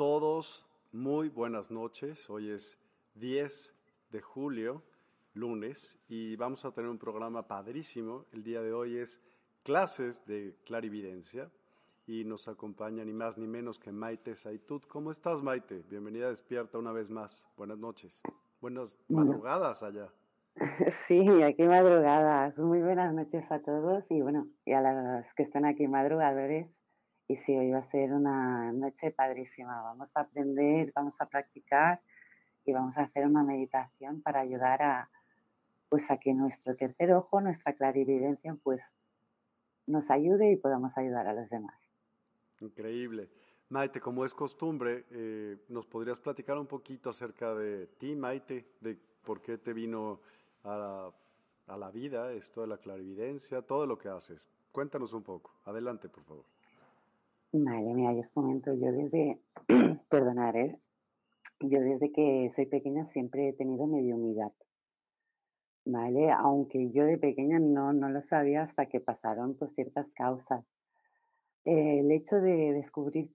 a todos. Muy buenas noches. Hoy es 10 de julio, lunes, y vamos a tener un programa padrísimo. El día de hoy es clases de clarividencia y nos acompaña ni más ni menos que Maite Saitut. ¿Cómo estás, Maite? Bienvenida Despierta una vez más. Buenas noches. Buenas madrugadas allá. Sí, aquí madrugadas. Muy buenas noches a todos y bueno, y a las que están aquí madrugadores. Y sí, hoy va a ser una noche padrísima. Vamos a aprender, vamos a practicar y vamos a hacer una meditación para ayudar a, pues a que nuestro tercer ojo, nuestra clarividencia, pues nos ayude y podamos ayudar a los demás. Increíble. Maite, como es costumbre, eh, ¿nos podrías platicar un poquito acerca de ti, Maite, de por qué te vino a la, a la vida esto de la clarividencia, todo lo que haces? Cuéntanos un poco. Adelante, por favor. Vale, mira, yo os comento, yo desde, perdonar, ¿eh? yo desde que soy pequeña siempre he tenido mediunidad, ¿vale? Aunque yo de pequeña no, no lo sabía hasta que pasaron por ciertas causas. el hecho de descubrir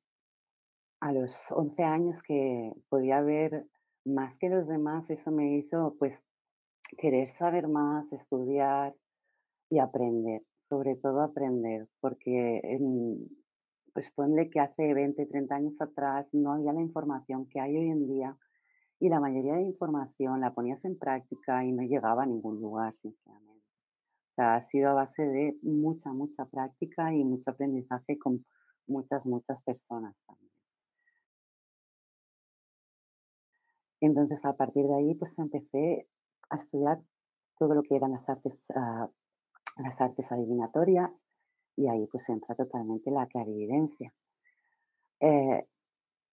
a los 11 años que podía ver más que los demás, eso me hizo pues querer saber más, estudiar y aprender, sobre todo aprender, porque pues ponle que hace 20, 30 años atrás no había la información que hay hoy en día y la mayoría de información la ponías en práctica y no llegaba a ningún lugar, sinceramente. O sea, ha sido a base de mucha, mucha práctica y mucho aprendizaje con muchas, muchas personas también. Entonces, a partir de ahí, pues empecé a estudiar todo lo que eran las artes, uh, las artes adivinatorias, y ahí pues entra totalmente la clarividencia. Eh,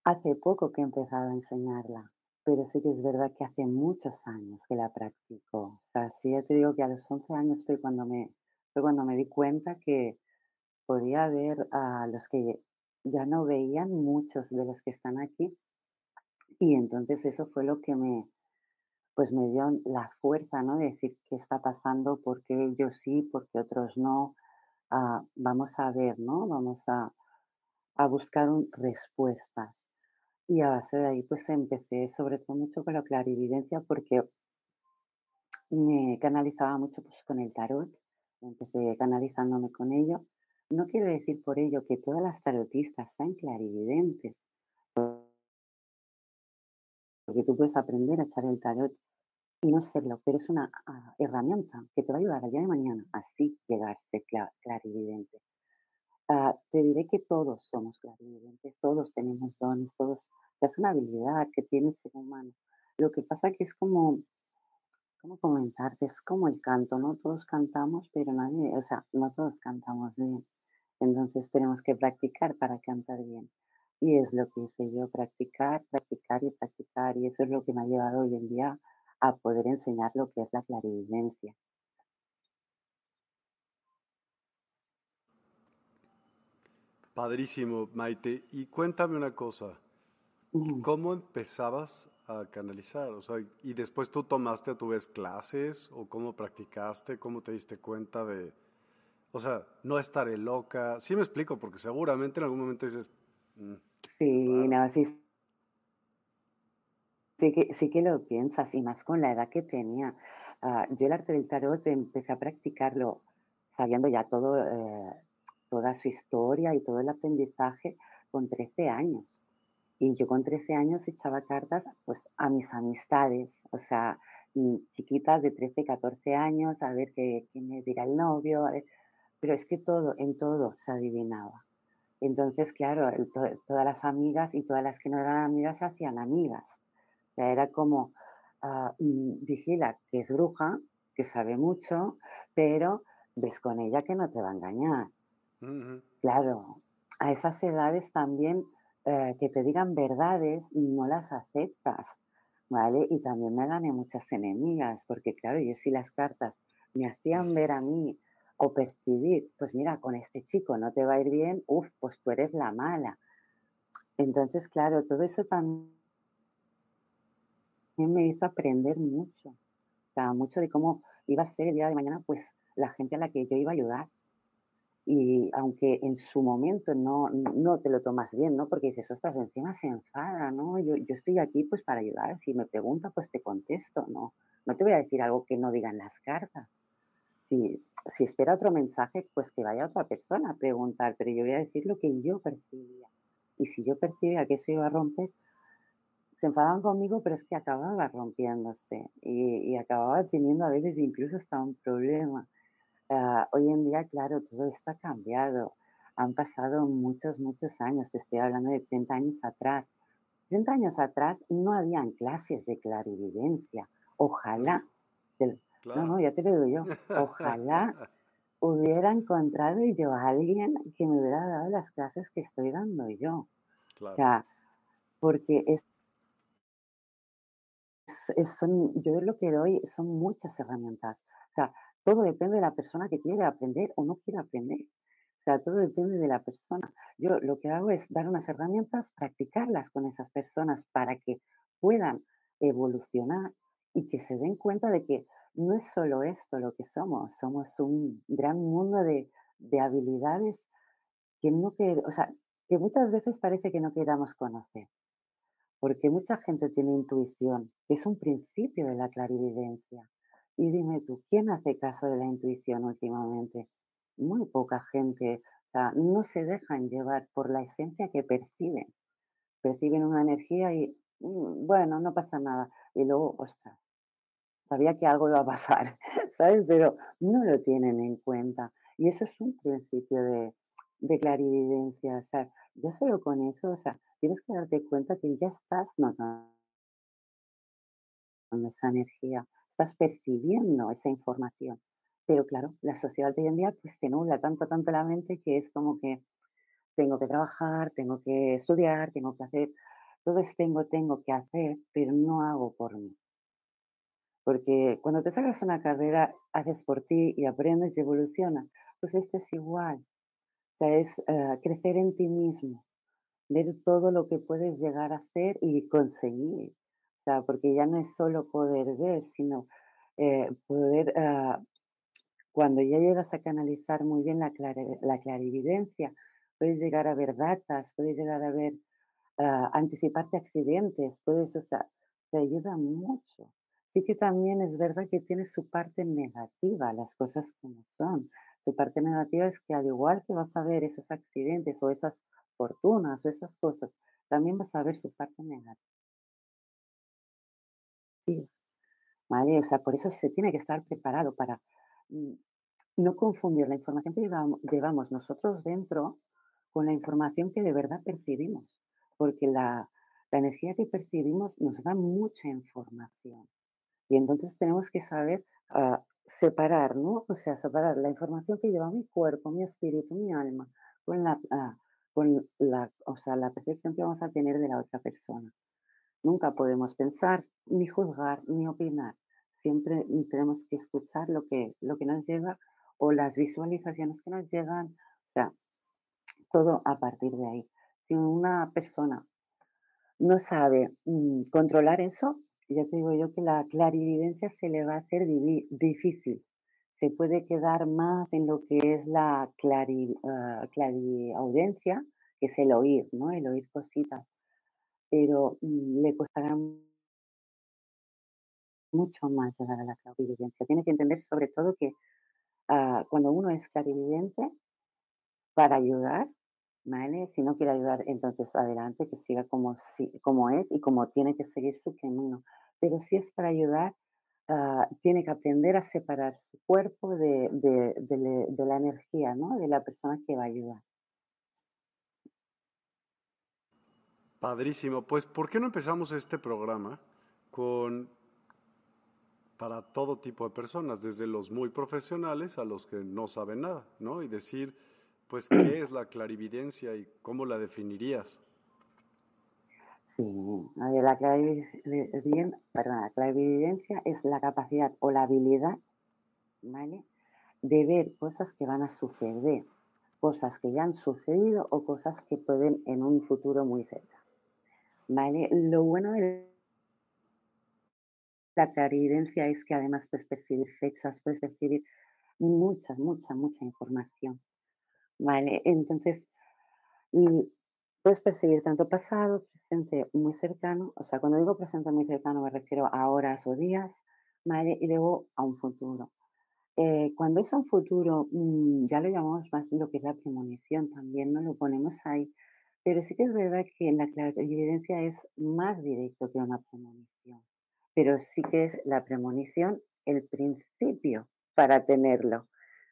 hace poco que he empezado a enseñarla, pero sí que es verdad que hace muchos años que la practico. O sea, sí te digo que a los 11 años fue cuando me, fue cuando me di cuenta que podía ver a los que ya no veían muchos de los que están aquí. Y entonces eso fue lo que me, pues me dio la fuerza, ¿no? De decir qué está pasando, por qué ellos sí, por qué otros no, vamos a ver, ¿no? Vamos a, buscar un, respuestas. Y a base de ahí, pues empecé sobre todo mucho con la clarividencia porque me canalizaba mucho pues, con el tarot, empecé canalizándome con ello. No quiero decir por ello que todas las tarotistas sean clarividentes, porque tú puedes aprender a echar el tarot y no serlo, pero es una ah, herramienta que te va a ayudar al día de mañana así llegarse clarividente. Ah, te diré que todos somos clarividentes, todos tenemos dones, todos, es una habilidad que tiene el ser humano. Lo que pasa que es como, ¿cómo comentarte? Es como el canto, ¿no? Todos cantamos, pero nadie, o sea, no todos cantamos bien. Entonces tenemos que practicar para cantar bien. Y es lo que hice yo, practicar, practicar y practicar. Y eso es lo que me ha llevado hoy en día a poder enseñar lo que es la clarividencia. Padrísimo, Maite. Y cuéntame una cosa, ¿cómo empezabas a canalizar? O sea, y después tú tomaste a tu vez clases o cómo practicaste, cómo te diste cuenta de, o sea, no estaré loca. Sí me explico, porque seguramente en algún momento dices... Mm, sí, no, sí, Sí que, sí que lo piensas, y más con la edad que tenía. Ah, yo el arte del tarot empecé a practicarlo sabiendo ya todo, eh, toda su historia y todo el aprendizaje con 13 años. Y yo con 13 años echaba cartas pues, a mis amistades, o sea, mm, chiquitas de 13, 14 años, a ver qué, me dirá el novio, pero es que todo, en todo se adivinaba. Entonces, claro, todas las amigas y todas las que no eran amigas se hacían amigas. O sea, era como, ah, mm, vigila que es bruja, que sabe mucho, pero ves con ella que no te va a engañar. Claro, a esas edades también eh, que te digan verdades no las aceptas, ¿vale? Y también me gané muchas enemigas, porque claro, yo si las cartas me hacían ver a mí o percibir, pues mira, con este chico no te va a ir bien, uff, pues tú eres la mala. Entonces, claro, todo eso también me hizo aprender mucho, o sea, mucho de cómo iba a ser el día de mañana, pues la gente a la que yo iba a ayudar. y aunque en su momento no, no te lo tomas bien, ¿no? Porque dices, ostras, encima se enfada, ¿no? Yo, yo estoy aquí pues para ayudar, si me pregunta pues te contesto, ¿no? No te voy a decir algo que no digan las cartas. Si, si espera otro mensaje, pues que vaya otra persona a preguntar, pero yo voy a decir lo que yo percibía. Y si yo percibía que eso iba a romper, se enfadaban conmigo, pero es que acababa rompiéndose y, y acababa teniendo a veces incluso hasta un problema. Ah, hoy en día, claro, todo esto ha cambiado. Han pasado muchos, muchos años. Te estoy hablando de 30 años atrás. 30 años atrás no habían clases de clarividencia. Ojalá. No, no, ya te lo digo yo. Ojalá hubiera encontrado yo a alguien que me hubiera dado las clases que estoy dando yo. O sea, porque es, son, yo lo que doy son muchas herramientas. O sea, todo depende de la persona que quiere aprender o no quiere aprender. O sea, todo depende de la persona. Yo lo que hago es dar unas herramientas, practicarlas con esas personas para que puedan evolucionar y que se den cuenta de que no es solo esto lo que somos, somos un gran mundo de, habilidades que no que, o sea, que muchas veces parece que no queramos conocer. Porque mucha gente tiene intuición, es un principio de la clarividencia. Y dime tú, ¿quién hace caso de la intuición últimamente? Muy poca gente. O sea, no se dejan llevar por la esencia que perciben. Perciben una energía y, mm, bueno, no pasa nada. Y luego, ostras, sabía que algo iba a pasar, ¿sabes? Pero no lo tienen en cuenta. Y eso es un principio de, de clarividencia. O sea, ya solo con eso, o sea, tienes que darte cuenta que ya estás notando esa energía estás percibiendo esa información. Pero claro, la sociedad de hoy en día pues te nubla tanto, tanto la mente que es como que tengo que trabajar, tengo que estudiar, tengo que hacer, todo es tengo, tengo que hacer, pero no hago por mí. Porque cuando te sacas una carrera, haces por ti y aprendes y evolucionas, pues esto es igual. O sea, es eh, crecer en ti mismo, ver todo lo que puedes llegar a hacer y conseguir. O sea, porque ya no es solo poder ver, sino eh, poder, ah, cuando ya llegas a canalizar muy bien la, la clarividencia, puedes llegar a ver datas, puedes llegar a ver, ah, anticiparte accidentes, puedes, o sea, te ayuda mucho. Sí que también es verdad que tiene su parte negativa, las cosas como son. Su parte negativa es que al igual que vas a ver esos accidentes o esas fortunas o esas cosas, también vas a ver su parte negativa. ¿vale? O sea, por eso se tiene que estar preparado para mm, no confundir la información que llevamos, nosotros dentro con la información que de verdad percibimos, porque la, energía que percibimos nos da mucha información. Y entonces tenemos que saber ah, separar, ¿no? O sea, separar la información que lleva mi cuerpo, mi espíritu, mi alma, con la, ah, con la, o sea, la percepción que vamos a tener de la otra persona. Nunca podemos pensar, ni juzgar, ni opinar. Siempre tenemos que escuchar lo que, lo que nos llega o las visualizaciones que nos llegan. O sea, todo a partir de ahí. Si una persona no sabe mm, controlar eso, ya te digo yo que la clarividencia se le va a hacer difícil. Se puede quedar más en lo que es la clari, ah, clariaudiencia, que es el oír, ¿no? El oír cositas pero mm, le costará mucho más llegar a la clarividencia. Tiene que entender sobre todo que ah, cuando uno es clarividente, para ayudar, ¿vale? Si no quiere ayudar, entonces adelante, que siga como, como es y como tiene que seguir su camino. Pero si es para ayudar, ah, tiene que aprender a separar su cuerpo de, de, la energía, ¿no? De la persona que va a ayudar. Padrísimo. Pues, ¿por qué no empezamos este programa con para todo tipo de personas, desde los muy profesionales a los que no saben nada, ¿no? Y decir, pues, ¿qué es la clarividencia y cómo la definirías? Sí, la clarividencia, la clarividencia es la capacidad o la habilidad, ¿vale? De ver cosas que van a suceder, cosas que ya han sucedido o cosas que pueden en un futuro muy cerca. ¿vale? Lo bueno de la clarividencia es que además puedes percibir fechas, puedes percibir mucha, mucha, mucha información. ¿vale? Entonces, puedes percibir tanto pasado, presente muy cercano, o sea, cuando digo presente muy cercano me refiero a horas o días, ¿vale? Y luego a un futuro. Eh, cuando es un futuro, mm, ya lo llamamos más lo que es la premonición también, ¿no? Lo ponemos ahí. Pero sí que es verdad que la evidencia es más directo que una premonición. Pero sí que es la premonición el principio para tenerlo.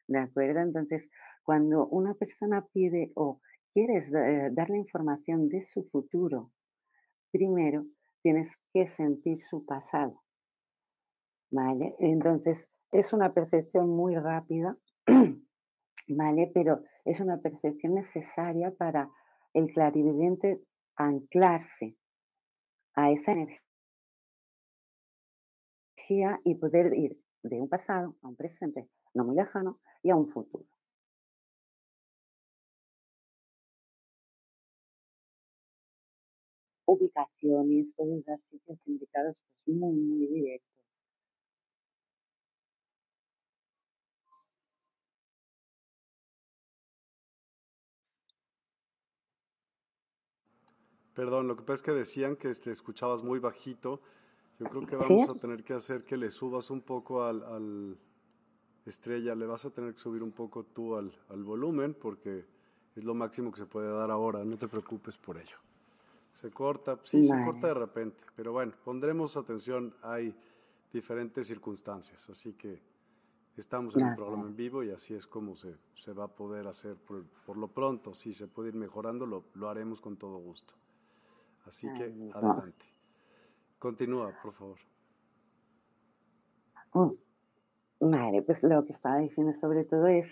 ¿De acuerdo? Entonces, cuando una persona pide o quieres eh, darle información de su futuro, primero tienes que sentir su pasado. ¿Vale? Entonces, es una percepción muy rápida, ¿vale? Pero es una percepción necesaria para el clarividente anclarse a esa energía y poder ir de un pasado a un presente no muy lejano y a un futuro. Ubicaciones, pueden dar sitios indicados pues, muy, muy directos. Perdón, lo que pasa es que decían que te escuchabas muy bajito. Yo creo que vamos a tener que hacer que le subas un poco al, estrella, le vas a tener que subir un poco tú al, al, volumen porque es lo máximo que se puede dar ahora, no te preocupes por ello. Se corta, sí, se corta de repente, pero bueno, pondremos atención, hay diferentes circunstancias, así que estamos en un programa en vivo y así es como se, se va a poder hacer por, por, lo pronto, si se puede ir mejorando, lo, lo haremos con todo gusto. Así que adelante. Continúa, por favor. Mm, vale, pues lo que estaba diciendo sobre todo es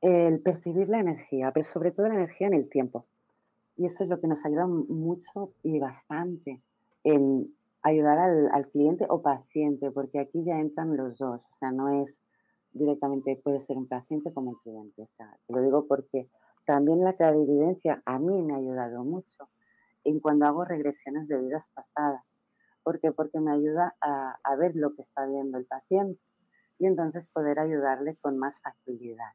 el percibir la energía, pero sobre todo la energía en el tiempo. Y eso es lo que nos ayuda mucho y bastante en ayudar al, cliente o paciente, porque aquí ya entran los dos, o sea, no es directamente, puede ser un paciente como un cliente. O lo digo porque también la clarividencia a mí me ha ayudado mucho en cuando hago regresiones de vidas pasadas. ¿Por qué? Porque me ayuda a, a ver lo que está viendo el paciente y entonces poder ayudarle con más facilidad.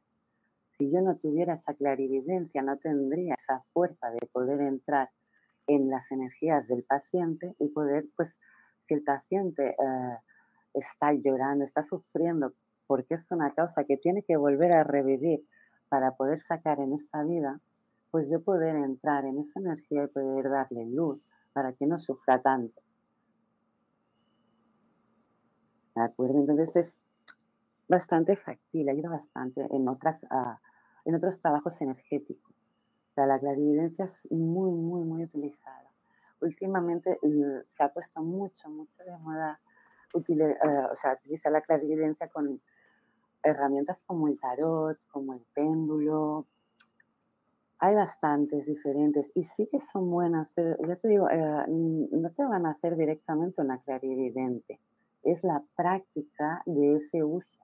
Si yo no tuviera esa clarividencia, no tendría esa fuerza de poder entrar en las energías del paciente y poder, pues, si el paciente eh, está llorando, está sufriendo, porque es una causa que tiene que volver a revivir para poder sacar en esta vida, pues yo poder entrar en esa energía y poder darle luz para que no sufra tanto. ¿De acuerdo? Entonces es bastante factible, ayuda bastante en, otras, uh, en otros trabajos energéticos. O sea, la clarividencia es muy, muy, muy utilizada. Últimamente uh, se ha puesto mucho, mucho de moda utile, uh, o sea, utilizar la clarividencia con herramientas como el tarot, como el péndulo, hay bastantes diferentes y sí que son buenas, pero ya te digo, eh, no te van a hacer directamente una clarividente. Es la práctica de ese uso.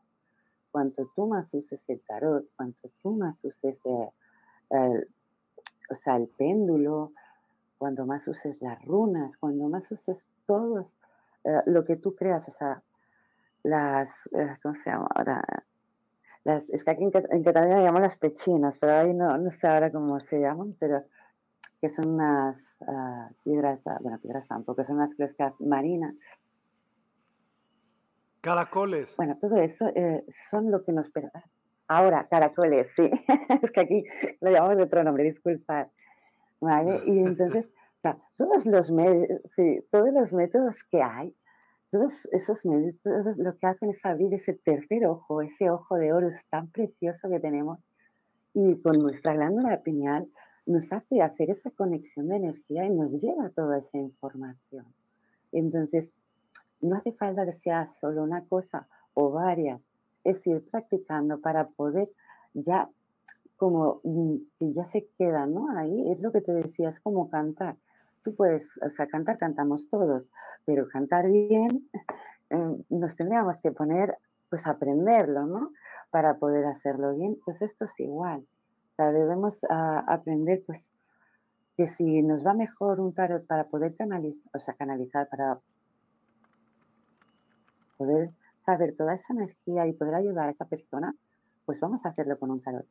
Cuanto tú más uses el tarot, cuanto tú más uses eh, el, o sea, el péndulo, cuando más uses las runas, cuando más uses todo eh, lo que tú creas, o sea, las, ¿cómo se llama ahora? es que aquí en, Cataluña llaman las pechinas, pero ahí no, sé ahora cómo se llaman, pero que son unas uh, piedras, ah, bueno, piedras tampoco, son unas closcas marinas. Caracoles. Bueno, todo eso eh, son lo que nos. Ahora, caracoles, sí. es que aquí lo llamamos de otro nombre, disculpad. ¿Vale? Y entonces, todos los, sí, todos los métodos que hay todos esos métodos lo que hacen es abrir ese tercer ojo, ese ojo de oro tan precioso que tenemos y con nuestra glándula pineal nos hace hacer esa conexión de energía y nos lleva toda esa información. Entonces, no hace falta que sea solo una cosa o varias, es ir practicando para poder ya como mm, que ya se queda, ¿no? Ahí es lo que te decía, es como cantar tú puedes, o sea, cantar cantamos todos, pero cantar bien eh, nos tendríamos que poner, pues aprenderlo, ¿no? Para poder hacerlo bien, pues esto es igual. O sea, debemos ah, aprender, pues, que si nos va mejor un tarot para poder canalizar, o sea, canalizar, para poder saber toda esa energía y poder ayudar a esa persona, pues vamos a hacerlo con un tarot.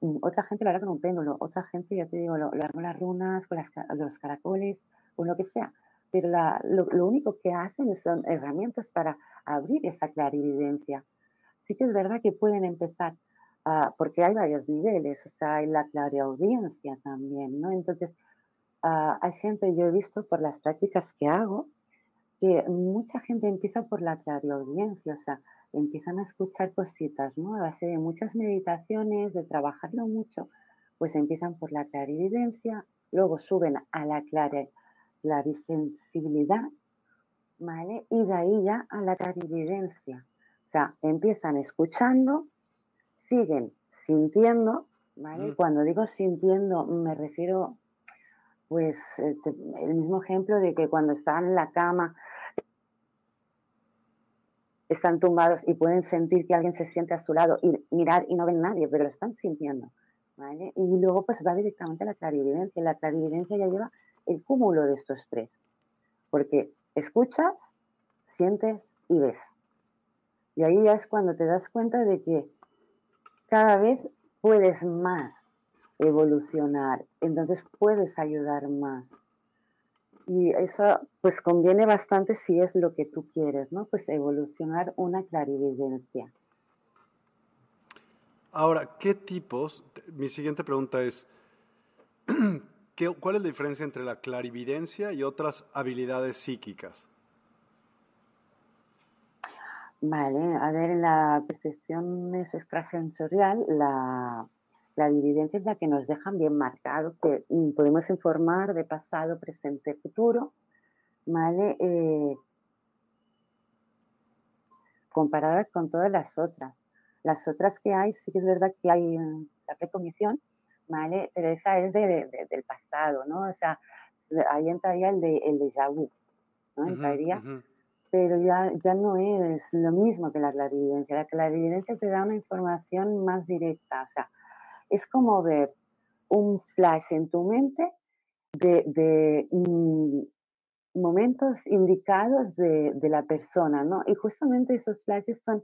mm, otra gente lo hará con un péndulo, otra gente, ya te digo, lo, hará con las runas, con los caracoles, con lo que sea. Pero lo, único que hacen son herramientas para abrir esa clarividencia. Sí que es verdad que pueden empezar, porque hay varios niveles, o sea, hay la clariaudiencia también, ¿no? Entonces, hay gente, yo he visto por las prácticas que hago, que mucha gente empieza por la clariaudiencia, o sea, empiezan a escuchar cositas, ¿no? A base de muchas meditaciones, de trabajarlo mucho, pues empiezan por la clarividencia, luego suben a la clarisensibilidad, ¿vale? Y de ahí ya a la clarividencia. O sea, empiezan escuchando, siguen sintiendo, ¿vale? Mm. Cuando digo sintiendo me refiero, pues, eh, el mismo ejemplo de que cuando están en la cama están tumbados y pueden sentir que alguien se siente a su lado y mirar y no ven nadie, pero lo están sintiendo. Y luego pues va directamente a la clarividencia. La clarividencia ya lleva el cúmulo de estos tres, porque escuchas, sientes y ves. Y ahí ya es cuando te das cuenta de que cada vez puedes más evolucionar, entonces puedes ayudar más. Y eso pues conviene bastante si es lo que tú quieres, ¿no? Pues evolucionar una clarividencia. Ahora, ¿qué tipos? Mi siguiente pregunta es, ¿qué, ¿cuál es la diferencia entre la clarividencia y otras habilidades psíquicas? Vale, a ver, en la percepción extrasensorial, la la evidencia es la que nos dejan bien marcados, que mm, podemos informar de pasado, presente, futuro, ¿vale? Eh, comparadas con todas las otras. Las otras que hay, sí que es verdad que hay la precognición, ¿vale? Pero esa es del pasado, ¿no? O sea, ahí entraría el de el déjà vu, ¿no? Entraría, pero ya, ya no es lo mismo que la clarividencia. La clarividencia te da una información más directa, o sea, es como ver un flash en tu mente de, mm, momentos indicados de, la persona, ¿no? Y justamente esos flashes son,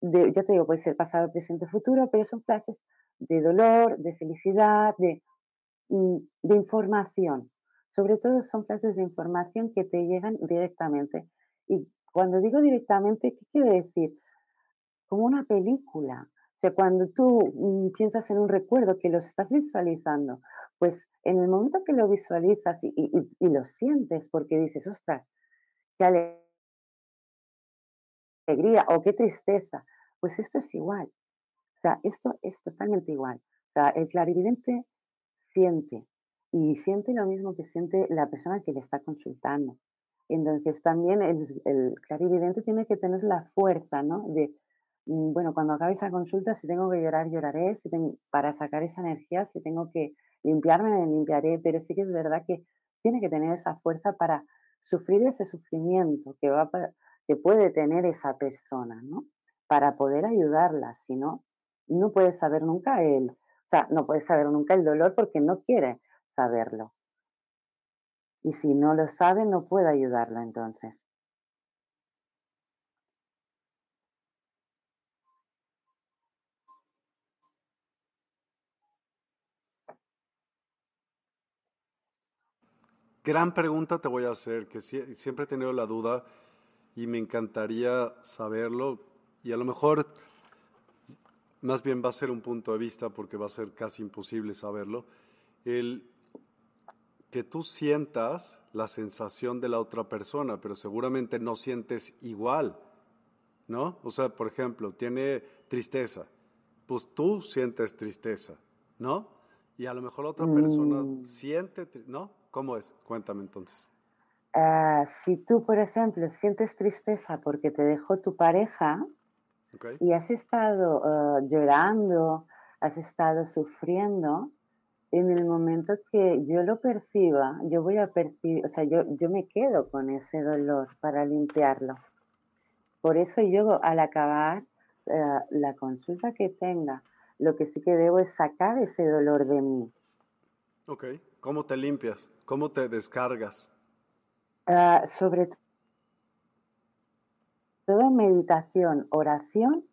de, ya te digo, puede ser pasado, presente, futuro, pero son flashes de dolor, de felicidad, de, mm, de información. Sobre todo son flashes de información que te llegan directamente. Y cuando digo directamente, ¿qué quiere decir? Como una película cuando tú mm, piensas en un recuerdo que lo estás visualizando, pues en el momento que lo visualizas y, lo sientes porque dices, ostras, qué alegría o qué tristeza, pues esto es igual. O sea, esto es totalmente igual. O sea, el clarividente siente y siente lo mismo que siente la persona que le está consultando. Entonces también el, el clarividente tiene que tener la fuerza, ¿no? De, bueno, cuando acabe esa consulta, si tengo que llorar, lloraré, si tengo, para sacar esa energía, si tengo que limpiarme, me limpiaré, pero sí que es verdad que tiene que tener esa fuerza para sufrir ese sufrimiento que, va que puede tener esa persona, ¿no? Para poder ayudarla, si no, no puedes saber nunca el, o sea, no puedes saber nunca el dolor porque no quiere saberlo. Y si no lo sabe, no puede ayudarla entonces. Gran pregunta te voy a hacer, que siempre he tenido la duda y me encantaría saberlo y a lo mejor más bien va a ser un punto de vista porque va a ser casi imposible saberlo. El que tú sientas la sensación de la otra persona, pero seguramente no sientes igual, ¿no? O sea, por ejemplo, tiene tristeza, pues tú sientes tristeza, ¿no? Y a lo mejor la otra persona mm. siente, ¿no? ¿Cómo es? Cuéntame entonces. Ah, si tú, por ejemplo, sientes tristeza porque te dejó tu pareja y has estado ah, llorando, has estado sufriendo, en el momento que yo lo perciba, yo voy a percibir, o sea, yo, yo me quedo con ese dolor para limpiarlo. Por eso yo al acabar ah, la consulta que tenga, lo que sí que debo es sacar ese dolor de mí. Ok. ¿Cómo te limpias? ¿Cómo te descargas? Ah, sobre todo meditación, oración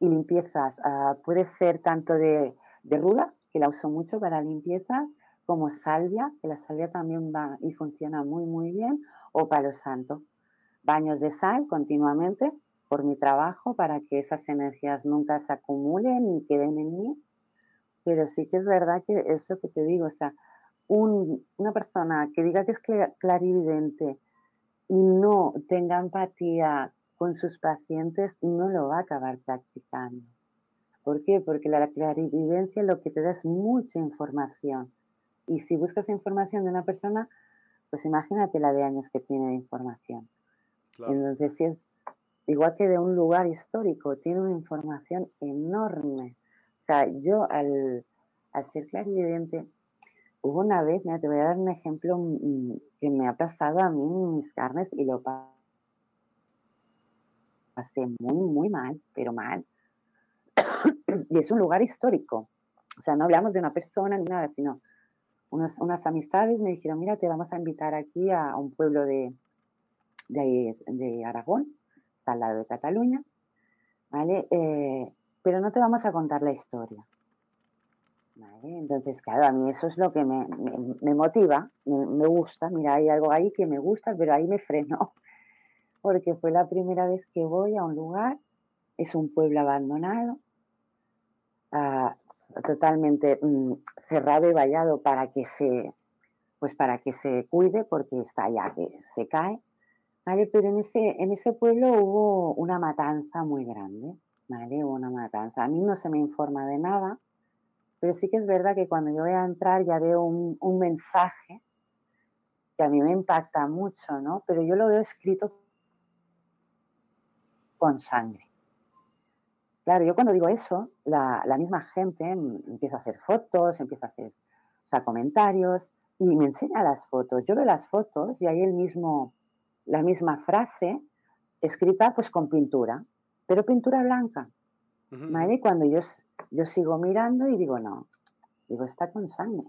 y limpiezas. Ah, puede ser tanto de, de ruda, que la uso mucho para limpiezas, como salvia, que la salvia también va y funciona muy, muy bien, o palo santo. Baños de sal continuamente por mi trabajo para que esas energías nunca se acumulen ni queden en mí. Pero sí que es verdad que es lo que te digo, o sea, una persona que diga que es clarividente y no tenga empatía con sus pacientes, no lo va a acabar practicando. ¿Por qué? Porque la clarividencia lo que te da es mucha información. Y si buscas información de una persona, pues imagínate la de años que tiene de información. Entonces, si es igual que de un lugar histórico, tiene una información enorme. O sea, yo al, al ser clarividente, hubo una vez, mira, te voy a dar un ejemplo mm, mm, que me ha pasado a mí mis carnes y lo pasé muy, muy mal, pero mal y es un lugar histórico. O sea, no hablamos de una persona ni nada, sino unas, unas amistades me dijeron, mira, te vamos a invitar aquí a, un pueblo de, de, Aragón, está al lado de Cataluña, ¿vale? Eh, pero no te vamos a contar la historia. ¿Vale? Entonces, claro, a mí eso es lo que me, me, motiva, me, me, gusta. Mira, hay algo ahí que me gusta, pero ahí me freno, porque fue la primera vez que voy a un lugar, es un pueblo abandonado, totalmente mm, cerrado y vallado para que se pues para que se cuide porque está ya que se cae vale pero en ese en ese pueblo hubo una matanza muy grande vale hubo una matanza a mí no se me informa de nada pero sí que es verdad que cuando yo voy a entrar ya veo un, un mensaje que a mí me impacta mucho no pero yo lo veo escrito con sangre Claro, yo cuando digo eso, la, misma gente empieza a hacer fotos, empieza a hacer comentarios y me enseña las fotos. Yo veo las fotos y hay el mismo, la misma frase escrita pues con pintura, pero pintura blanca. ¿vale? Cuando yo, yo sigo mirando y digo, no, digo, está con sangre.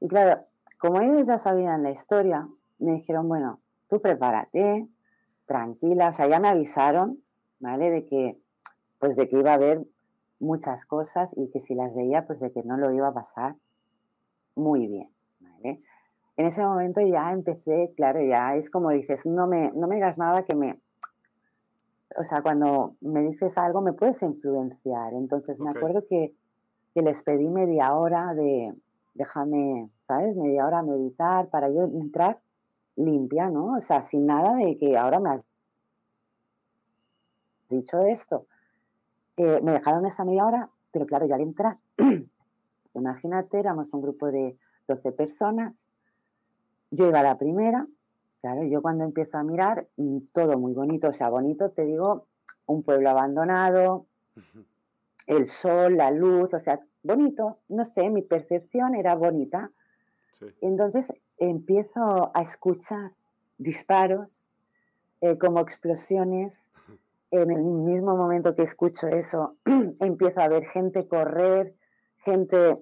Y claro, como ellos ya sabían la historia, me dijeron, bueno, tú prepárate, tranquila, o sea, ya me avisaron, ¿vale? De que pues de que iba a haber muchas cosas y que si las veía, pues de que no lo iba a pasar muy bien, En ese momento ya empecé, claro, ya es como dices, no me, no me digas nada que me... O sea, cuando me dices algo me puedes influenciar. Entonces me acuerdo que, que, les pedí media hora de, déjame, ¿sabes? Media hora a meditar para yo entrar limpia, ¿no? O sea, sin nada de que ahora me has dicho esto. Eh, me dejaron esa media hora, pero claro, ya al entrar, imagínate, éramos un grupo de 12 personas, yo iba a la primera, claro, yo cuando empiezo a mirar, mm, todo muy bonito, o sea, bonito, te digo, un pueblo abandonado, el sol, la luz, o sea, bonito, no sé, mi percepción era bonita. Entonces empiezo a escuchar disparos, eh, como explosiones, en el mismo momento que escucho eso, empiezo a ver gente correr, gente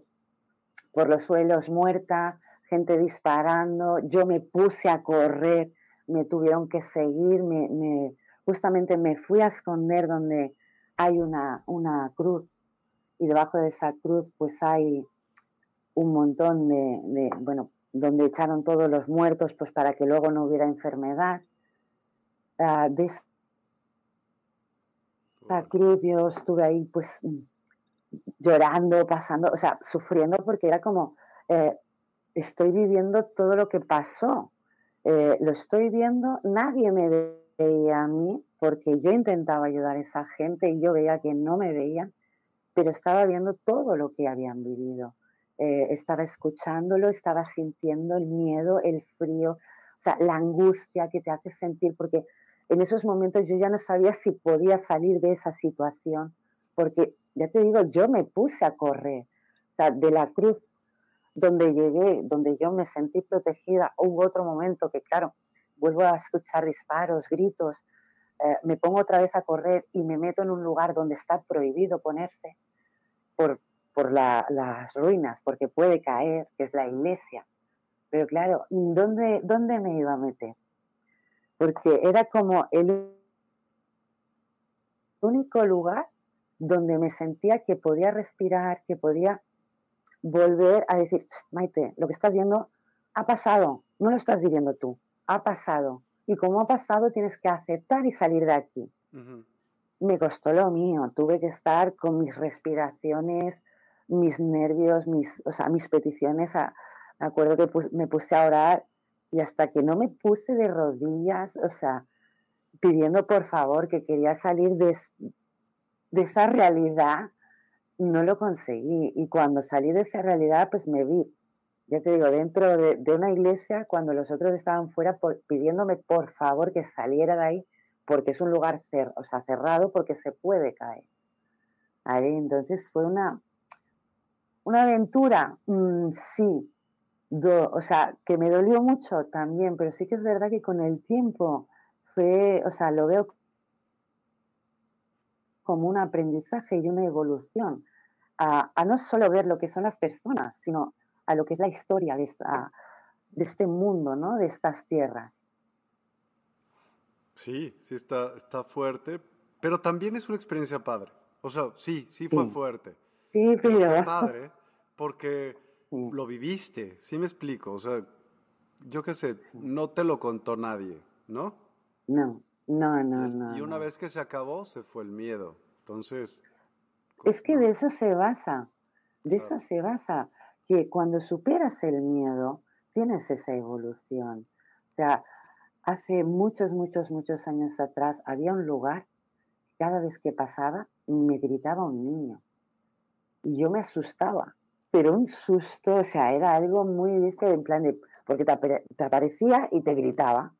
por los suelos muerta, gente disparando. Yo me puse a correr, me tuvieron que seguir, me, justamente me fui a esconder donde hay una, una cruz y debajo de esa cruz pues hay un montón de, bueno, donde echaron todos los muertos pues para que luego no hubiera enfermedad. Uh, la cruz yo estuve ahí pues llorando, pasando, o sea, sufriendo porque era como, eh, estoy viviendo todo lo que pasó, eh, lo estoy viendo, nadie me veía a mí porque yo intentaba ayudar a esa gente y yo veía que no me veían, pero estaba viendo todo lo que habían vivido. Eh, estaba escuchándolo, estaba sintiendo el miedo, el frío, o sea, la angustia que te hace sentir, porque en esos momentos yo ya no sabía si podía salir de esa situación, porque ya te digo, yo me puse a correr, o sea, de la cruz donde llegué, donde yo me sentí protegida, hubo otro momento que, claro, vuelvo a escuchar disparos, gritos, eh, me pongo otra vez a correr y me meto en un lugar donde está prohibido ponerse por, por las ruinas, porque puede caer, que es la iglesia. Pero claro, ¿dónde, ¿dónde me iba a meter? porque era como el único lugar donde me sentía que podía respirar, que podía volver a decir, Maite, lo que estás viendo ha pasado, no lo estás viviendo tú, ha pasado. Y como ha pasado, tienes que aceptar y salir de aquí. Me costó lo mío, tuve que estar con mis respiraciones, mis nervios, mis, o sea, mis peticiones. me acuerdo que me puse a orar y hasta que no me puse de rodillas, o sea, pidiendo por favor que quería salir de, de esa realidad, no lo conseguí. Y cuando salí de esa realidad, pues me vi ya te digo, dentro de, una iglesia, cuando los otros estaban fuera pidiéndome por favor que saliera de ahí, porque es un lugar cer o sea, cerrado, porque se puede caer. Ahí, entonces fue una, una aventura, mm, sí, o sea, que me dolió mucho también, pero sí que es verdad que con el tiempo fue, o sea, lo veo como un aprendizaje y una evolución, a, a no solo ver lo que son las personas, sino a lo que es la historia de, esta, de este mundo, ¿no? De estas tierras. Sí, sí está, está fuerte, pero también es una experiencia padre. O sea, sí, sí fue fuerte. Sí, pero... Fue padre porque lo viviste, ¿sí me explico? O sea, yo qué sé, no te lo contó nadie, ¿no? No, no, no, no. Y una vez que se acabó, se fue el miedo. Entonces... Es que de eso se basa, de eso se basa que cuando superas el miedo, tienes esa evolución. O sea, hace muchos, muchos, muchos años atrás había un lugar, cada vez que pasaba, me gritaba un niño. Y yo me asustaba, pero un susto, o sea, era algo muy, ¿viste? En plan de, porque te, aparecía y te gritaba.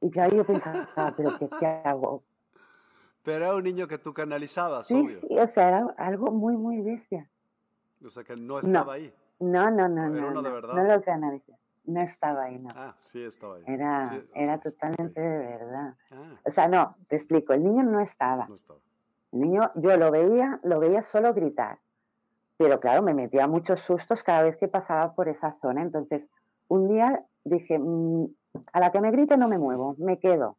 Y claro, yo pensaba, ah, pero ¿qué, ¿qué, hago? Pero era un niño que tú canalizabas, sí, obvio. Sí, o sea, era algo muy, muy bestia. O sea, que no estaba ahí. No, no, no, no. No, no lo canalicé. No estaba ahí, no. Ah, sí estaba ahí. Era, era totalmente de verdad. Ah. O sea, no, te explico, el niño no estaba. No estaba. El niño, yo lo veía, lo veía solo gritar. Pero claro, me metía muchos sustos cada vez que pasaba por esa zona. Entonces, un día dije, mm, a la que me grite no me muevo, me quedo.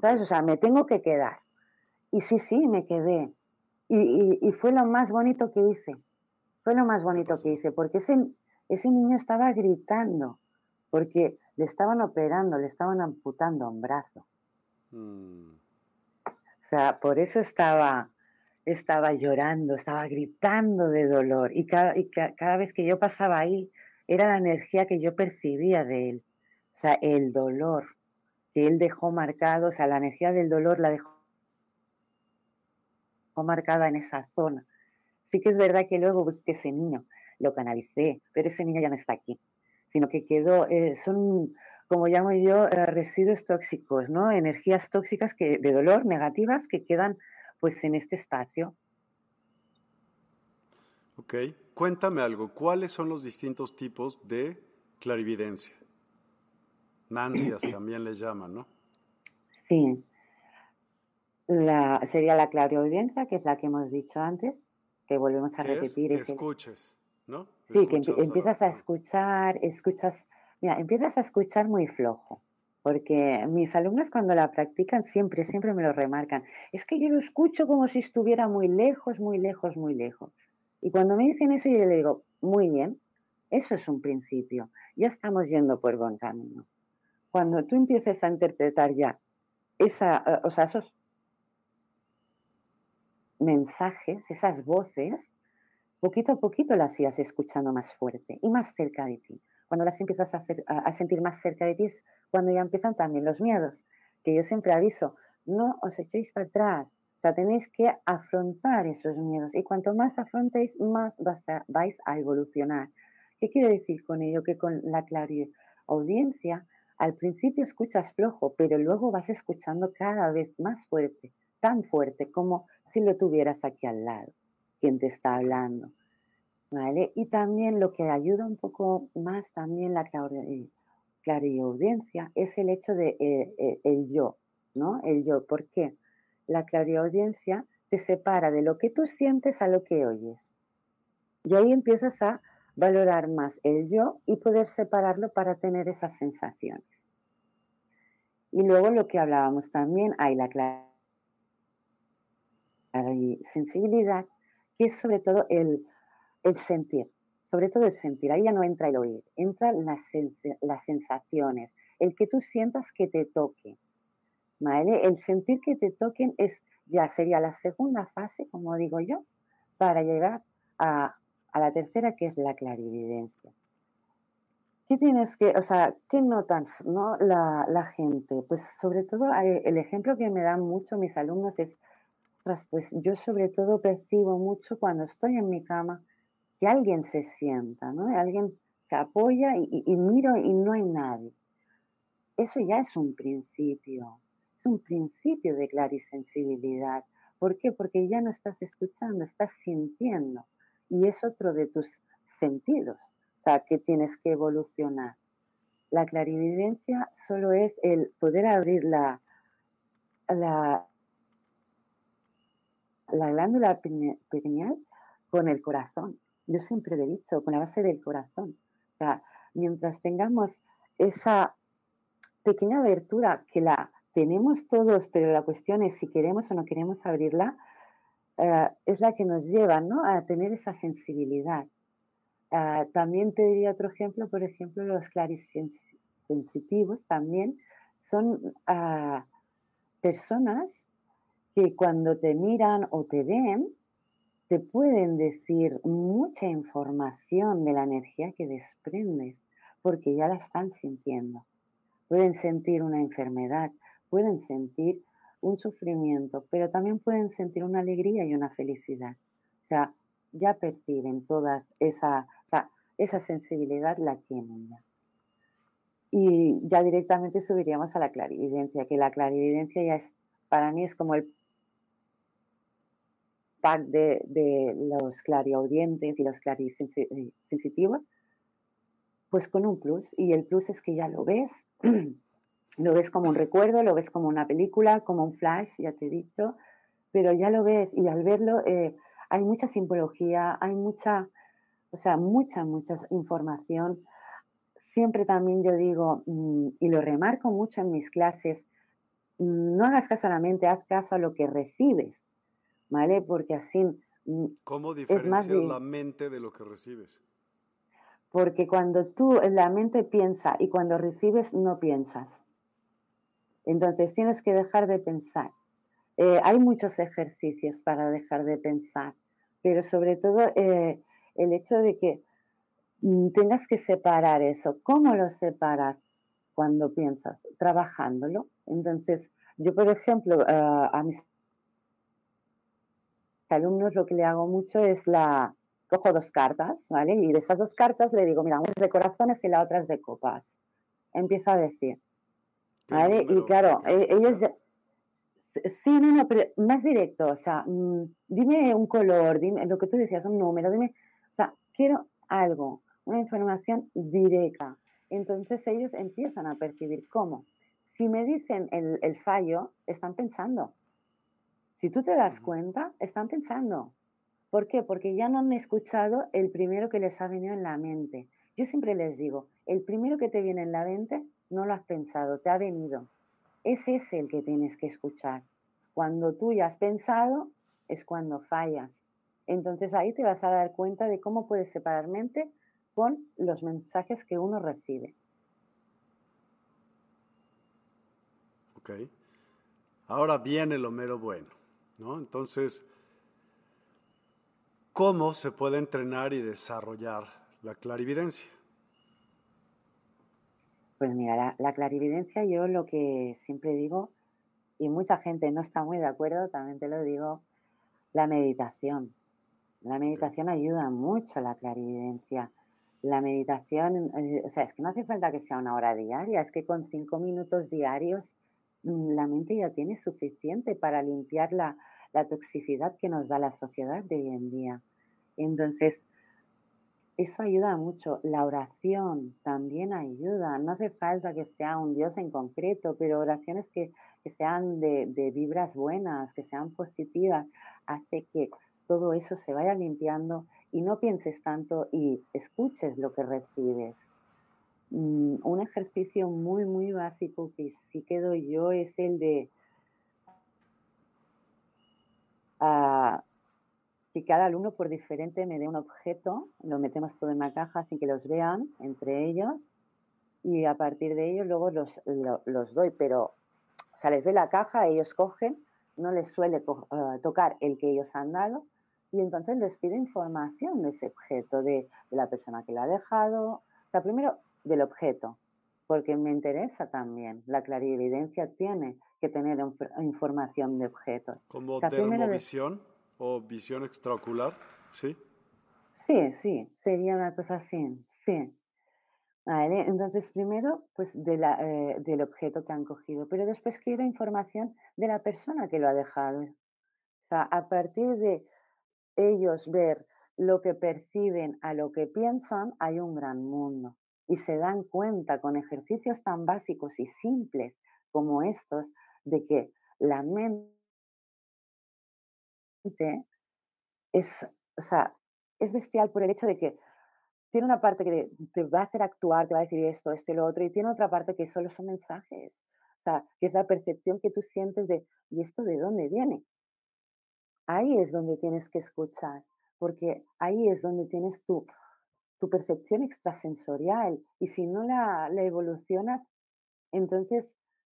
¿Sabes? O sea, me tengo que quedar. Y sí, sí, me quedé. Y, y fue lo más bonito que hice fue lo más bonito que hice, porque ese, ese niño estaba gritando, porque le estaban operando, le estaban amputando un brazo. Mm. O sea, por eso estaba, estaba llorando, estaba gritando de dolor. Y cada, y cada vez que yo pasaba ahí, era la energía que yo percibía de él. O sea, el dolor que él dejó marcado, o sea, la energía del dolor la dejó marcada en esa zona. Sí que es verdad que luego busqué ese niño, lo canalicé, pero ese niño ya no está aquí, sino que quedó, eh, son, como llamo yo, eh, residuos tóxicos, ¿no? Energías tóxicas que, de dolor, negativas, que quedan pues en este espacio. Ok, cuéntame algo, ¿cuáles son los distintos tipos de clarividencia? Nancias también les llaman, ¿no? Sí. La, sería la clarividencia, que es la que hemos dicho antes, que volvemos a repetir. Es, que escuches, ¿no? Sí, que empiezas a escuchar, escuchas, mira, empiezas a escuchar muy flojo, porque mis alumnos cuando la practican siempre, siempre me lo remarcan. Es que yo lo escucho como si estuviera muy lejos, muy lejos, muy lejos. Y cuando me dicen eso, yo le digo, muy bien, eso es un principio, ya estamos yendo por buen camino. Cuando tú empieces a interpretar ya esa, o sea, esos mensajes, esas voces, poquito a poquito las irás escuchando más fuerte y más cerca de ti. Cuando las empiezas a, sentir más cerca de ti es cuando ya empiezan también los miedos, que yo siempre aviso, no os echéis para atrás, o sea, tenéis que afrontar esos miedos y cuanto más afrontéis, más vais a evolucionar. ¿Qué quiere decir con ello? Que con la audiencia al principio escuchas flojo, pero luego vas escuchando cada vez más fuerte, tan fuerte como si lo tuvieras aquí al lado, quien te está hablando. ¿Vale? Y también lo que ayuda un poco más también la clariaudiencia es el hecho de eh, eh, el yo, ¿no? El yo. ¿Por qué? La clariaudiencia te separa de lo que tú sientes a lo que oyes. Y ahí empiezas a valorar más el yo y poder separarlo para tener esas sensaciones. Y luego lo que hablábamos también, hay la claridad sensibilidad, que es sobre todo el, el sentir, sobre todo el sentir. Ahí ya no entra el oír, entran las, las sensaciones, el que tú sientas que te toque. ¿vale? El sentir que te toquen es ya sería la segunda fase, como digo yo, para llegar a, a la tercera, que es la clarividencia. ¿Qué tienes que, o sea, qué notas, no, la, la gente? Pues sobre todo el ejemplo que me dan mucho mis alumnos es, pues yo sobre todo percibo mucho cuando estoy en mi cama que alguien se sienta, ¿no? Alguien se apoya y, miro y no hay nadie. Eso ya es un principio, es un principio de clarisensibilidad. ¿Por qué? Porque ya no estás escuchando, estás sintiendo. Y es otro de tus sentidos, o sea, que tienes que evolucionar. La clarividencia solo es el poder abrir la, la glándula pineal con el corazón. Yo siempre lo he dicho, con la base del corazón. O sea, mientras tengamos esa pequeña abertura que la tenemos todos, pero la cuestión es si queremos o no queremos abrirla, eh, es la que nos lleva ¿no? a tener esa sensibilidad. Eh, también te diría otro ejemplo, por ejemplo, los clarisensitivos también son uh, personas que cuando te miran o te ven, te pueden decir mucha información de la energía que desprendes, porque ya la están sintiendo. Pueden sentir una enfermedad, pueden sentir un sufrimiento, pero también pueden sentir una alegría y una felicidad. O sea, ya perciben todas esa, esa sensibilidad la tienen ya. Y ya directamente subiríamos a la clarividencia, que la clarividencia ya es, para mí es como el de, los clariaudientes y los clarisensitivos, pues con un plus. Y el plus es que ya lo ves, lo ves como un recuerdo, lo ves como una película, como un flash, ya te he dicho, pero ya lo ves y al verlo eh, hay mucha simbología, hay mucha, o sea, mucha, mucha información. Siempre también yo digo, mm, y lo remarco mucho en mis clases, no hagas caso a la mente, haz caso a lo que recibes ¿vale? Porque así... Mm, ¿Cómo diferencias la mente de lo que recibes? Porque cuando tú, la mente piensa y cuando recibes no piensas. Entonces tienes que dejar de pensar. Eh, hay muchos ejercicios para dejar de pensar, pero sobre todo eh, el hecho de que mm, tengas que separar eso. ¿Cómo lo separas cuando piensas? Trabajándolo. Entonces, yo, por ejemplo, eh, a mis alumnos lo que le hago mucho es la, cojo dos cartas, ¿vale? Y de esas dos cartas le digo, mira, una es de corazones y la otra es de copas. Empieza a decir, ¿vale? Y claro, ellos... Sí, no, no, pero más directo, o sea, mm, dime un color, dime lo que tú decías, un número, dime, o sea, quiero algo, una información directa. Entonces ellos empiezan a percibir cómo. Si me dicen el, el fallo, están pensando. Si tú te das cuenta, están pensando. ¿Por qué? Porque ya no han escuchado el primero que les ha venido en la mente. Yo siempre les digo, el primero que te viene en la mente no lo has pensado, te ha venido. Ese es el que tienes que escuchar. Cuando tú ya has pensado, es cuando fallas. Entonces ahí te vas a dar cuenta de cómo puedes separar mente con los mensajes que uno recibe. Ok. Ahora viene lo mero bueno. Entonces, ¿cómo se puede entrenar y desarrollar la clarividencia? Pues mira, la, clarividencia yo lo que siempre digo, y mucha gente no está muy de acuerdo, también te lo digo, la meditación. La meditación ayuda mucho a la clarividencia. La meditación, eh, o sea, es que no hace falta que sea una hora diaria, es que con cinco minutos diarios mm, la mente ya tiene suficiente para limpiar la, la toxicidad que nos da la sociedad de hoy en día. Entonces, eso ayuda mucho. La oración también ayuda. No hace falta que sea un Dios en concreto, pero oraciones que, sean de, de, vibras buenas, que sean positivas, hace que todo eso se vaya limpiando y no pienses tanto y escuches lo que recibes. Mm, un ejercicio muy, muy básico que sí quedo yo es el de uh, si cada alumno por diferente me dé un objeto, lo metemos todo en una caja sin que los vean entre ellos y a partir de ellos luego los, los doy, pero o sea, les doy la caja, ellos cogen, no les suele eh, tocar el que ellos han dado y entonces les pido información de ese objeto, de, de, la persona que lo ha dejado, o sea, primero del objeto, porque me interesa también, la clarividencia tiene que tener información de objetos. ¿Como o termovisión o visión extraocular? Sí. Sí, sí, sería una cosa así, sí. Vale, entonces primero pues de la, eh, del objeto que han cogido, pero después quiero información de la persona que lo ha dejado. O sea, a partir de ellos ver lo que perciben a lo que piensan, hay un gran mundo. Y se dan cuenta con ejercicios tan básicos y simples como estos de que la mente es, o sea, es bestial por el hecho de que tiene una parte que te va a hacer actuar, te va a decir esto, esto y lo otro, y tiene otra parte que solo son mensajes. O sea, que es la percepción que tú sientes de, ¿y esto de dónde viene? Ahí es donde tienes que escuchar, porque ahí es donde tienes tu, tu percepción extrasensorial. Y si no la, la evolucionas, entonces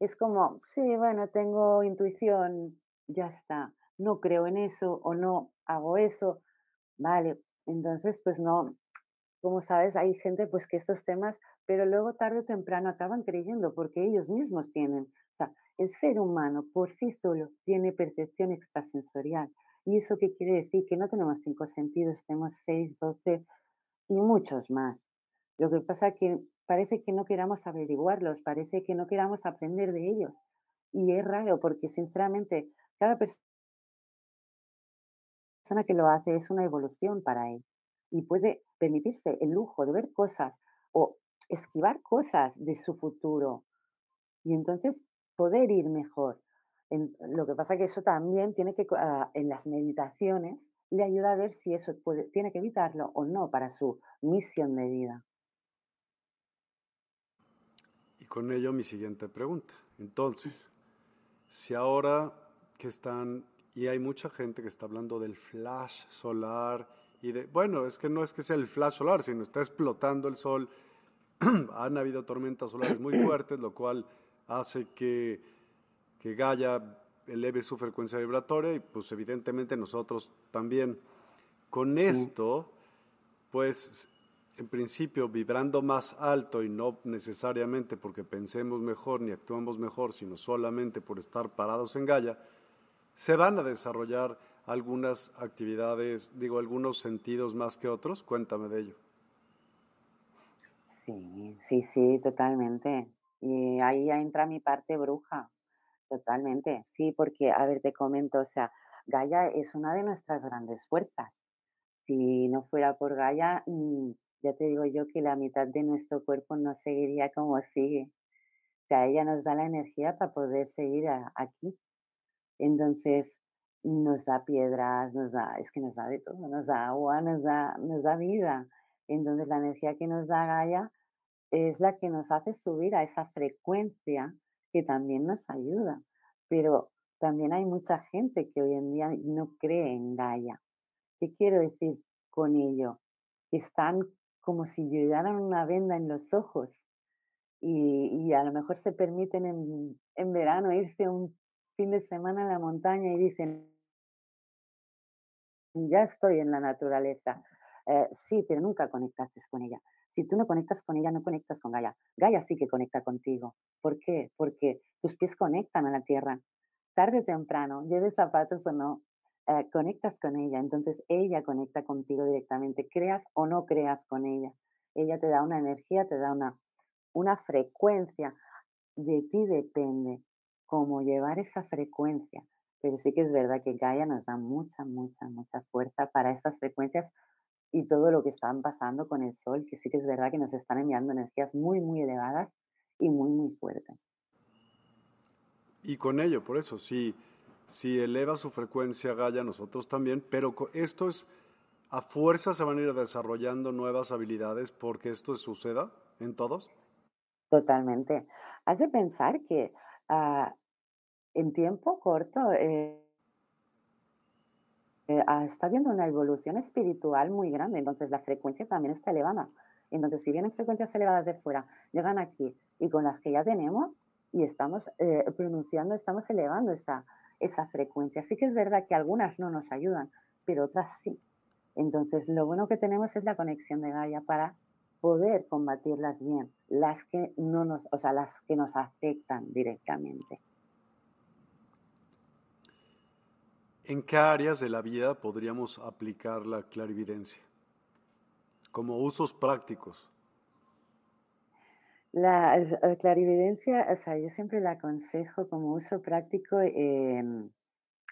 es como, sí, bueno, tengo intuición, ya está, no creo en eso o no hago eso, vale, entonces pues no, como sabes, hay gente pues que estos temas, pero luego tarde o temprano acaban creyendo porque ellos mismos tienen, o sea, el ser humano por sí solo tiene percepción extrasensorial. ¿Y eso qué quiere decir? Que no tenemos cinco sentidos, tenemos seis, doce y muchos más. Lo que pasa es que parece que no queramos averiguarlos, parece que no queramos aprender de ellos. Y es raro porque sinceramente cada persona que lo hace es una evolución para él y puede permitirse el lujo de ver cosas o esquivar cosas de su futuro y entonces poder ir mejor. lo que pasa que eso también tiene que, ah, en las meditaciones, le ayuda a ver si eso puede, tiene que evitarlo o no para su misión de vida. Con ello mi siguiente pregunta. Entonces, si ahora que están, y hay mucha gente que está hablando del flash solar, y de, bueno, es que no es que sea el flash solar, sino está explotando el sol. Han habido tormentas solares muy fuertes, lo cual hace que, que Gaia eleve su frecuencia vibratoria y pues evidentemente nosotros también. Con esto, pues en principio vibrando más alto y no necesariamente porque pensemos mejor ni actuamos mejor, sino solamente por estar parados en Gaia, se van a desarrollar algunas actividades, digo, algunos sentidos más que otros? Cuéntame de ello. Sí, sí, sí, totalmente. Y ahí entra mi parte bruja, totalmente. Sí, porque, a ver, te comento, o sea, Gaia es una de nuestras grandes fuerzas. Si no fuera por Gaia, mm, ya te digo yo que la mitad de nuestro cuerpo no seguiría como sigue. O sea, ella nos da la energía para poder seguir aquí. Entonces, nos da piedras, nos da, es que nos da de todo, nos da agua, nos da, nos da vida. Entonces la energía que nos da Gaia es la que nos hace subir a esa frecuencia que también nos ayuda. Pero también hay mucha gente que hoy en día no cree en Gaia. ¿Qué quiero decir con ello? Que están como si llevaran una venda en los ojos y, y a lo mejor se permiten en, en verano irse un fin de semana a la montaña y dicen, ya estoy en la naturaleza. Eh, sí, pero nunca conectaste con ella. Si tú no conectas con ella, no conectas con Gaia. Gaia sí que conecta contigo. ¿Por qué? Porque tus pies conectan a la tierra. Tarde o temprano, lleves zapatos o no, eh, conectas con ella. Entonces ella conecta contigo directamente, creas o no creas con ella. Ella te da una energía, te da una, una frecuencia. De ti depende cómo llevar esa frecuencia. Pero sí que es verdad que Gaia nos da mucha, mucha, mucha fuerza para estas frecuencias y todo lo que están pasando con el Sol, que sí que es verdad que nos están enviando energías muy, muy elevadas y muy, muy fuertes. Y con ello, por eso, si, si eleva su frecuencia Gaia, nosotros también, pero esto es, a fuerza se van a ir desarrollando nuevas habilidades porque esto suceda en todos. Totalmente. Has de pensar que ah, en tiempo corto, eh, está habiendo una evolución espiritual muy grande, entonces la frecuencia también está elevada. Entonces, si vienen frecuencias elevadas de fuera, llegan aquí y con las que ya tenemos y estamos eh, pronunciando, estamos elevando esa, esa frecuencia. Sí que es verdad que algunas no nos ayudan, pero otras sí. Entonces, lo bueno que tenemos es la conexión de Gaia para poder combatirlas bien, las que no nos, o sea, las que nos afectan directamente. ¿En qué áreas de la vida podríamos aplicar la clarividencia? Como usos prácticos. La, clarividencia, o sea, yo siempre la aconsejo como uso práctico em,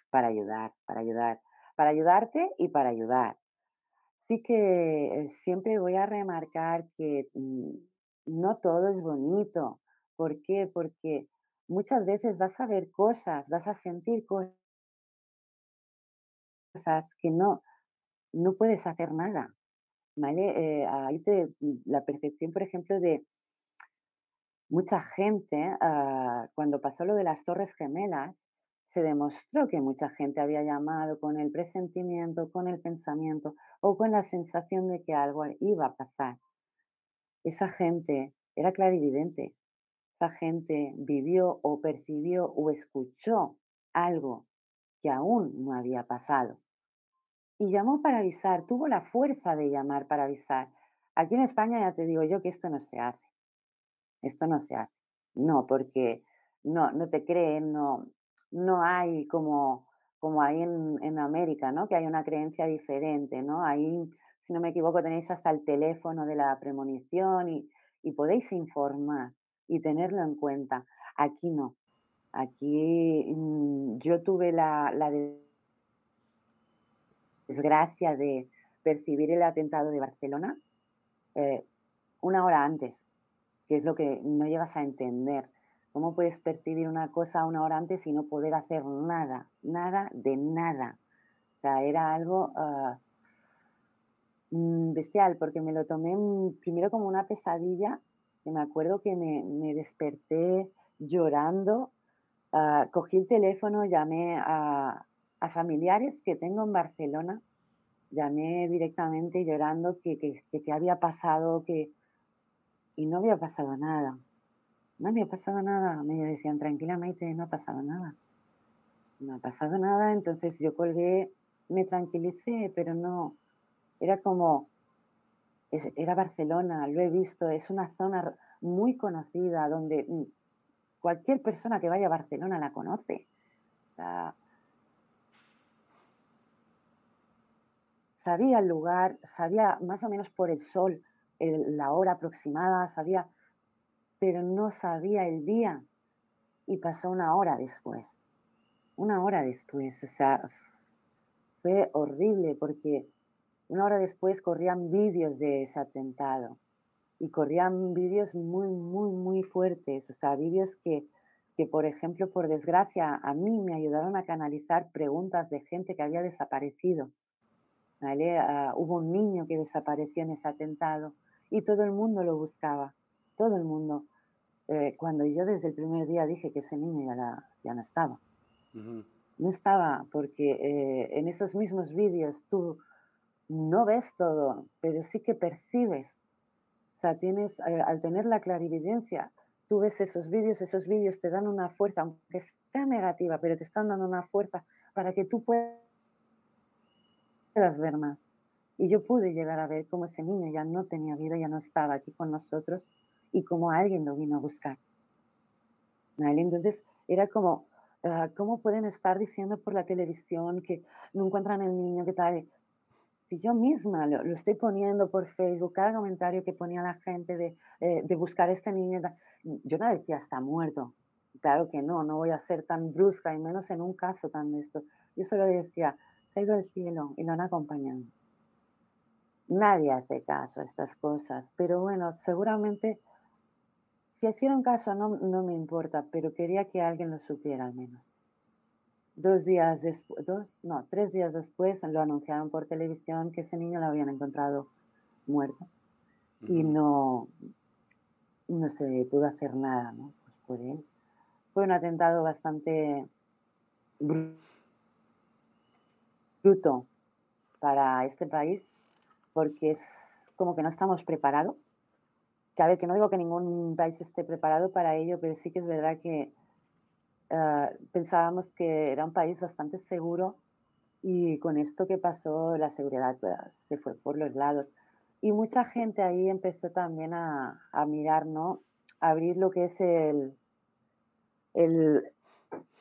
para ayudar, para ayudar, para ayudarte y para ayudar. Sí que eh, siempre voy a remarcar que mm, no todo es bonito. ¿Por qué? Porque muchas veces vas a ver cosas, vas a sentir cosas que no, no puedes hacer nada. ¿Vale? Eh, ahí te, la percepción, por ejemplo, de mucha gente, ah, cuando pasó lo de las Torres Gemelas, se demostró que mucha gente había llamado con el presentimiento, con el pensamiento o con la sensación de que algo iba a pasar. Esa gente era clarividente. Esa gente vivió o percibió o escuchó algo que aún no había pasado. Y llamó para avisar, tuvo la fuerza de llamar para avisar. Aquí en España ya te digo yo que esto no se hace. Esto no se hace. No, porque no, no te creen, no, no hay como, como hay en, en América, ¿no? Que hay una creencia diferente, ¿no? Ahí, si no me equivoco, tenéis hasta el teléfono de la premonición y, y podéis informar y tenerlo en cuenta. Aquí no. Aquí mm, yo tuve la, la desgracia de percibir el atentado de Barcelona eh, una hora antes, que es lo que no llegas a entender. ¿Cómo puedes percibir una cosa una hora antes y no poder hacer nada? Nada de nada. O sea, era algo ah, mm, bestial, porque me lo tomé primero como una pesadilla, que me acuerdo que me, desperté llorando, ah, cogí el teléfono, llamé a, familiares que tengo en Barcelona, llamé directamente llorando que, que, había pasado, que... Y no había pasado nada. No había pasado nada. Me decían, tranquila Maite, no ha pasado nada. No ha pasado nada, entonces yo colgué, me tranquilicé, pero no, era como, era Barcelona, lo he visto, es una zona muy conocida donde mm, cualquier persona que vaya a Barcelona la conoce. Sabía el lugar, sabía más o menos por el sol la hora aproximada, sabía, pero no sabía el día. Y pasó una hora después, una hora después, o sea, fue horrible porque una hora después corrían vídeos de ese atentado y corrían vídeos muy, muy, muy fuertes, o sea, vídeos que, que, por ejemplo, por desgracia, a mí me ayudaron a canalizar preguntas de gente que había desaparecido Ah, hubo un niño que desapareció en ese atentado y todo el mundo lo buscaba, todo el mundo. Eh, cuando yo desde el primer día dije que ese niño ya, ya no estaba. No estaba porque eh, en esos mismos vídeos tú no ves todo, pero sí que percibes. O sea, tienes, eh, al tener la clarividencia, tú ves esos vídeos, esos vídeos te dan una fuerza, aunque sea negativa, pero te están dando una fuerza para que tú puedas ver más. Y yo pude llegar a ver cómo ese niño ya no tenía vida, ya no estaba aquí con nosotros y cómo alguien lo vino a buscar. Entonces era como, ah, ¿cómo pueden estar diciendo por la televisión que no encuentran el niño, que tal? Si yo misma lo, estoy poniendo por Facebook, cada comentario que ponía la gente de, eh, de buscar este niño, yo no decía está muerto. Claro que no, no voy a ser tan brusca y menos en un caso tan esto. Yo solo decía, se ha ido al cielo y lo han acompañado. Nadie hace caso a estas cosas, pero bueno, seguramente si hicieron caso no, no me importa, pero quería que alguien lo supiera al menos. Dos días después, dos, no, tres días después lo anunciaron por televisión que ese niño lo habían encontrado muerto y no, no se pudo hacer nada ¿no? pues por él. Fue un atentado bastante bruto, para este país porque es como que no estamos preparados. Que a ver, que no digo que ningún país esté preparado para ello, pero sí que es verdad que eh, pensábamos que era un país bastante seguro y con esto que pasó la seguridad pues, se fue por los lados. Y mucha gente ahí empezó también a, a mirar, ¿no? A abrir lo que es el, el,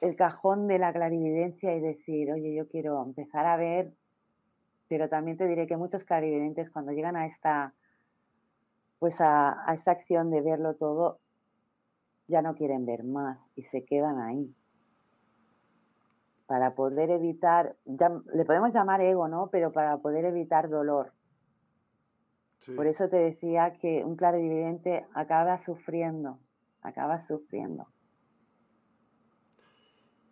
el cajón de la clarividencia y decir, oye, yo quiero empezar a ver, pero también te diré que muchos clarividentes cuando llegan a esta, pues a, a esta acción de verlo todo, ya no quieren ver más y se quedan ahí. Para poder evitar, ya, le podemos llamar ego, ¿no? Pero para poder evitar dolor. Por eso te decía que un clarividente acaba sufriendo, acaba sufriendo.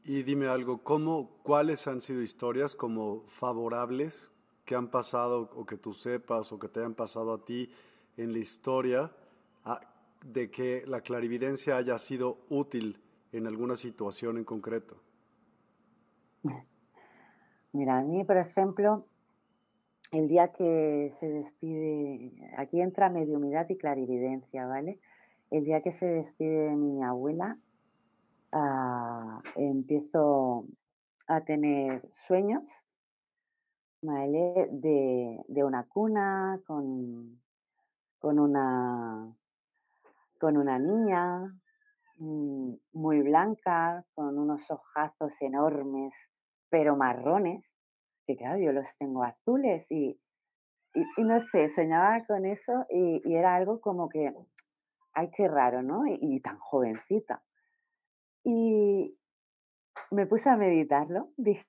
Y dime algo, ¿cómo, ¿cuáles han sido historias como favorables que han pasado o que tú sepas o que te hayan pasado a ti en la historia de que la clarividencia haya sido útil en alguna situación en concreto? Mira, a mí, por ejemplo, el día que se despide, aquí entra mediumidad y clarividencia, ¿vale? El día que se despide mi abuela, Ah, empiezo a tener sueños De, de, una cuna con, con, una, con una niña mm, muy blanca, con unos ojazos enormes, pero marrones, que claro, yo los tengo azules y, y, no sé, soñaba con eso y, era algo como que, ay, qué raro, ¿no? y tan jovencita. Y me puse a meditarlo. Dije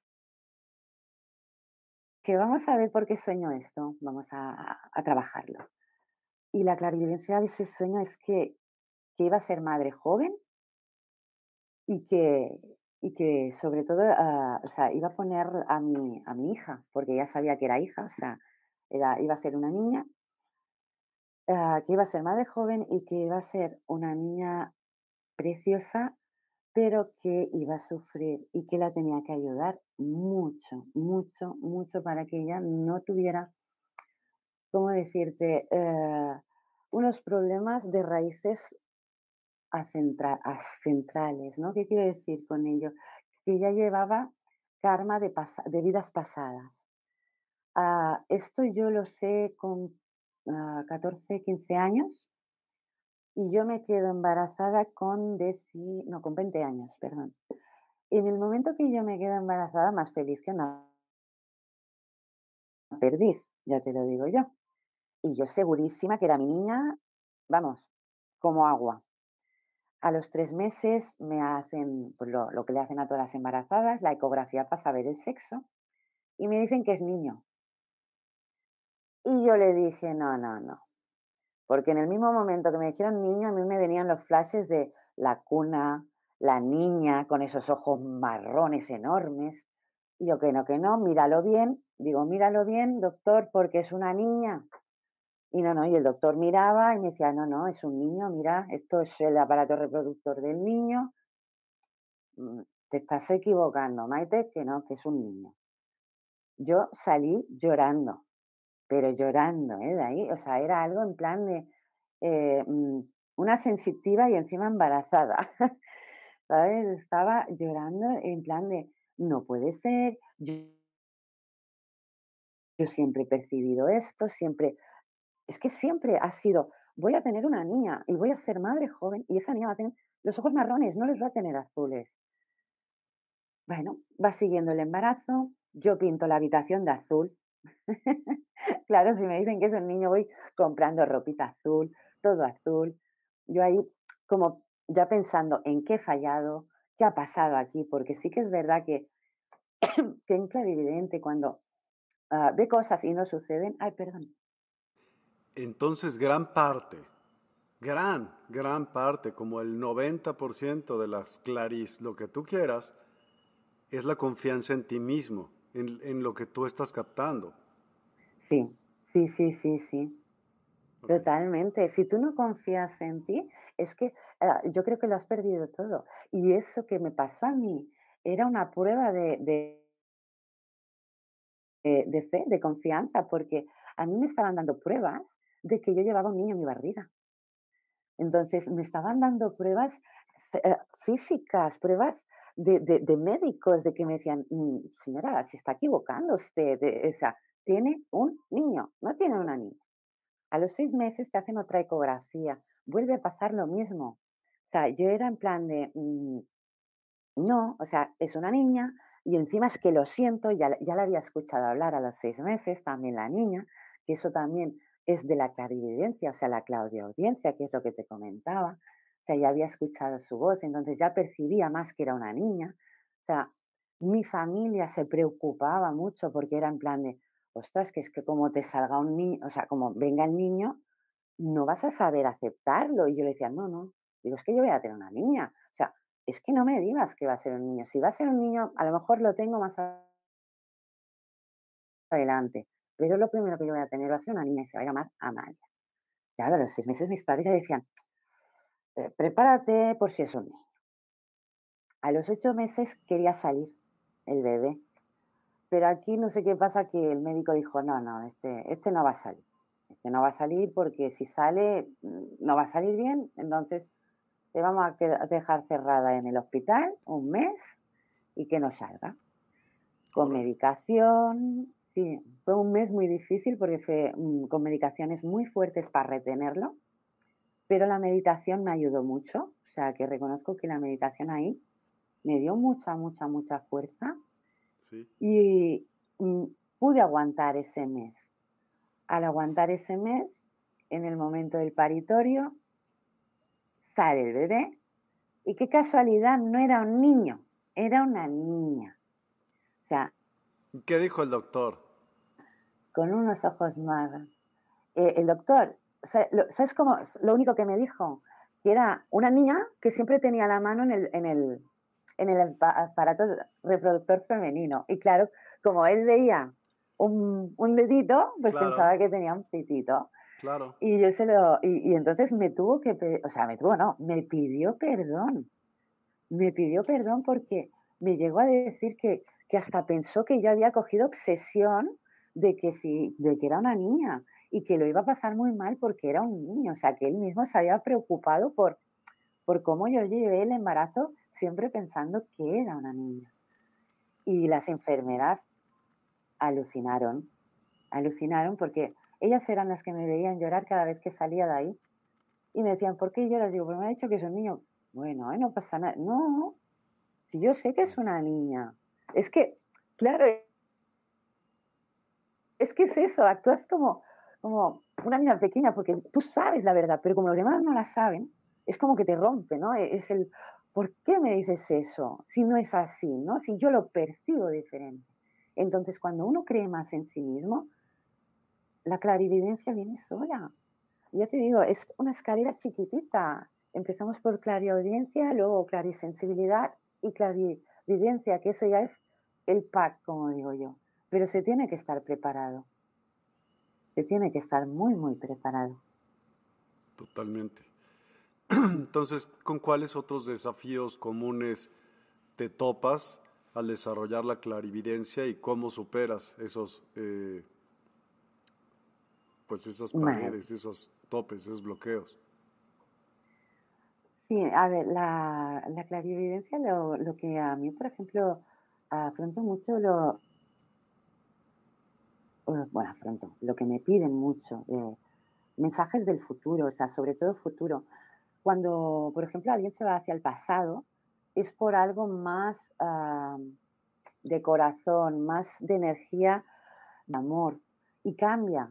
que vamos a ver por qué sueño esto, vamos a, trabajarlo. Y la clarividencia de ese sueño es que, iba a ser madre joven y que, y que sobre todo, ah, o sea, iba a poner a mi, a mi hija, porque ya sabía que era hija, o sea, era, iba a ser una niña, ah, que iba a ser madre joven y que iba a ser una niña preciosa pero que iba a sufrir y que la tenía que ayudar mucho, mucho, mucho para que ella no tuviera, ¿cómo decirte?, eh, unos problemas de raíces centrales, ¿no? ¿Qué quiero decir con ello? Que ella llevaba karma de, vidas pasadas. Ah, esto yo lo sé con 14, ah, 15 años y yo me quedo embarazada con, no, con 20 años, perdón. En el momento que yo me quedo embarazada, más feliz que una perdiz, ya te lo digo yo. Y yo segurísima que era mi niña, vamos, como agua. A los tres meses me hacen pues lo, lo, que le hacen a todas las embarazadas, la ecografía para saber el sexo, y me dicen que es niño. Y yo le dije, no, no, no, porque en el mismo momento que me dijeron niño, a mí me venían los flashes de la cuna, la niña con esos ojos marrones enormes. Y yo que no, que no, míralo bien. Digo, míralo bien, doctor, porque es una niña. Y no, no, y el doctor miraba y me decía, no, no, es un niño, mira, esto es el aparato reproductor del niño. Mm, te estás equivocando, Maite, que no, que es un niño. Yo salí llorando, pero llorando, ¿eh? De ahí, o sea, era algo en plan de eh, mm, una sensitiva y encima embarazada, ¿sabes? Estaba llorando en plan de, no puede ser, yo, siempre he percibido esto, siempre, es que siempre ha sido, voy a tener una niña y voy a ser madre joven y esa niña va a tener los ojos marrones, no les va a tener azules. Bueno, va siguiendo el embarazo, yo pinto la habitación de azul, claro, si me dicen que es un niño, voy comprando ropita azul, todo azul. Yo ahí como ya pensando en qué he fallado, qué ha pasado aquí, porque sí que es verdad que, que en clarividente cuando ah, ve cosas y no suceden, ay, perdón. Entonces, gran parte, gran, gran parte, como el 90% de las claris, lo que tú quieras, es la confianza en ti mismo en, lo que tú estás captando. Sí, sí, sí, sí, sí. Totalmente. Si tú no confías en ti, es que ah, yo creo que lo has perdido todo. Y eso que me pasó a mí era una prueba de, de, de fe, de confianza, porque a mí me estaban dando pruebas de que yo llevaba un niño en mi barriga. Entonces me estaban dando pruebas eh, físicas, pruebas de, médicos, de que me decían, mm, señora, se está equivocando usted, o sea, tiene un niño, no tiene una niña. A los seis meses te hacen otra ecografía, vuelve a pasar lo mismo. O sea, yo era en plan de, mm, no, o sea, es una niña y encima es que lo siento, ya, ya la había escuchado hablar a los seis meses, también la niña, que eso también es de la clarividencia, o sea, la audiencia, que es lo que te comentaba. Ya había escuchado su voz, entonces ya percibía más que era una niña. O sea, mi familia se preocupaba mucho porque era en plan de, ostras, que es que como te salga un niño, o sea, como venga el niño, no vas a saber aceptarlo. Y yo le decía, no, no, digo, es que yo voy a tener una niña. O sea, es que no me digas que va a ser un niño. Si va a ser un niño, a lo mejor lo tengo más adelante. Pero lo primero que yo voy a tener va a ser una niña y se va a llamar Amalia. Ya a los seis meses mis padres ya decían, eh, prepárate por si es un niño. A los ocho meses quería salir el bebé. Pero aquí no sé qué pasa que el médico dijo, no, no, este, este no va a salir. Este no va a salir porque si sale mm, no va a salir bien, entonces te vamos a dejar cerrada en el hospital un mes y que no salga. Con medicación, Sí, fue un mes muy difícil porque fue mm, con medicaciones muy fuertes para retenerlo, pero la meditación me ayudó mucho, o sea que reconozco que la meditación ahí me dio mucha, mucha, mucha fuerza y, mm, pude aguantar ese mes. Al aguantar ese mes, en el momento del paritorio, sale el bebé y qué casualidad, no era un niño, era una niña. O sea, ¿Qué dijo el doctor? con unos ojos más. Eh, el doctor, ¿sabes cómo? Lo único que me dijo, que era una niña que siempre tenía la mano en el, en el, en el aparato reproductor femenino. Y claro, como él veía un, un dedito, pues pensaba que tenía un pitito. Claro. Y yo se lo, y, y, entonces me tuvo que, o sea, me tuvo, no, me pidió perdón. Me pidió perdón porque me llegó a decir que, que hasta pensó que yo había cogido obsesión de que sí, de que era una niña y que lo iba a pasar muy mal porque era un niño, o sea, que él mismo se había preocupado por, por cómo yo llevé el embarazo siempre pensando que era una niña. Y las enfermeras alucinaron, alucinaron porque ellas eran las que me veían llorar cada vez que salía de ahí. Y me decían, ¿por qué lloras? Digo, pero me ha dicho que es un niño. Bueno, no pasa nada. No, si yo sé que es una niña. Es que, claro, es que es eso, actúas como, como una niña pequeña porque tú sabes la verdad, pero como los demás no la saben, es como que te rompe, ¿no? E-, es el, ¿por qué me dices eso? Si no es así, ¿no? Si yo lo percibo diferente. Entonces, cuando uno cree más en sí mismo, la clarividencia viene sola. Ya te digo, es una escalera chiquitita. Empezamos por clariaudiencia, luego clarisensibilidad y clarividencia, que eso ya es el pack, como digo yo pero se tiene que estar preparado. Se tiene que estar muy, muy preparado. Totalmente. Entonces, ¿con cuáles otros desafíos comunes te topas al desarrollar la clarividencia y cómo superas esos, eh, pues esas paredes, esos topes, esos bloqueos? Sí, a ver, la, la clarividencia, lo, lo, que a mí, por ejemplo, afronto mucho lo, bueno, pronto, lo que me piden mucho, eh, mensajes del futuro, o sea, sobre todo futuro. Cuando, por ejemplo, alguien se va hacia el pasado, es por algo más de corazón, más de energía, de amor, y cambia,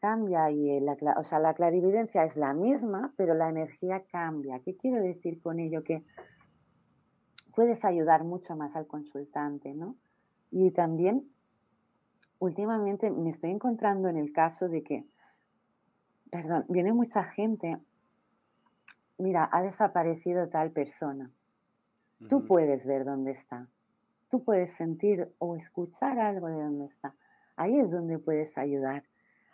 cambia, y la, o sea, la clarividencia es la misma, pero la energía cambia. ¿Qué quiero decir con ello? Que puedes ayudar mucho más al consultante, ¿no? Y también últimamente me estoy encontrando en el caso de que, perdón, viene mucha gente, mira, ha desaparecido tal persona. Tú puedes ver dónde está. Tú puedes sentir o escuchar algo de dónde está. Ahí es donde puedes ayudar.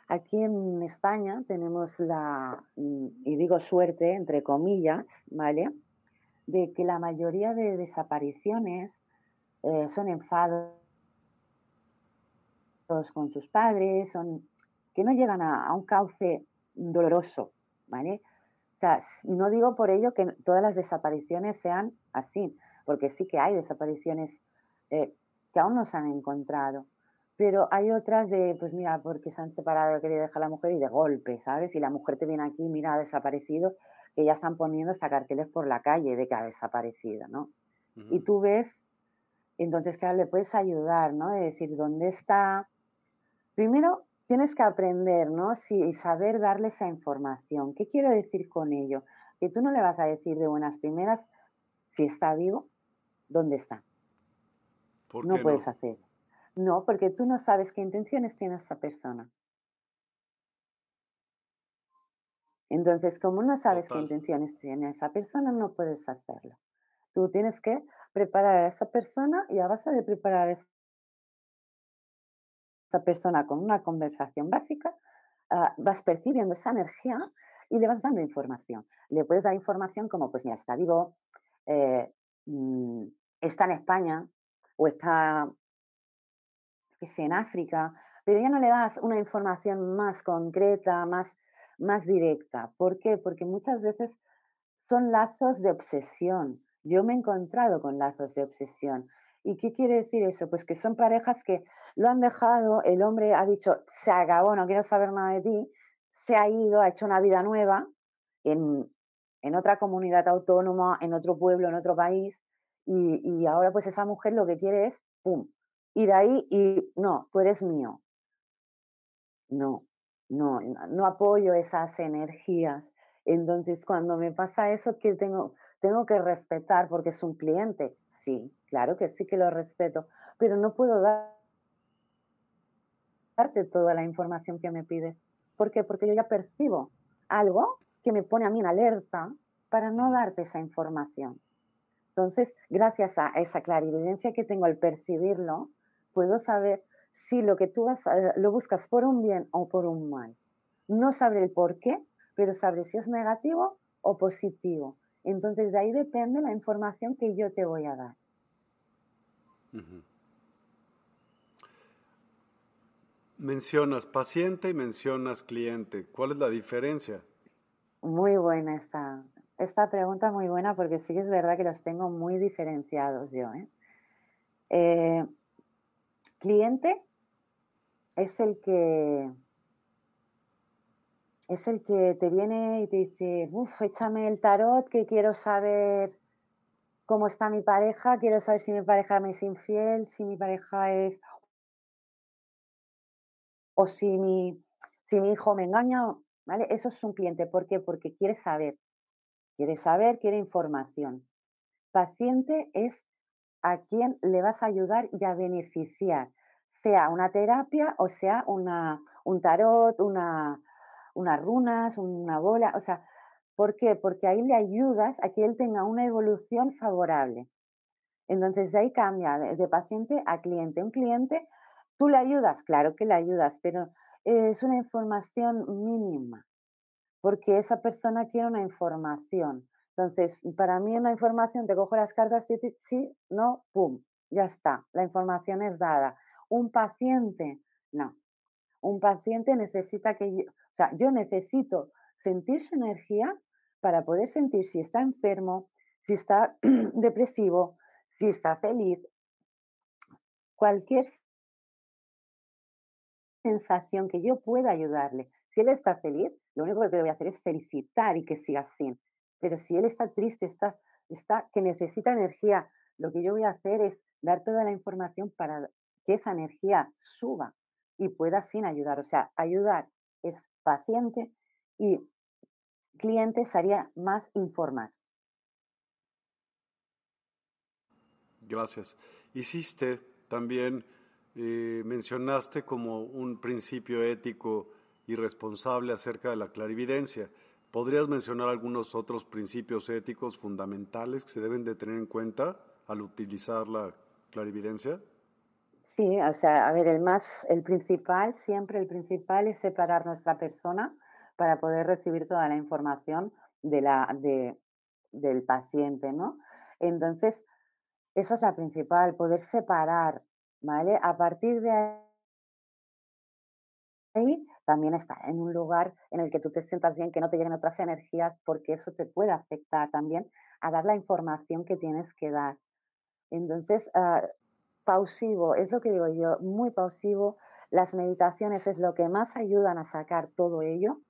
Aquí en España tenemos la, mm, y digo suerte, entre comillas, ¿vale? De que la mayoría de desapariciones eh, son enfados con sus padres, son, que no llegan a, un cauce doloroso, ¿vale? O sea, no digo por ello que todas las desapariciones sean así, porque sí que hay desapariciones eh, que aún no se han encontrado, pero hay otras de, pues mira, porque se han separado, querido dejar a la mujer y de golpe, ¿sabes? Y la mujer te viene aquí, mira, ha desaparecido, que ya están poniendo hasta carteles por la calle de que ha desaparecido, ¿no? Y tú ves, entonces, claro, le puedes ayudar, ¿no? De decir, ¿dónde está? Primero, tienes que aprender, ¿no? y saber darle esa información. ¿Qué quiero decir con ello? Que tú no le vas a decir de buenas primeras si está vivo, ¿dónde está? no puedes hacer. No, porque tú no sabes qué intenciones tiene esa persona. Entonces, como no sabes qué intenciones tiene esa persona, no puedes hacerlo. Tú tienes que preparar a esa persona y a base de preparar a esa persona con una conversación básica, ah, vas percibiendo esa energía y le vas dando información. Le puedes dar información como, pues mira, está vivo, eh, mm, está en España o está en África, pero ya no le das una información más concreta, más, más directa. ¿Por qué? Porque muchas veces son lazos de obsesión. Yo me he encontrado con lazos de obsesión. ¿Y qué quiere decir eso? Pues que son parejas que lo han dejado, el hombre ha dicho, se acabó, no quiero saber nada de ti, se ha ido, ha hecho una vida nueva en, en otra comunidad autónoma, en otro pueblo, en otro país, y, y, ahora pues esa mujer lo que quiere es, ¡pum!, ir ahí y no, tú eres mío. No, no, no apoyo esas energías. Entonces, cuando me pasa eso, que tengo, tengo que respetar porque es un cliente. Sí, claro que sí que lo respeto, pero no puedo darte toda la información que me pides. ¿Por qué? Porque yo ya percibo algo que me pone a mí en alerta para no darte esa información. Entonces, gracias a esa clarividencia que tengo al percibirlo, puedo saber si lo que tú vas, lo buscas por un bien o por un mal. No sabré el por qué, pero sabré si es negativo o positivo. Entonces de ahí depende la información que yo te voy a dar. Mencionas paciente y mencionas cliente. ¿Cuál es la diferencia? Muy buena esta, esta pregunta, muy buena, porque sí que es verdad que los tengo muy diferenciados yo. ¿eh? eh cliente es el que es el que te viene y te dice, uff, échame el tarot, que quiero saber cómo está mi pareja, quiero saber si mi pareja me es infiel, si mi pareja es... o si mi, si mi hijo me engaña, ¿vale? Eso es un cliente. ¿Por qué? Porque quiere saber. Quiere saber, quiere información. Paciente es a quién le vas a ayudar y a beneficiar, sea una terapia o sea una, un tarot, una, unas runas, una bola, o sea, ¿por qué? Porque ahí le ayudas a que él tenga una evolución favorable. Entonces de ahí cambia de, paciente a cliente. Un cliente, tú le ayudas, claro que le ayudas, pero es una información mínima, porque esa persona quiere una información. Entonces, para mí una información, te cojo las cartas, sí, no, pum, ya está, la información es dada. Un paciente, no. Un paciente necesita que yo, o sea, yo necesito sentir su energía para poder sentir si está enfermo, si está depresivo, si está feliz. Cualquier sensación que yo pueda ayudarle. Si él está feliz, lo único que voy a hacer es felicitar y que siga así. Pero si él está triste, está, está, que necesita energía, lo que yo voy a hacer es dar toda la información para que esa energía suba y pueda sin ayudar. O sea, ayudar es paciente y cliente sería más informar. Gracias. Hiciste también, eh, mencionaste como un principio ético y responsable acerca de la clarividencia. ¿Podrías mencionar algunos otros principios éticos fundamentales que se deben de tener en cuenta al utilizar la clarividencia? Sí, o sea, a ver, el más, el principal, siempre el principal es separar nuestra persona para poder recibir toda la información de la, de, del paciente, ¿no? Entonces, eso es la principal, poder separar, ¿vale? A partir de ahí, también está en un lugar en el que tú te sientas bien, que no te lleguen otras energías, porque eso te puede afectar también a dar la información que tienes que dar. Entonces, uh, pausivo, es lo que digo yo, muy pausivo. Las meditaciones es lo que más ayudan a sacar todo ello,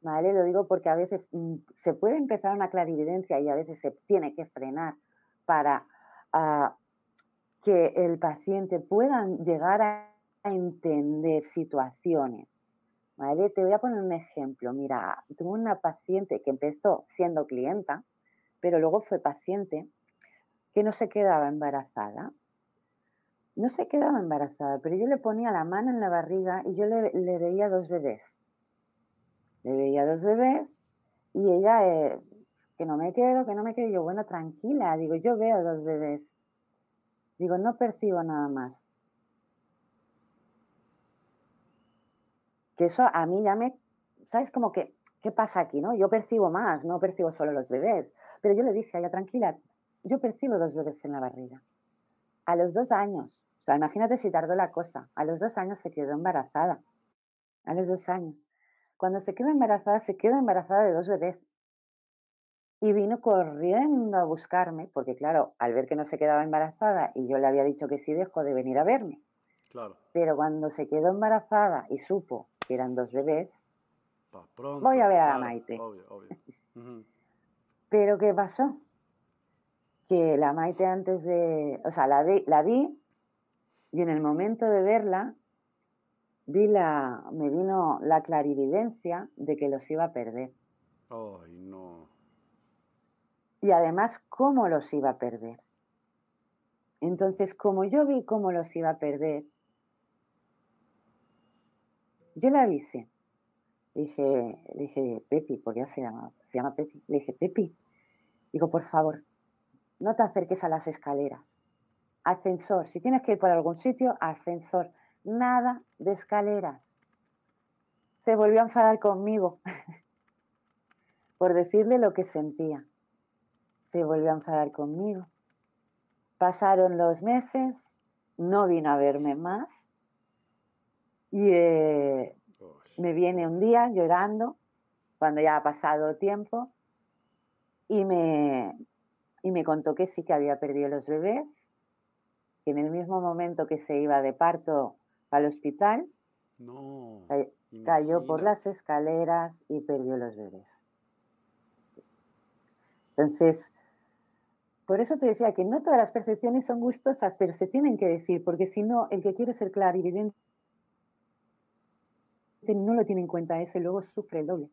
¿vale? Lo digo porque a veces mm, se puede empezar una clarividencia y a veces se tiene que frenar para uh, que el paciente pueda llegar a entender situaciones. ¿Vale? Te voy a poner un ejemplo. Mira, tengo una paciente que empezó siendo clienta, pero luego fue paciente, que no se quedaba embarazada. No se quedaba embarazada, pero yo le ponía la mano en la barriga y yo le, veía dos bebés. Le veía dos bebés y ella, eh, que no me quedo, que no me quedo. Yo, bueno, tranquila, digo, yo veo dos bebés. Digo, no percibo nada más. que eso a mí ya me, ¿sabes? Como que, ¿qué pasa aquí, no? Yo percibo más, no percibo solo los bebés. Pero yo le dije a ella, tranquila, yo percibo dos bebés en la barriga. A los dos años, o sea, imagínate si tardó la cosa, a los dos años se quedó embarazada. A los dos años. Cuando se quedó embarazada, se quedó embarazada de dos bebés. Y vino corriendo a buscarme, porque claro, al ver que no se quedaba embarazada y yo le había dicho que sí, dejó de venir a verme. Claro. Pero cuando se quedó embarazada y supo que eran dos bebés, voy a ver a la Maite. Pero ¿qué pasó? Que la Maite antes de, o sea, la vi, la vi y en el momento de verla vi la, me vino la clarividencia de que los iba a perder. Ay, no. Y además, ¿cómo los iba a perder? Entonces, como yo vi cómo los iba a perder, yo la avisé. Dije, dije, Pepi, porque ya se llama, se llama Pepi. Le dije, Pepi, digo, por favor, no te acerques a las escaleras. Ascensor, si tienes que ir por algún sitio, ascensor. Nada de escaleras. Se volvió a enfadar conmigo por decirle lo que sentía. Se volvió a enfadar conmigo. Pasaron los meses, no vino a verme más y eh, me viene un día llorando, cuando ya ha pasado tiempo, y me, y me contó que sí que había perdido los bebés, que en el mismo momento que se iba de parto al hospital, cayó por las escaleras y perdió los bebés. Entonces, por eso te decía que no todas las percepciones son gustosas, pero se tienen que decir, porque si no, el que quiere ser clarividente no lo tiene en cuenta eso y luego sufre el doble.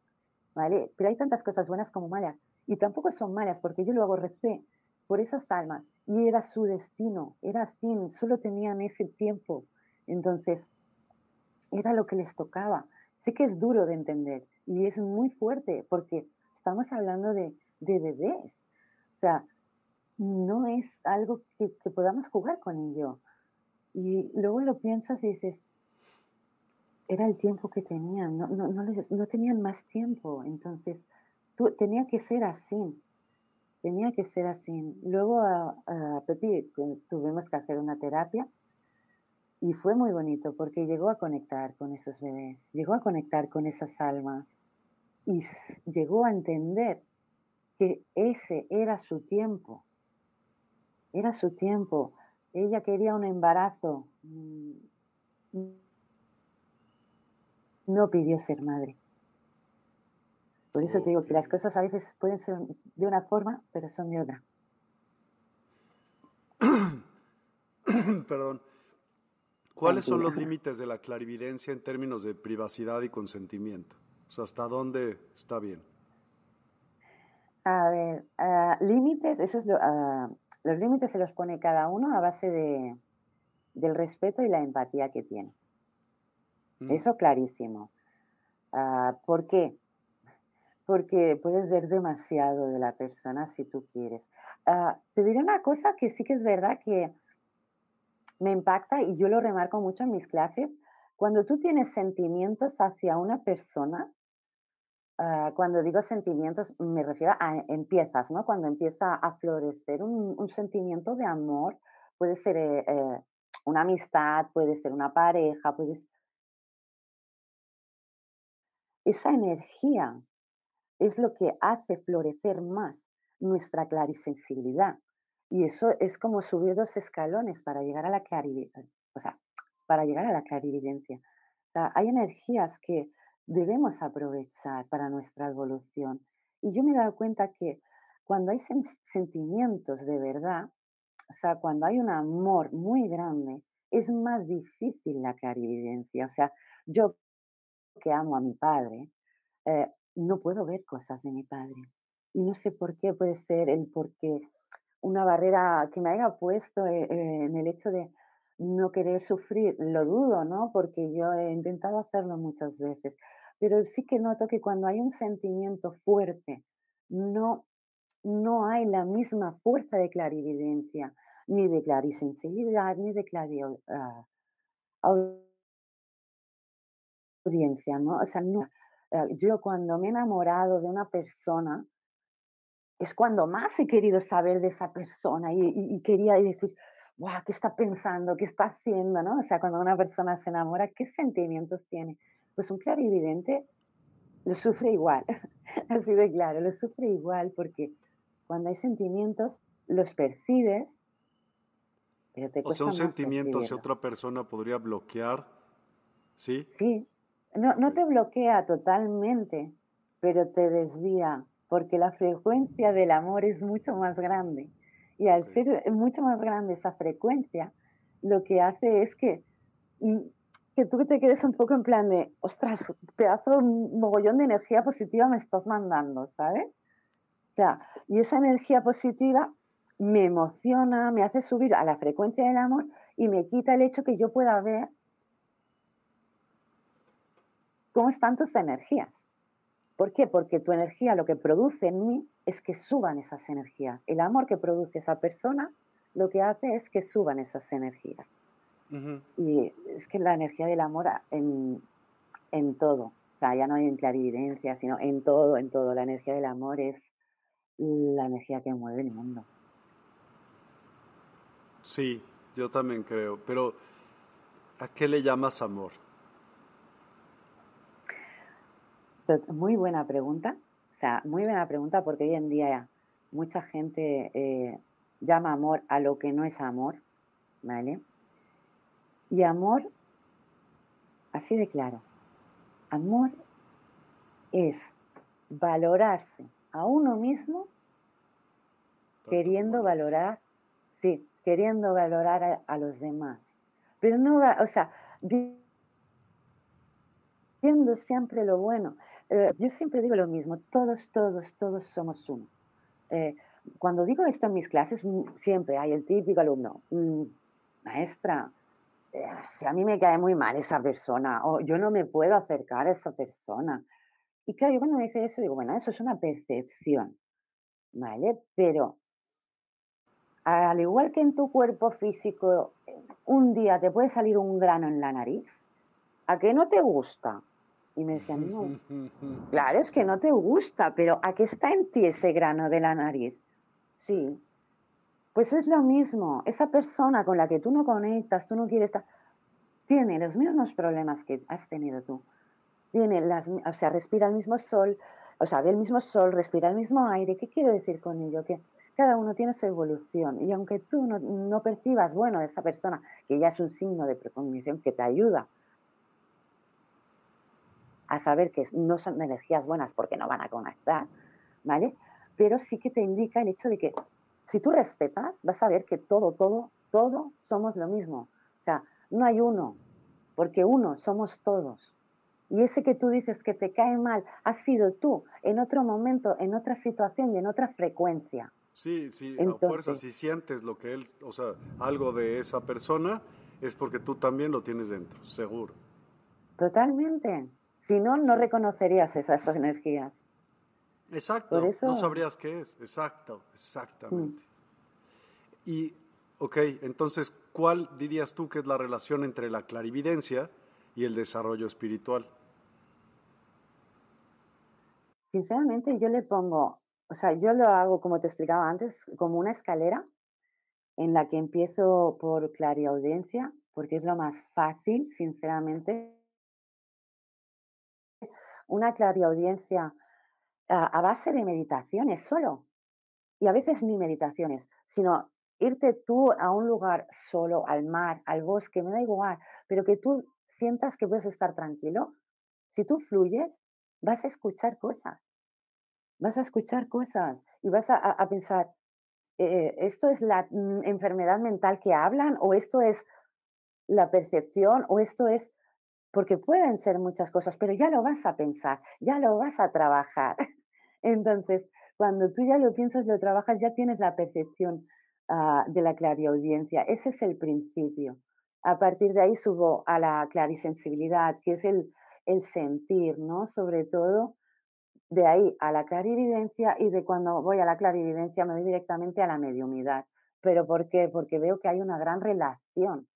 ¿Vale? Pero hay tantas cosas buenas como malas. Y tampoco son malas porque yo luego recé por esas almas y era su destino, era así, solo tenían ese tiempo. Entonces, era lo que les tocaba. Sé que es duro de entender y es muy fuerte porque estamos hablando de, de bebés. O sea, no es algo que, podamos jugar con ello. Y luego lo piensas y dices, era el tiempo que tenían, no, no, no, les, no tenían más tiempo, entonces tú, tenía que ser así, tenía que ser así. Luego a, a Pepi tuvimos que hacer una terapia y fue muy bonito porque llegó a conectar con esos bebés, llegó a conectar con esas almas y llegó a entender que ese era su tiempo, era su tiempo. Ella quería un embarazo no pidió ser madre. Por eso te digo que las cosas a veces pueden ser de una forma, pero son de otra. Perdón. ¿Cuáles son los límites de la clarividencia en términos de privacidad y consentimiento? O sea, ¿hasta dónde está bien? A ver, ah, límites, eso es ah, los límites se los pone cada uno a base de, del respeto y la empatía que tiene. Mm. Eso clarísimo. Ah, ¿Por qué? Porque puedes ver demasiado de la persona si tú quieres. Te diré una cosa que sí que es verdad que me impacta y yo lo remarco mucho en mis clases. Cuando tú tienes sentimientos hacia una persona, ah, cuando digo sentimientos me refiero a empiezas, ¿no? Cuando empieza a florecer un, sentimiento de amor, puede ser eh, eh, una amistad, puede ser una pareja, puede esa energía es lo que hace florecer más nuestra clarisensibilidad. Y eso es como subir dos escalones para llegar a la clarividencia. O sea, para llegar a la. O sea, hay energías que debemos aprovechar para nuestra evolución. Y yo me he dado cuenta que cuando hay sentimientos de verdad, o sea, cuando hay un amor muy grande, es más difícil la clarividencia. O sea, yo que amo a mi padre, eh, no puedo ver cosas de mi padre. Y no sé por qué, puede ser el porque una barrera que me haya puesto eh, eh, en el hecho de no querer sufrir, lo dudo, ¿no? Porque yo he intentado hacerlo muchas veces, pero sí que noto que cuando hay un sentimiento fuerte, no, no hay la misma fuerza de clarividencia, ni de clarisensibilidad, ni de clarividencia. Ah, ¿no? O sea, no, eh, yo cuando me he enamorado de una persona, es cuando más he querido saber de esa persona y, quería decir, wow, ¿qué está pensando? ¿Qué está haciendo? ¿no? O sea, cuando una persona se enamora, ¿qué sentimientos tiene? Pues un clarividente lo sufre igual, así de claro, lo sufre igual porque cuando hay sentimientos los percibes, pero te O sea, un sentimiento si otra persona podría bloquear, ¿sí? Sí, no, no te bloquea totalmente, pero te desvía, porque la frecuencia del amor es mucho más grande. Y al ser mucho más grande esa frecuencia, lo que hace es que, mm, que tú te quedes un poco en plan de, ostras, pedazo, mogollón de energía positiva me estás mandando, ¿sabes? O sea, y esa energía positiva me emociona, me hace subir a la frecuencia del amor y me quita el hecho que yo pueda ver cómo están tus energías. ¿Por qué? Porque tu energía lo que produce en mí es que suban esas energías. El amor que produce esa persona lo que hace es que suban esas energías. Y es que la energía del amor en, en todo, o sea, ya no hay en clarividencia, sino en todo, en todo. La energía del amor es la energía que mueve el mundo. Sí, yo también creo, pero ¿a qué le llamas amor? Muy buena pregunta. O sea, muy buena pregunta porque hoy en día mucha gente eh, llama amor a lo que no es amor, ¿vale? Y amor, así de claro, amor es valorarse a uno mismo queriendo valorar, sí, queriendo valorar a, a, los demás. Pero no, o sea, viendo siempre lo bueno. Eh, yo siempre digo lo mismo, todos, todos, todos somos uno. Eh, cuando digo esto en mis clases, mm, siempre hay el típico alumno, mm, maestra, eh, si a mí me cae muy mal esa persona, o yo no me puedo acercar a esa persona. Y claro, yo cuando me dice eso, digo, bueno, eso es una percepción, ¿vale? Pero al igual que en tu cuerpo físico, un día te puede salir un grano en la nariz, ¿a qué no te gusta? Y me decían, no, claro, es que no te gusta, pero ¿a qué está en ti ese grano de la nariz? Sí. Pues es lo mismo, esa persona con la que tú no conectas, tú no quieres estar, tiene los mismos problemas que has tenido tú. Tiene las, o sea, respira el mismo sol, o sea, ve el mismo sol, respira el mismo aire. ¿Qué quiero decir con ello? Que cada uno tiene su evolución y aunque tú no, no percibas, bueno, esa persona, que ya es un signo de precognición que te ayuda a saber que no son energías buenas porque no van a conectar, ¿vale? Pero sí que te indica el hecho de que si tú respetas, vas a ver que todo, todo, todo somos lo mismo. O sea, no hay uno, porque uno somos todos. Y ese que tú dices que te cae mal, has sido tú en otro momento, en otra situación y en otra frecuencia. Sí, sí, a fuerza si sientes lo que él, o sea, algo de esa persona, es porque tú también lo tienes dentro, seguro. Totalmente. Si no, no reconocerías esas, energías. Exacto, no sabrías qué es, exacto, exactamente. Mm. Y, ok, entonces, ¿cuál dirías tú que es la relación entre la clarividencia y el desarrollo espiritual? Sinceramente, yo le pongo, o sea, yo lo hago, como te explicaba antes, como una escalera en la que empiezo por clariaudiencia, porque es lo más fácil, sinceramente, una clariaudiencia a, a base de meditaciones solo. Y a veces ni meditaciones, sino irte tú a un lugar solo, al mar, al bosque, me da igual, pero que tú sientas que puedes estar tranquilo. Si tú fluyes, vas a escuchar cosas. Vas a escuchar cosas y vas a, pensar, eh, ¿esto es la mm, enfermedad mental que hablan o esto es la percepción o esto es porque pueden ser muchas cosas, pero ya lo vas a pensar, ya lo vas a trabajar. Entonces, cuando tú ya lo piensas, lo trabajas, ya tienes la percepción ah, de la clariaudiencia. Ese es el principio. A partir de ahí subo a la clarisensibilidad, que es el, el sentir, ¿no? Sobre todo, de ahí a la clarividencia y de cuando voy a la clarividencia me voy directamente a la mediumidad. ¿Pero por qué? Porque veo que hay una gran relación,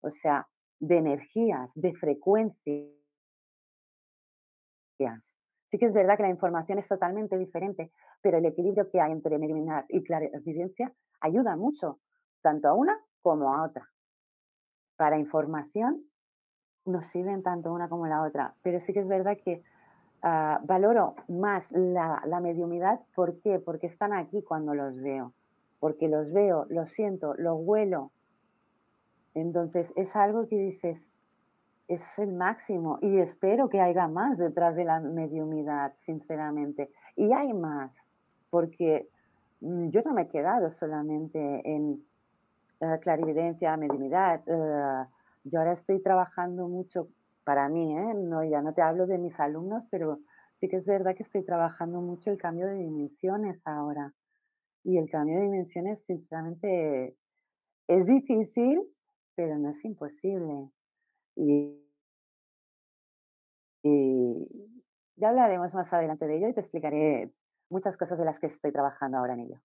o sea, de energías, de frecuencias. Sí que es verdad que la información es totalmente diferente, pero el equilibrio que hay entre mediumidad y clarividencia ayuda mucho, tanto a una como a otra. Para información nos sirven tanto una como la otra, pero sí que es verdad que ah, valoro más la, la mediumidad. ¿Por qué? Porque están aquí cuando los veo, porque los veo, los siento, los huelo. Entonces es algo que dices, es el máximo y espero que haya más detrás de la mediumidad, sinceramente. Y hay más, porque mm, yo no me he quedado solamente en uh, clarividencia, mediumidad. Uh, yo ahora estoy trabajando mucho para mí, ¿eh? no, ya no te hablo de mis alumnos, pero sí que es verdad que estoy trabajando mucho el cambio de dimensiones ahora. Y el cambio de dimensiones, sinceramente, es difícil, pero no es imposible. Y, y ya hablaremos más adelante de ello y te explicaré muchas cosas de las que estoy trabajando ahora en ello.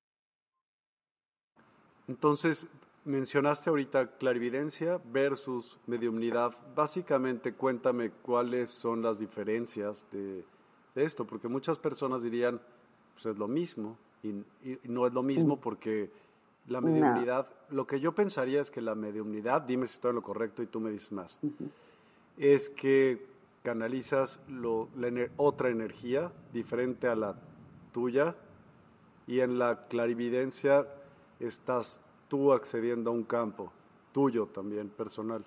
Entonces, mencionaste ahorita clarividencia versus mediumnidad. Básicamente, cuéntame cuáles son las diferencias de, esto, porque muchas personas dirían, pues es lo mismo, y, no es lo mismo mm. porque la mediumnidad, lo que yo pensaría es que la mediumnidad, dime si estoy en lo correcto y tú me dices más, es que canalizas la, otra energía diferente a la tuya y en la clarividencia estás tú accediendo a un campo tuyo también, personal.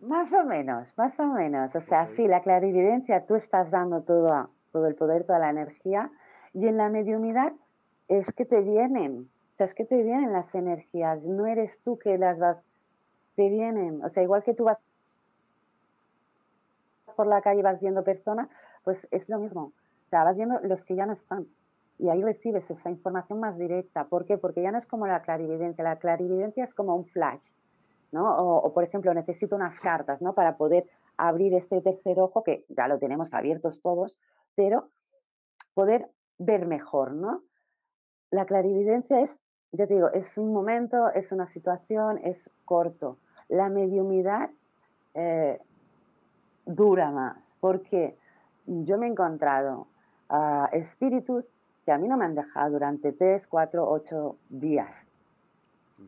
Más o menos, más o menos. O sea, sí, la clarividencia, tú estás dando todo, todo el poder, toda la energía, y en la mediunidad es que te vienen, o sea, es que te vienen las energías, no eres tú que las vas, te vienen, o sea, igual que tú vas por la calle vas viendo personas, pues es lo mismo, o sea, vas viendo los que ya no están, y ahí recibes esa información más directa. ¿Por qué? Porque ya no es como la clarividencia. La clarividencia es como un flash, ¿no? O, por ejemplo, necesito unas cartas, ¿no? Para poder abrir este tercer ojo, que ya lo tenemos abiertos todos, pero poder ver mejor, ¿no? La clarividencia es, ya te digo, es un momento, es una situación, es corto. La mediumidad eh, dura más, porque yo me he encontrado a espíritus que a mí no me han dejado durante tres, cuatro, ocho días.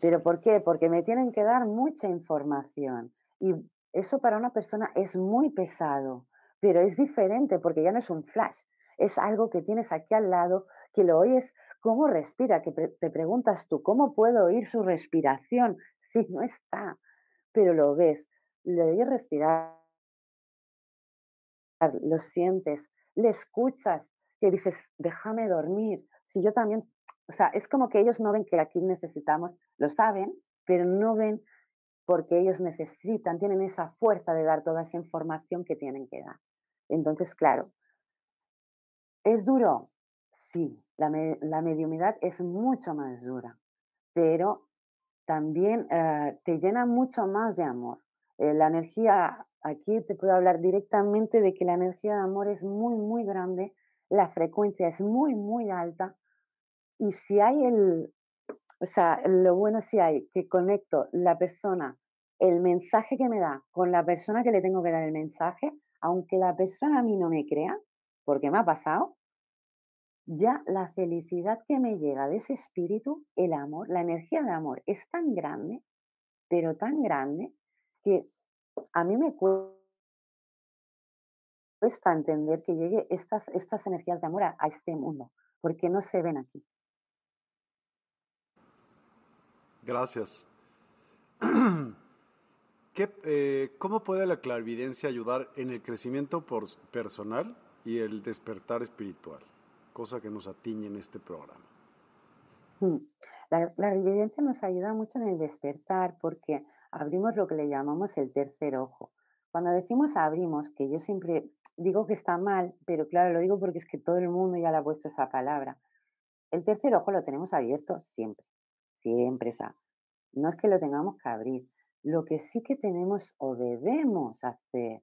¿Pero por qué? Porque me tienen que dar mucha información. Y eso para una persona es muy pesado, pero es diferente porque ya no es un flash, es algo que tienes aquí al lado, que lo oyes cómo respira, que te preguntas tú, ¿cómo puedo oír su respiración? Si no está, pero lo ves, le oyes respirar, lo sientes, le escuchas que dices, déjame dormir. Si yo también, o sea, es como que ellos no ven que aquí necesitamos, lo saben, pero no ven porque ellos necesitan, tienen esa fuerza de dar toda esa información que tienen que dar. Entonces, claro, ¿es duro? Sí, la, la mediumidad es mucho más dura, pero también eh, te llena mucho más de amor. Eh, la energía, aquí te puedo hablar directamente de que la energía de amor es muy, muy grande la frecuencia es muy, muy alta y si hay el, o sea, lo bueno si hay que conecto la persona, el mensaje que me da con la persona que le tengo que dar el mensaje, aunque la persona a mí no me crea, porque me ha pasado, ya la felicidad que me llega de ese espíritu, el amor, la energía de amor es tan grande, pero tan grande, que a mí me cuesta entender que llegue estas, estas energías de amor a, este mundo, porque no se ven aquí. Gracias. Eh, ¿Cómo puede la clarividencia ayudar en el crecimiento personal y el despertar espiritual? Cosa que nos atiñe en este programa. Mm. La, la nos ayuda mucho en el despertar porque abrimos lo que le llamamos el tercer ojo. Cuando decimos abrimos, que yo siempre digo que está mal, pero claro, lo digo porque es que todo el mundo ya le ha puesto esa palabra. El tercer ojo lo tenemos abierto siempre, siempre, o sea, no es que lo tengamos que abrir. Lo que sí que tenemos o debemos hacer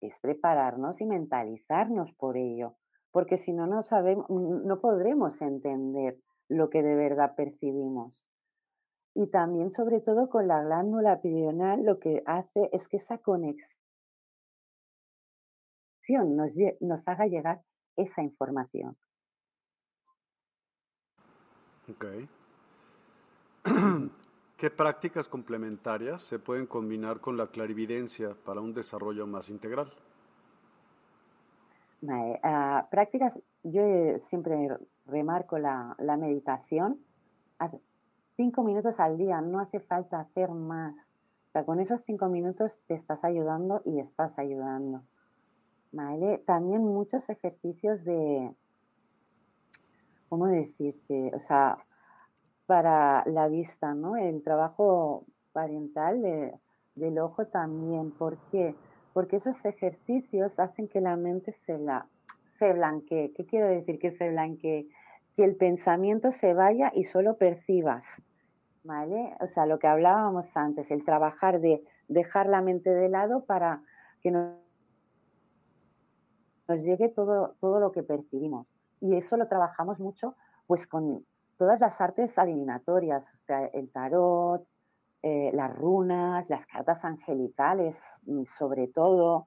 es prepararnos y mentalizarnos por ello, porque si no, no sabemos, no podremos entender lo que de verdad percibimos. Y también, sobre todo, con la glándula pineal, lo que hace es que esa conexión nos, nos haga llegar esa información. Ok. ¿Qué prácticas complementarias se pueden combinar con la clarividencia para un desarrollo más integral? Ah, prácticas, yo siempre remarco la, la meditación. Cinco minutos al día, no hace falta hacer más. O sea, con esos cinco minutos te estás ayudando y estás ayudando. También muchos ejercicios de, ¿cómo decirte? O sea, para la vista, ¿no? El trabajo parental del ojo también. ¿Por qué? Porque esos ejercicios hacen que la mente se, la, se blanquee. ¿Qué quiero decir que se blanquee? Que el pensamiento se vaya y solo percibas. ¿Vale? O sea, lo que hablábamos antes, el trabajar de dejar la mente de lado para que no nos llegue todo, todo lo que percibimos. Y eso lo trabajamos mucho pues con todas las artes adivinatorias, o sea, el tarot, eh, las runas, las cartas angelicales, mm, sobre todo,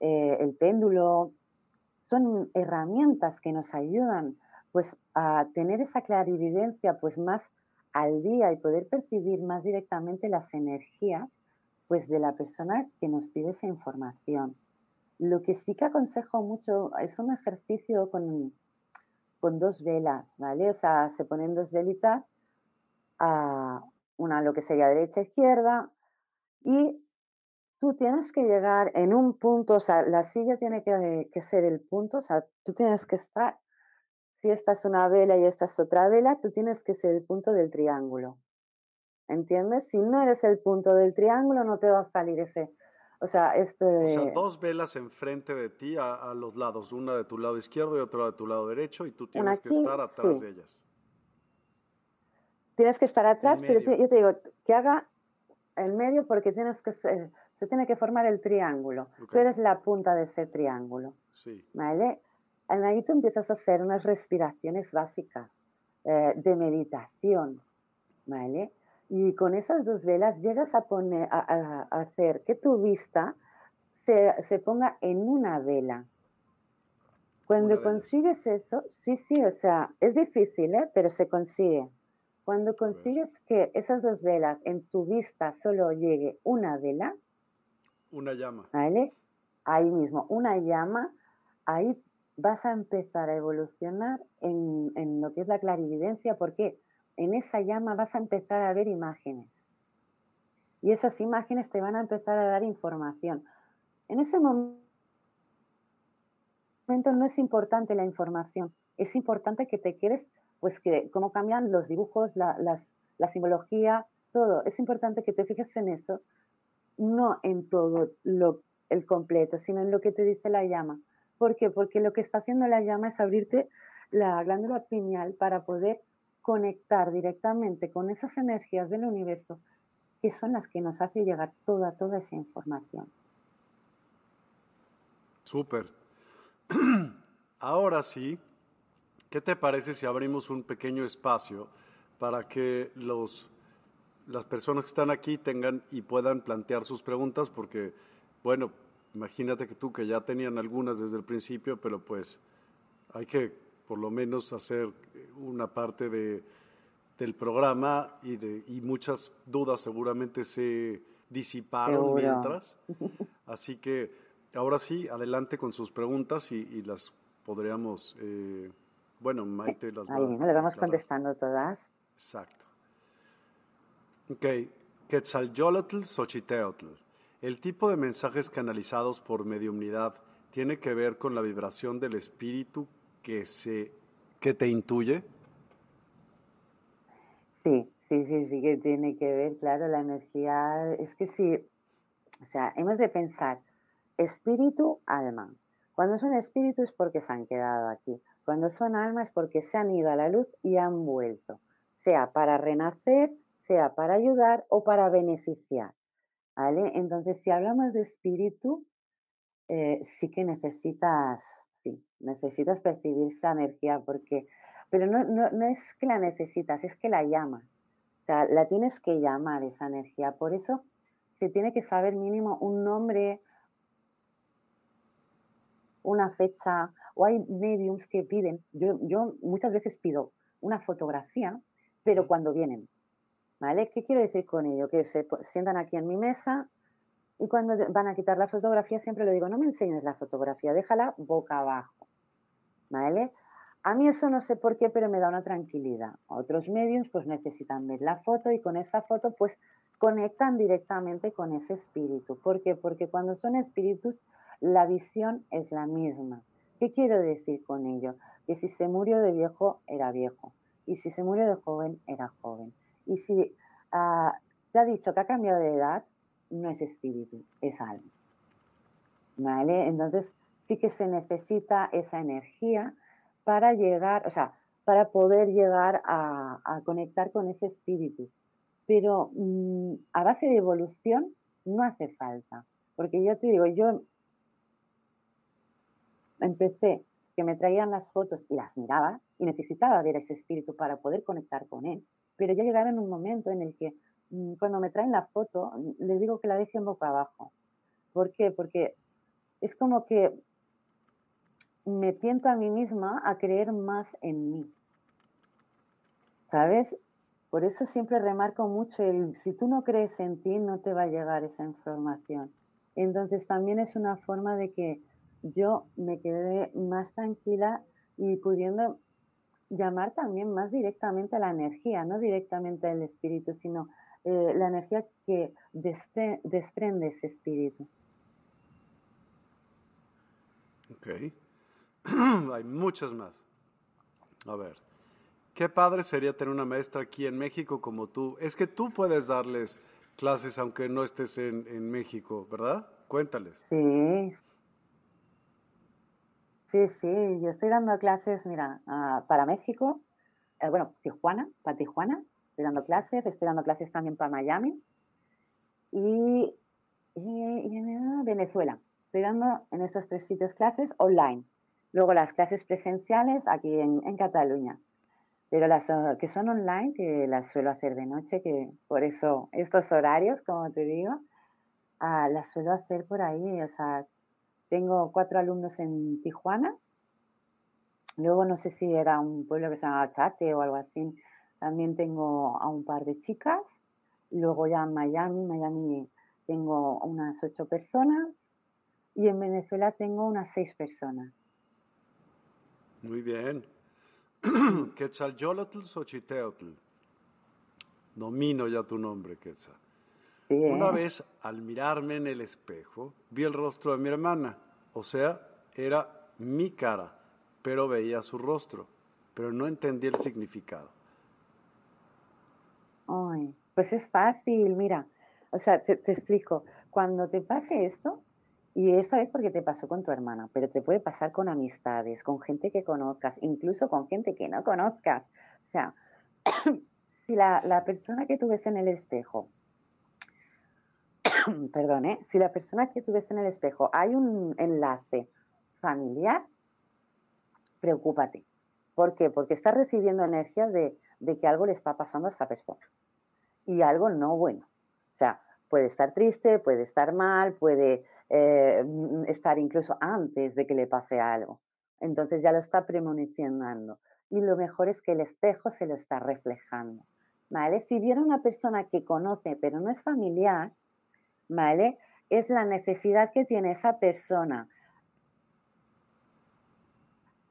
eh, el péndulo, son herramientas que nos ayudan pues a tener esa clarividencia pues más al día y poder percibir más directamente las energías pues de la persona que nos pide esa información. Lo que sí que aconsejo mucho es un ejercicio con, con dos velas, ¿vale? O sea, se ponen dos velitas, a una lo que sería derecha, izquierda, y tú tienes que llegar en un punto, o sea, la silla tiene que, que, ser el punto, o sea, tú tienes que estar, si esta es una vela y esta es otra vela, tú tienes que ser el punto del triángulo. ¿Entiendes? Si no eres el punto del triángulo, no te va a salir ese, o sea, este... O sea, dos velas enfrente de ti a, los lados, una de tu lado izquierdo y otra de tu lado derecho, y tú tienes que estar atrás de ellas. Tienes que estar atrás, pero yo te digo, que haga el medio porque tienes que se tiene que formar el triángulo. Tú eres la punta de ese triángulo. Sí. ¿Vale? Ahí tú empiezas a hacer unas respiraciones básicas eh, de meditación. ¿Vale? Y con esas dos velas llegas a, poner, a, hacer que tu vista se, ponga en una vela. Cuando consigues eso, sí, sí, o sea, es difícil, ¿eh? pero se consigue. Cuando consigues que esas dos velas en tu vista solo llegue una vela, una llama. ¿Vale? Ahí mismo, una llama, ahí vas a empezar a evolucionar en, en lo que es la clarividencia. ¿Por qué? en esa llama vas a empezar a ver imágenes. Y esas imágenes te van a empezar a dar información. En ese momento no es importante la información, es importante que te quedes, pues que cómo cambian los dibujos, la, la simbología, todo. Es importante que te fijes en eso, no en todo lo, el completo, sino en lo que te dice la llama. ¿Por qué? Porque lo que está haciendo la llama es abrirte la glándula pineal para poder conectar directamente con esas energías del universo que son las que nos hace llegar toda, toda esa información. Súper. Ahora sí, ¿qué te parece si abrimos un pequeño espacio para que los, las personas que están aquí tengan y puedan plantear sus preguntas? Porque, bueno, imagínate que tú que ya tenían algunas desde el principio, pero pues hay que por lo menos hacer una parte de, del programa y, de, y muchas dudas seguramente se disiparon mientras. Así que ahora sí, adelante con sus preguntas y, las podríamos, eh, bueno, Maite las va Ahí vamos contestando todas. Exacto. Ok, Xochiteotl. El tipo de mensajes canalizados por mediumnidad tiene que ver con la vibración del espíritu que, se, que te intuye. Sí, sí, sí, sí que tiene que ver, claro, la energía, es que sí, o sea, hemos de pensar espíritu, alma. Cuando son espíritus es porque se han quedado aquí. Cuando son almas es porque se han ido a la luz y han vuelto, sea para renacer, sea para ayudar o para beneficiar. Entonces, si hablamos de espíritu, eh, sí que necesitas, sí, necesitas percibir esa energía porque, pero no, no, no es que la necesitas, es que la llamas. O sea, la tienes que llamar esa energía. Por eso se tiene que saber mínimo un nombre, una fecha, o hay mediums que piden, yo, yo muchas veces pido una fotografía, pero cuando vienen, ¿vale? ¿Qué quiero decir con ello? Que se sientan aquí en mi mesa y cuando van a quitar la fotografía siempre le digo, no me enseñes la fotografía, déjala boca abajo, ¿vale? A mí eso no sé por qué, pero me da una tranquilidad. Otros mediums pues necesitan ver la foto y con esa foto pues conectan directamente con ese espíritu. ¿Por qué? Porque cuando son espíritus la visión es la misma. ¿Qué quiero decir con ello? Que si se murió de viejo, era viejo. Y si se murió de joven, era joven. Y si ah, te ha dicho que ha cambiado de edad, no es espíritu, es alma. ¿Vale? Entonces, sí que se necesita esa energía para llegar, o sea, para poder llegar a, conectar con ese espíritu. Pero mm, a base de evolución no hace falta. Porque yo te digo, yo empecé que me traían las fotos y las miraba y necesitaba ver ese espíritu para poder conectar con él. Pero ya llegaba en un momento en el que mm, cuando me traen la foto les digo que la dejen boca abajo. ¿Por qué? Porque es como que me tiento a mí misma a creer más en mí. ¿Sabes? Por eso siempre remarco mucho el si tú no crees en ti no te va a llegar esa información. Entonces también es una forma de que yo me quedé más tranquila y pudiendo llamar también más directamente a la energía, no directamente al espíritu, sino eh, la energía que desprende ese espíritu. Ok. Hay muchas más. A ver. Qué padre sería tener una maestra aquí en México como tú. Es que tú puedes darles clases aunque no estés en, en México, ¿verdad? Cuéntales. Sí, Sí, sí, yo estoy dando clases, mira, ah, para México, eh, bueno, Tijuana, para Tijuana, estoy dando clases, estoy dando clases también para Miami y, en Venezuela. Estoy dando en estos tres sitios clases online. Luego las clases presenciales aquí en, Cataluña. Pero las ah, que son online, que las suelo hacer de noche, que por eso estos horarios, como te digo, ah, las suelo hacer por ahí, o sea, tengo cuatro alumnos en Tijuana. Luego no sé si era un pueblo que se llama Chate o algo así. También tengo a un par de chicas. Luego ya en Miami, Miami tengo unas ocho personas. Y en Venezuela tengo unas seis personas. Muy bien. Quetzalyolotl Xochiteotl. Domino ya tu nombre, Quetzal. Una vez, al mirarme en el espejo, vi el rostro de mi hermana. O sea, era mi cara, pero veía su rostro, pero no entendí el significado. Ay, pues es fácil, mira. O sea, te, explico. Cuando te pase esto, y esta vez porque te pasó con tu hermana, pero te puede pasar con amistades, con gente que conozcas, incluso con gente que no conozcas. O sea, si la, la persona que tú ves en el espejo perdón, ¿eh? si la persona que tú ves en el espejo hay un enlace familiar, preocúpate. ¿Por qué? Porque estás recibiendo energía de, que algo le está pasando a esa persona. Y algo no bueno. O sea, puede estar triste, puede estar mal, puede eh, estar incluso antes de que le pase algo. Entonces ya lo está premonicionando. Y lo mejor es que el espejo se lo está reflejando. ¿Vale? Si viera una persona que conoce pero no es familiar, ¿vale? es la necesidad que tiene esa persona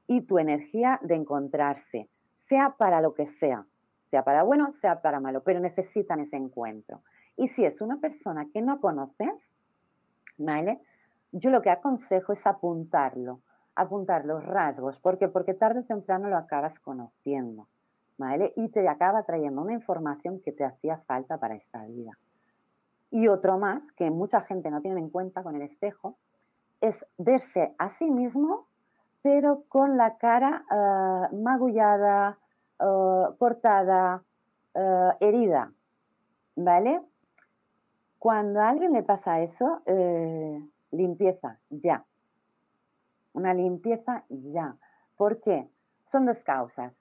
y tu energía de encontrarse, sea para lo que sea, sea para bueno, sea para malo, pero necesitan ese encuentro. Y si es una persona que no conoces, ¿vale? Yo lo que aconsejo es apuntarlo, apuntar los rasgos, porque porque tarde o temprano lo acabas conociendo, ¿vale? Y te acaba trayendo una información que te hacía falta para esta vida. Y otro más, que mucha gente no tiene en cuenta con el espejo, es verse a sí mismo, pero con la cara uh, magullada, uh, cortada, uh, herida, ¿vale? Cuando a alguien le pasa eso, eh, limpieza, ya. Una limpieza ya. ¿Por qué? Son dos causas.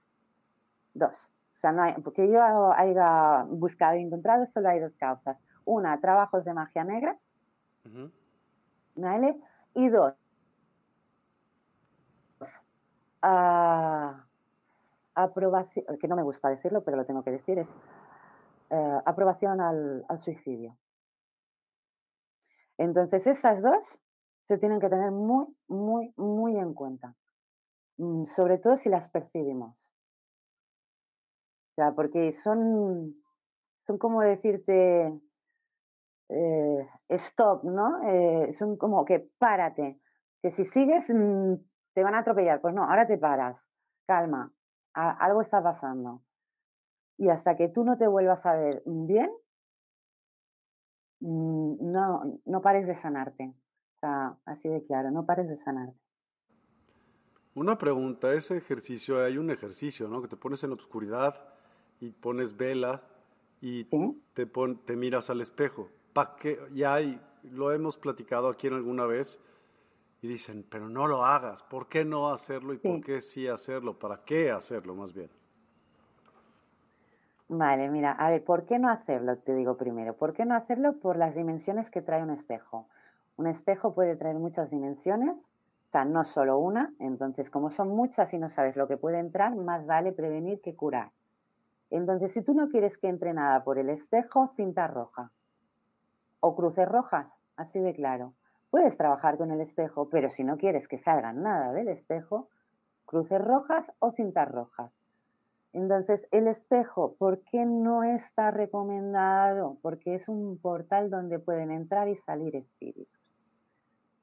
Dos. O sea, no hay, porque yo haya buscado y encontrado, solo hay dos causas. Una, trabajos de magia negra. ¿Vale? Y dos, aprobación, que no me gusta decirlo, pero lo tengo que decir, es eh, aprobación al, suicidio. Entonces, esas dos se tienen que tener muy, muy, muy en cuenta. Mm, sobre todo si las percibimos. O sea, porque son, son como decirte, eh, stop, ¿no? Eh, son como que párate, que si sigues mm, te van a atropellar. Pues no, ahora te paras, calma, algo está pasando. Y hasta que tú no te vuelvas a ver bien, mm, no, no pares de sanarte. O sea, así de claro, no pares de sanarte. Una pregunta, ese ejercicio, hay un ejercicio, ¿no? Que te pones en la oscuridad y pones vela y te, te miras al espejo. Ya hay, lo hemos platicado aquí en alguna vez y dicen, pero no lo hagas. ¿Por qué no hacerlo y por qué sí hacerlo? ¿Para qué hacerlo más bien? Vale, mira, a ver, ¿por qué no hacerlo? Te digo primero. ¿Por qué no hacerlo? Por las dimensiones que trae un espejo. Un espejo puede traer muchas dimensiones, o sea, no solo una. Entonces, como son muchas y no sabes lo que puede entrar, más vale prevenir que curar. Entonces, si tú no quieres que entre nada por el espejo, cinta roja. O cruces rojas, así de claro. Puedes trabajar con el espejo, pero si no quieres que salga nada del espejo, cruces rojas o cintas rojas. Entonces, el espejo, ¿por qué no está recomendado? Porque es un portal donde pueden entrar y salir espíritus.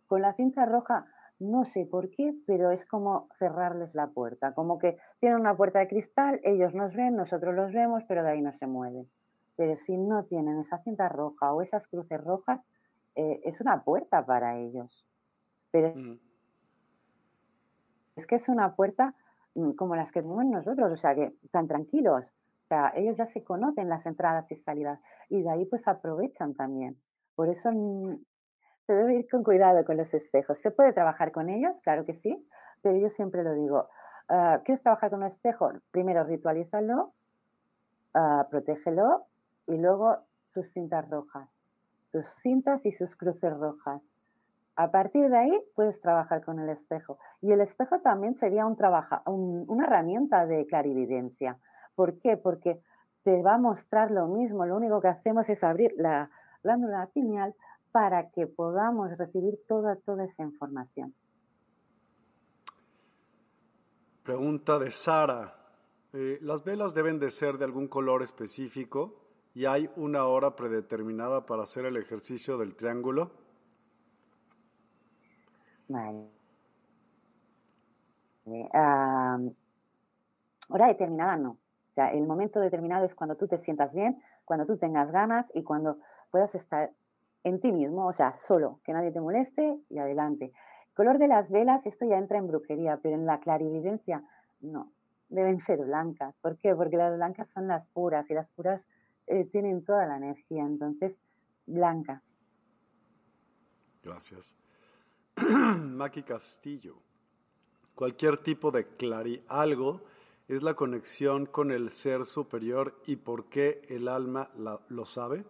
Con la cinta roja, no sé por qué, pero es como cerrarles la puerta, como que tienen una puerta de cristal, ellos nos ven, nosotros los vemos, pero de ahí no se mueven. Pero si no tienen esa cinta roja o esas cruces rojas, eh, es una puerta para ellos. Pero es que es una puerta mm, como las que tenemos nosotros, o sea, que están tranquilos. O sea, ellos ya se conocen las entradas y salidas y de ahí pues aprovechan también. Por eso mm, se debe ir con cuidado con los espejos. ¿Se puede trabajar con ellos? Claro que sí, pero yo siempre lo digo. Uh, ¿Quieres trabajar con un espejo? Primero ritualízalo, uh, protégelo y luego sus cintas rojas sus cintas y sus cruces rojas. A partir de ahí puedes trabajar con el espejo. Y el espejo también sería un trabaja, una herramienta de clarividencia. ¿Por qué? Porque te va a mostrar lo mismo. Lo único que hacemos es abrir la glándula pineal para que podamos recibir toda, toda esa información. Pregunta de Sara. Eh, ¿Las velas deben de ser de algún color específico? Y hay una hora predeterminada para hacer el ejercicio del triángulo? Vale. hora determinada no. O sea, el momento determinado es cuando tú te sientas bien, cuando tú tengas ganas y cuando puedas estar en ti mismo, o sea, solo, que nadie te moleste y adelante. color de las velas, esto ya entra en brujería, pero en la clarividencia no, deben ser blancas. ¿Por qué? Porque las blancas son las puras y las puras eh, tienen toda la energía, entonces blanca. Gracias. Maki Castillo. Cualquier tipo de clari algo es la conexión con el ser superior y por qué el alma lo sabe.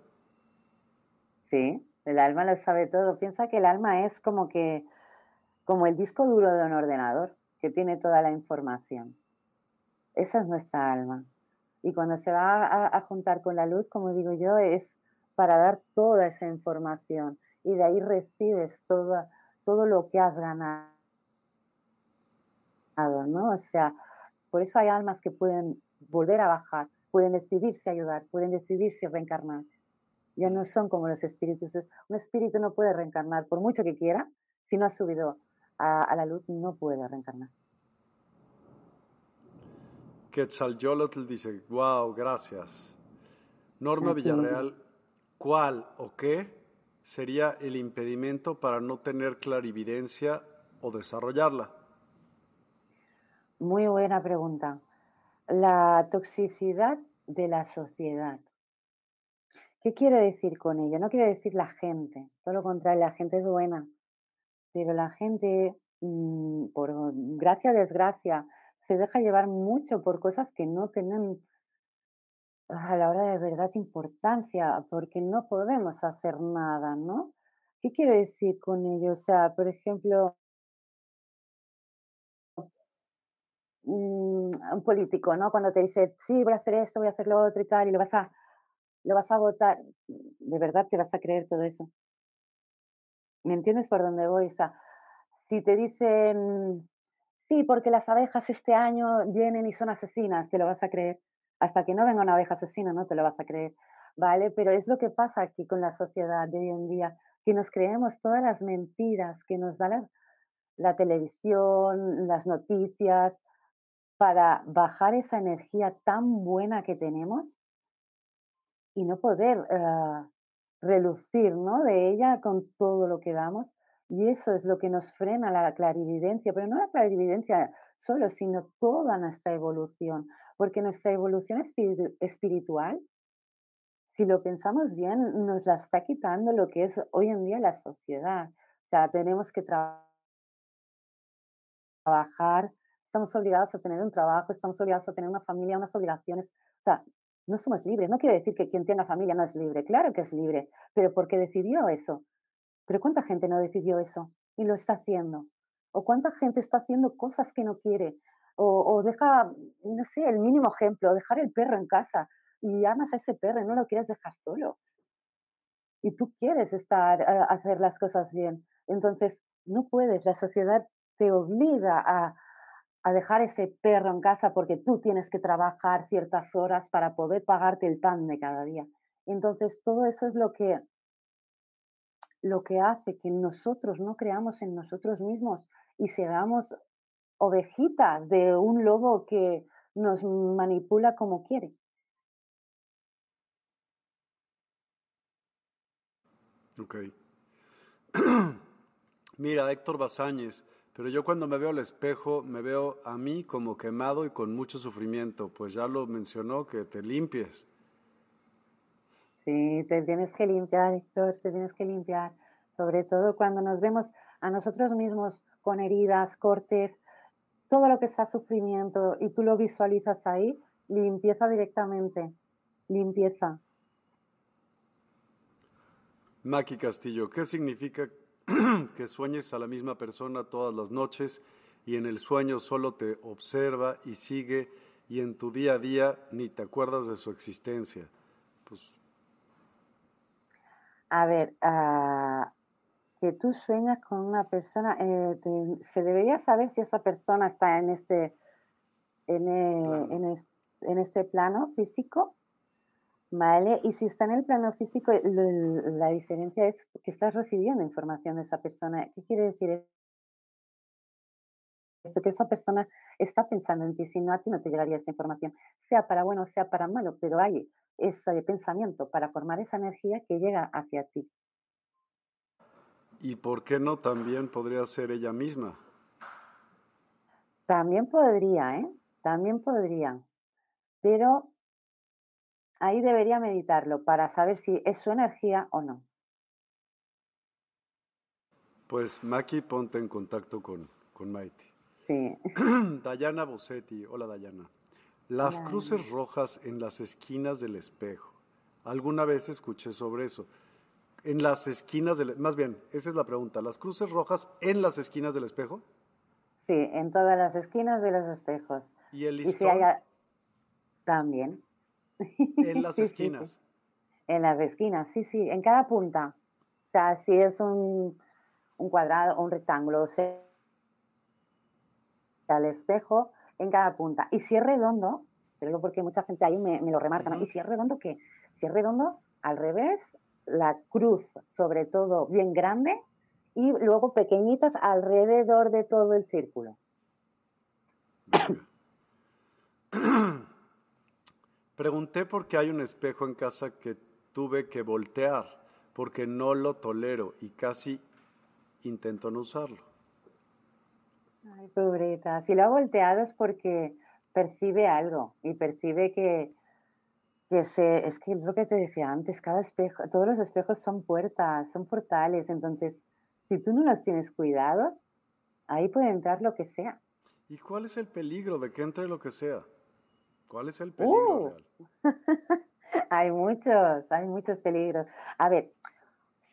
Sí, el alma lo sabe todo. Piensa que el alma es como que como el disco duro de un ordenador que tiene toda la información. Esa es nuestra alma. Y cuando se va a, juntar con la luz, como digo yo, es para dar toda esa información y de ahí recibes todo, todo lo que has ganado, ¿no? O sea, por eso hay almas que pueden volver a bajar, pueden decidirse ayudar, pueden decidirse reencarnar. Ya no son como los espíritus. Un espíritu no puede reencarnar, por mucho que quiera, si no ha subido a, la luz, no puede reencarnar. Quetzalcóatl dice, wow, gracias. Norma Villarreal, ¿cuál o qué sería el impedimento para no tener clarividencia o desarrollarla? Muy buena pregunta. La toxicidad de la sociedad. ¿Qué quiere decir con ello? No quiere decir la gente, todo lo contrario, la gente es buena, pero la gente, mm, por gracia o desgracia, se deja llevar mucho por cosas que no tienen a la hora de verdad importancia, porque no podemos hacer nada, ¿no? ¿Qué quiere decir con ello? O sea, por ejemplo, mm, un político, ¿no? Cuando te dice, sí, voy a hacer esto, voy a hacer lo otro y tal, y lo vas a, lo vas a votar, ¿de verdad te vas a creer todo eso? ¿Me entiendes por dónde voy? O sea, si te dicen, sí, porque las abejas este año vienen y son asesinas, te lo vas a creer. Hasta que no venga una abeja asesina, no te lo vas a creer. ¿Vale? Pero es lo que pasa aquí con la sociedad de hoy en día, que nos creemos todas las mentiras que nos da la, televisión, las noticias, para bajar esa energía tan buena que tenemos y no poder eh, relucir ¿no? de ella con todo lo que damos. Y eso es lo que nos frena la clarividencia, pero no la clarividencia solo, sino toda nuestra evolución, porque nuestra evolución espiritual, si lo pensamos bien, nos la está quitando lo que es hoy en día la sociedad. O sea, tenemos que trabajar, estamos obligados a tener un trabajo, estamos obligados a tener una familia, unas obligaciones. O sea, no somos libres. No quiere decir que quien tenga familia no es libre. Claro que es libre, pero porque decidió eso. Pero ¿cuánta gente no decidió eso y lo está haciendo? ¿O cuánta gente está haciendo cosas que no quiere? O, deja, no sé, el mínimo ejemplo, dejar el perro en casa y amas a ese perro y no lo quieres dejar solo. Y tú quieres estar, a eh, hacer las cosas bien. Entonces, no puedes, la sociedad te obliga a, a dejar ese perro en casa porque tú tienes que trabajar ciertas horas para poder pagarte el pan de cada día. Entonces, todo eso es lo que, lo que hace que nosotros no creamos en nosotros mismos y seamos ovejitas de un lobo que nos manipula como quiere. Ok. Mira, Héctor Bazáñez, pero yo cuando me veo al espejo, me veo a mí como quemado y con mucho sufrimiento, pues ya lo mencionó, que te limpies. Sí, te tienes que limpiar, Héctor, te tienes que limpiar. Sobre todo cuando nos vemos a nosotros mismos con heridas, cortes, todo lo que sea sufrimiento y tú lo visualizas ahí, limpieza directamente, limpieza. Maki Castillo, ¿qué significa que sueñes a la misma persona todas las noches y en el sueño solo te observa y sigue y en tu día a día ni te acuerdas de su existencia. Pues... A ver, uh, que tú sueñas con una persona, eh, se debería saber si esa persona está en este, en, eh, en, en este plano físico ¿Vale? Y si está en el plano físico, la diferencia es que estás recibiendo información de esa persona. ¿Qué quiere decir eso? Que esa persona está pensando en ti, si no a ti no te llegaría esa información, sea para bueno, sea para malo, pero hay ese pensamiento para formar esa energía que llega hacia ti. ¿Y por qué no también podría ser ella misma? También podría, ¿eh? También podría. Pero ahí debería meditarlo para saber si es su energía o no. Pues Maki, ponte en contacto con, con Maiti. Sí. Dayana Bossetti, hola Dayana. Las cruces rojas en las esquinas del espejo. Alguna vez escuché sobre eso. En las esquinas del, más bien, esa es la pregunta. ¿Las cruces rojas en las esquinas del espejo? Sí, en todas las esquinas de los espejos. ¿Y el listón? También. En las esquinas. En las esquinas, sí, sí, en cada punta. sea, si es un, un cuadrado o un rectángulo, el espejo en cada punta. Y si es redondo, digo porque mucha gente ahí me, lo remarca, ¿y si es redondo qué? Si es redondo, al revés, la cruz sobre todo bien grande y luego pequeñitas alrededor de todo el círculo. Pregunté por qué hay un espejo en casa que tuve que voltear, porque no lo tolero y casi intento no usarlo. Ay, pobreta. Si lo ha volteado es porque percibe algo y percibe que, que se, es que lo que te decía antes, cada espejo, todos los espejos son puertas, son portales, entonces si tú no los tienes cuidado, ahí puede entrar lo que sea. ¿Y cuál es el peligro de que entre lo que sea? ¿Cuál es el peligro uh. real? hay muchos, hay muchos peligros. A ver,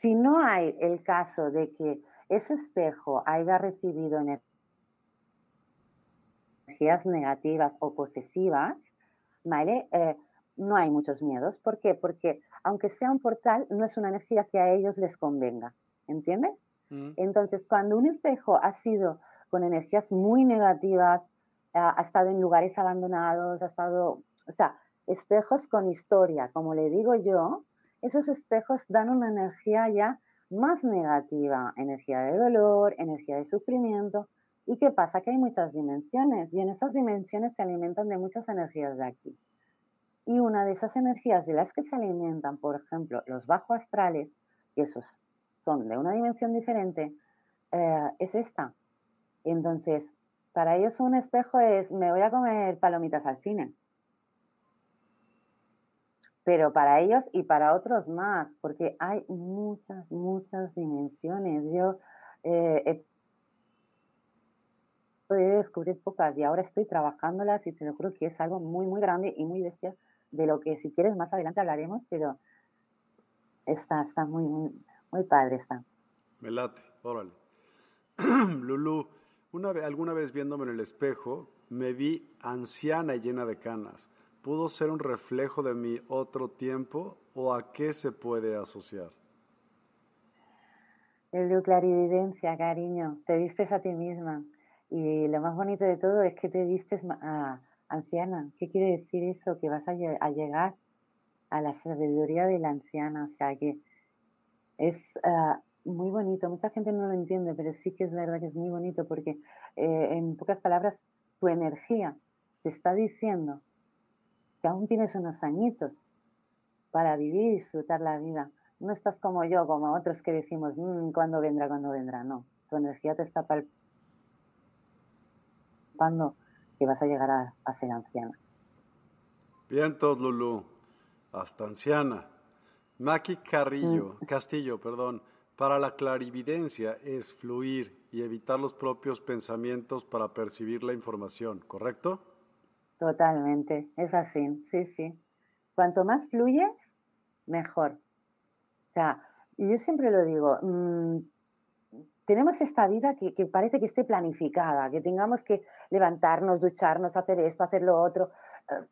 si no hay el caso de que ese espejo haya recibido energías negativas o posesivas, ¿vale? Eh, no hay muchos miedos. ¿Por qué? Porque aunque sea un portal, no es una energía que a ellos les convenga. ¿Entiendes? Mm. Entonces, cuando un espejo ha sido con energías muy negativas, ha, estado en lugares abandonados, ha estado, o sea, espejos con historia, como le digo yo, esos espejos dan una energía ya más negativa, energía de dolor, energía de sufrimiento. ¿Y qué pasa? Que hay muchas dimensiones y en esas dimensiones se alimentan de muchas energías de aquí. Y una de esas energías de las que se alimentan, por ejemplo, los bajo astrales, que esos son de una dimensión diferente, eh, es esta. Entonces, para ellos un espejo es, me voy a comer palomitas al cine. Pero para ellos y para otros más, porque hay muchas, muchas dimensiones. Yo eh, he podido descubrir pocas y ahora estoy trabajándolas y te lo juro que es algo muy, muy grande y muy bestia de lo que si quieres más adelante hablaremos, pero está, está muy, muy, muy padre está. Me late, órale. Lulu, una vez, alguna vez viéndome en el espejo, me vi anciana y llena de canas. ¿Pudo ser un reflejo de mi otro tiempo o a qué se puede asociar? De clarividencia, cariño. Te vistes a ti misma. Y lo más bonito de todo es que te vistes a anciana. ¿Qué quiere decir eso? Que vas a, llegar a la sabiduría de la anciana. O sea que es ah, muy bonito. Mucha gente no lo entiende, pero sí que es verdad que es muy bonito porque, eh, en pocas palabras, tu energía te está diciendo que aún tienes unos añitos para vivir y disfrutar la vida. No estás como yo, como otros que decimos, mmm, ¿cuándo vendrá, cuándo vendrá? No, tu energía te está palpando que vas a llegar a, a ser anciana. Vientos, Lulu, hasta anciana. Maki Carrillo, mm. Castillo, perdón, para la clarividencia es fluir y evitar los propios pensamientos para percibir la información, ¿correcto? Totalmente, es así, sí, sí. Cuanto más fluyes, mejor. O sea, yo siempre lo digo, mm, tenemos esta vida que, parece que esté planificada, que tengamos que levantarnos, ducharnos, hacer esto, hacer lo otro. Uh,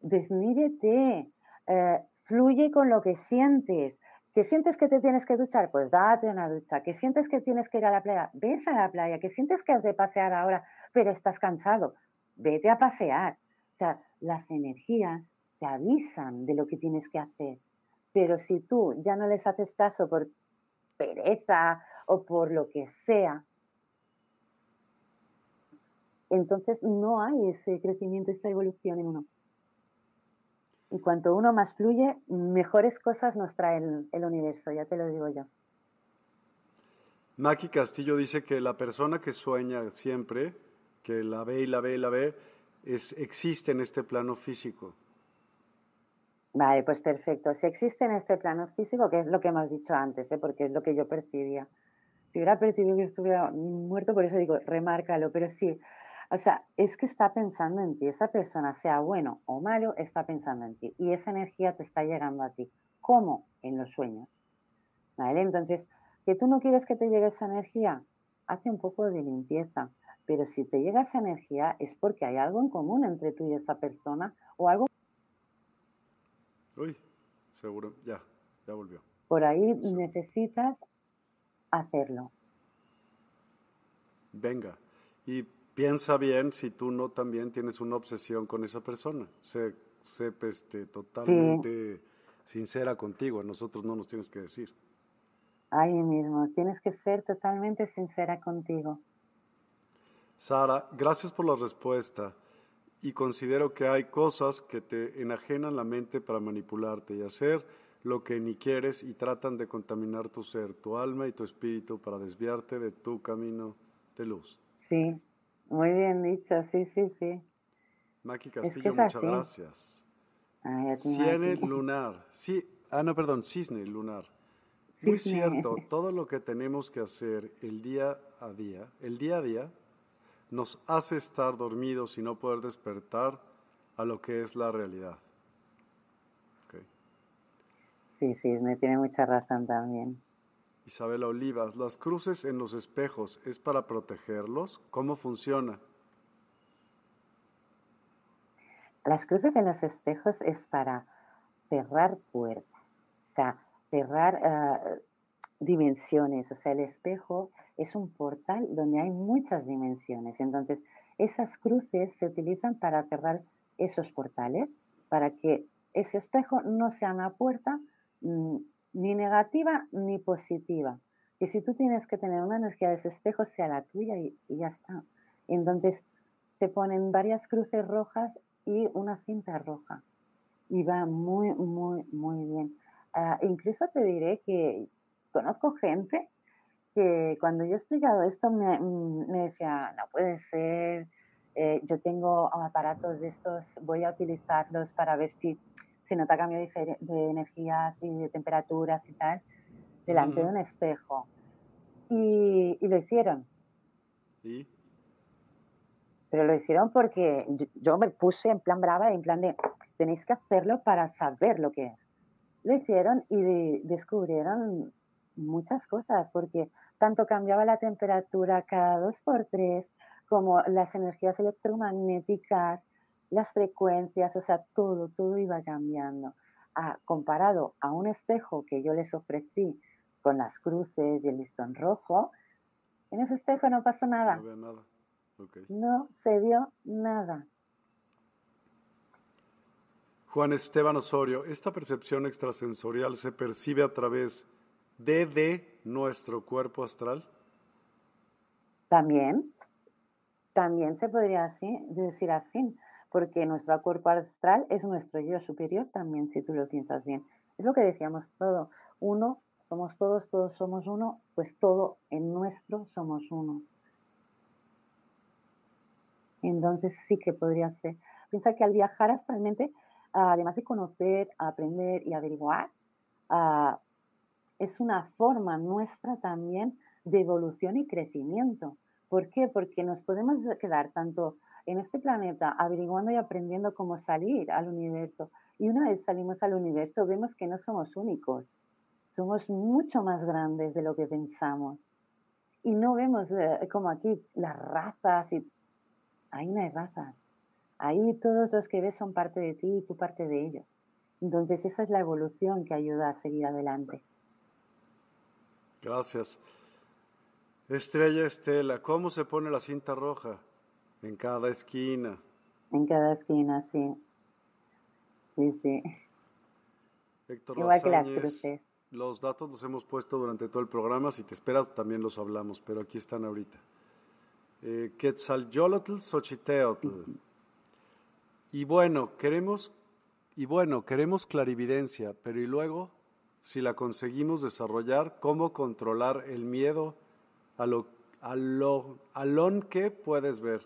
desnídete, eh, fluye con lo que sientes. ¿Que sientes que te tienes que duchar? Pues date una ducha. ¿Que sientes que tienes que ir a la playa? Ves a la playa. ¿Que sientes que has de pasear ahora, pero estás cansado? Vete a pasear. O sea, las energías te avisan de lo que tienes que hacer. Pero si tú ya no les haces caso por pereza o por lo que sea, entonces no hay ese crecimiento, esa evolución en uno. Y cuanto uno más fluye, mejores cosas nos trae el, universo, ya te lo digo yo. Maki Castillo dice que la persona que sueña siempre, que la ve y la ve y la ve, existe en este plano físico. Vale, pues perfecto. Si existe en este plano físico, que es lo que hemos dicho antes, ¿eh? porque es lo que yo percibía. Si hubiera percibido que estuviera muerto, por eso digo, remárcalo, pero sí, o sea, es que está pensando en ti. Esa persona, sea bueno o malo, está pensando en ti. Y esa energía te está llegando a ti. ¿Cómo? En los sueños. ¿Vale? Entonces, que tú no quieres que te llegue esa energía, hace un poco de limpieza. Pero si te llega esa energía es porque hay algo en común entre tú y esa persona o algo. Uy, seguro, ya, ya volvió. Por ahí necesitas hacerlo. Venga, y piensa bien si tú no también tienes una obsesión con esa persona. Sé, sé este, totalmente sincera contigo, a nosotros no nos tienes que decir. Ahí mismo, tienes que ser totalmente sincera contigo. Sara, gracias por la respuesta y considero que hay cosas que te enajenan la mente para manipularte y hacer lo que ni quieres y tratan de contaminar tu ser, tu alma y tu espíritu para desviarte de tu camino de luz. Sí, muy bien dicho, sí, sí, sí. Maki Castillo, muchas gracias. Cisne lunar, sí, ah, no, perdón, cisne lunar. Muy cierto, todo lo que tenemos que hacer el día a día, el día a día, nos hace estar dormidos y no poder despertar a lo que es la realidad. Sí, sí, me tiene mucha razón también. Isabela Olivas, las cruces en los espejos, ¿es para protegerlos? ¿Cómo funciona? Las cruces en los espejos es para cerrar puertas, o sea, cerrar eh, dimensiones. O sea, el espejo es un portal donde hay muchas dimensiones. Entonces, esas cruces se utilizan para cerrar esos portales, para que ese espejo no sea una puerta mm, ni negativa ni positiva. Y si tú tienes que tener una energía de ese espejo, sea la tuya y, ya está. Entonces, se ponen varias cruces rojas y una cinta roja. Y va muy, muy, muy bien. Ah, incluso te diré que conozco gente que cuando yo he explicado esto me, mm, decía, no puede ser, eh, yo tengo aparatos de estos, voy a utilizarlos para ver si se nota cambio de, de energías y de temperaturas y tal, delante de un espejo. Y, lo hicieron. ¿Y? Pero lo hicieron porque yo, me puse en plan brava, en plan de, tenéis que hacerlo para saber lo que es. Lo hicieron y descubrieron muchas cosas, porque tanto cambiaba la temperatura cada dos por tres, como las energías electromagnéticas, las frecuencias, o sea, todo, todo iba cambiando. Ah, comparado a un espejo que yo les ofrecí con las cruces y el listón rojo, en ese espejo no pasó nada. No, nada. no se vio nada. Juan Esteban Osorio, ¿esta percepción extrasensorial se percibe a través de, nuestro cuerpo astral? También, también se podría decir así, porque nuestro cuerpo astral es nuestro yo superior también, si tú lo piensas bien. Es lo que decíamos todo, uno, somos todos, todos somos uno, pues todo en nuestro somos uno. Entonces sí que podría ser. Piensa que al viajar astralmente además de conocer, aprender y averiguar, ah, es una forma nuestra también de evolución y crecimiento. ¿Por qué? Porque nos podemos quedar tanto en este planeta averiguando y aprendiendo cómo salir al universo. Y una vez salimos al universo vemos que no somos únicos, somos mucho más grandes de lo que pensamos. Y no vemos eh, como aquí las razas y ahí no hay razas. Ahí todos los que ves son parte de ti y tú parte de ellos. Entonces esa es la evolución que ayuda a seguir adelante. Gracias. Estrella Estela, ¿cómo se pone la cinta roja? En cada esquina. En cada esquina, sí. Sí, sí. Héctor Igual que las cruces. Los datos los hemos puesto durante todo el programa. Si te esperas, también los hablamos, pero aquí están ahorita. Eh, Quetzalyolotl, Xochiteotl. Y bueno, queremos, y bueno, queremos clarividencia, pero y luego, si la conseguimos desarrollar, ¿cómo controlar el miedo a lo, a lo, que puedes ver?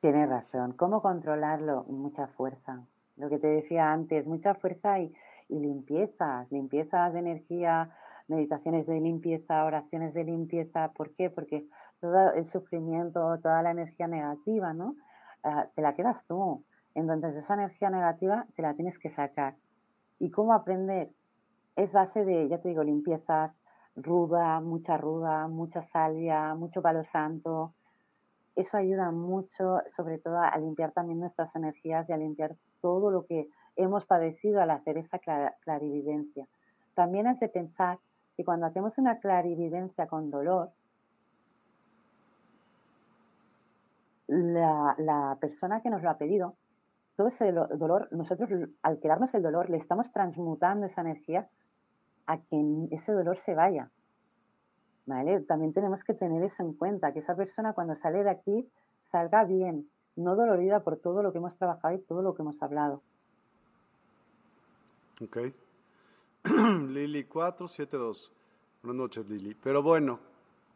Tienes razón. ¿Cómo controlarlo? Mucha fuerza. Lo que te decía antes, mucha fuerza y, y limpiezas, limpiezas de energía, meditaciones de limpieza, oraciones de limpieza. ¿Por qué? Porque todo el sufrimiento, toda la energía negativa, ¿no? Ah, te la quedas tú. Entonces esa energía negativa te la tienes que sacar. ¿Y cómo aprender? Es base de, ya te digo, limpiezas, ruda, mucha ruda, mucha salvia, mucho palo santo. Eso ayuda mucho, sobre todo a limpiar también nuestras energías y a limpiar todo lo que hemos padecido al hacer esa clarividencia. también has de pensar que cuando hacemos una clarividencia con dolor, la persona que nos lo ha pedido, todo ese dolor, nosotros al quedarnos el dolor, le estamos transmutando esa energía a que ese dolor se vaya. ¿Vale? También tenemos que tener eso en cuenta, que esa persona cuando sale de aquí salga bien, no dolorida por todo lo que hemos trabajado y todo lo que hemos hablado. Ok. Lili 472. Buenas noches, Lili. Pero bueno,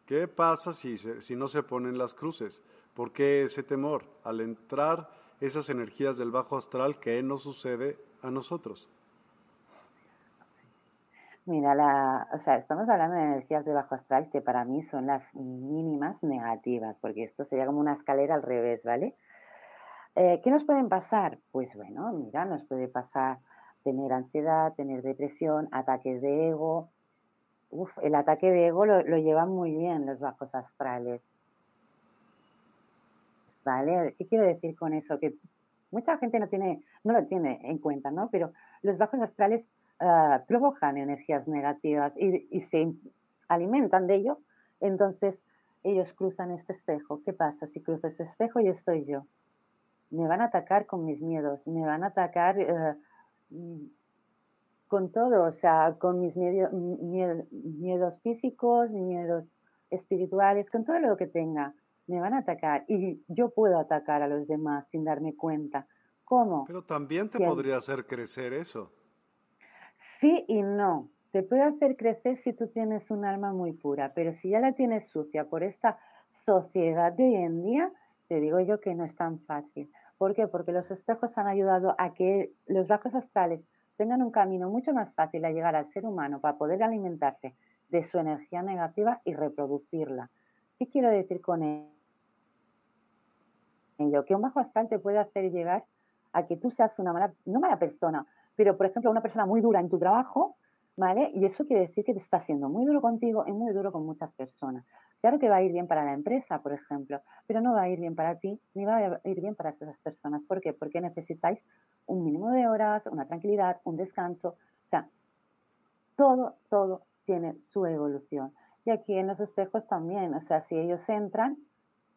¿qué pasa si, si no se ponen las cruces? ¿Por qué ese temor? Al entrar esas energías del bajo astral, ¿qué nos sucede a nosotros? Mira, la, o sea, estamos hablando de energías de bajo astral que para mí son las mínimas negativas, porque esto sería como una escalera al revés, ¿vale? Eh, ¿Qué nos pueden pasar? Pues bueno, mira, nos puede pasar tener ansiedad, tener depresión, ataques de ego. Uf, el ataque de ego lo, lo llevan muy bien los bajos astrales. ¿Vale? ¿Qué quiero decir con eso? Que mucha gente no tiene, no lo tiene en cuenta, ¿no? Pero los bajos astrales uh, provocan energías negativas y, se alimentan de ello. Entonces, ellos cruzan este espejo. ¿Qué pasa? Si cruzo este espejo, y estoy yo. Me van a atacar con mis miedos, me van a atacar uh, con todo, o sea, con mis miedo, miedos físicos, miedos espirituales, con todo lo que tenga me van a atacar y yo puedo atacar a los demás sin darme cuenta. ¿Cómo? Pero también te podría hacer crecer eso. Sí y no. Te puede hacer crecer si tú tienes un alma muy pura, pero si ya la tienes sucia por esta sociedad de hoy en día, te digo yo que no es tan fácil. ¿Por qué? Porque los espejos han ayudado a que los bajos astrales tengan un camino mucho más fácil a llegar al ser humano para poder alimentarse de su energía negativa y reproducirla. ¿Qué quiero decir con ello? que un bajo astral puede hacer llegar a que tú seas una mala, no mala persona, pero por ejemplo una persona muy dura en tu trabajo, ¿vale? Y eso quiere decir que te está haciendo muy duro contigo y muy duro con muchas personas. Claro que va a ir bien para la empresa, por ejemplo, pero no va a ir bien para ti ni va a ir bien para esas personas. ¿Por qué? Porque necesitáis un mínimo de horas, una tranquilidad, un descanso. O sea, todo, todo tiene su evolución. Y aquí en los espejos también, o sea, si ellos entran,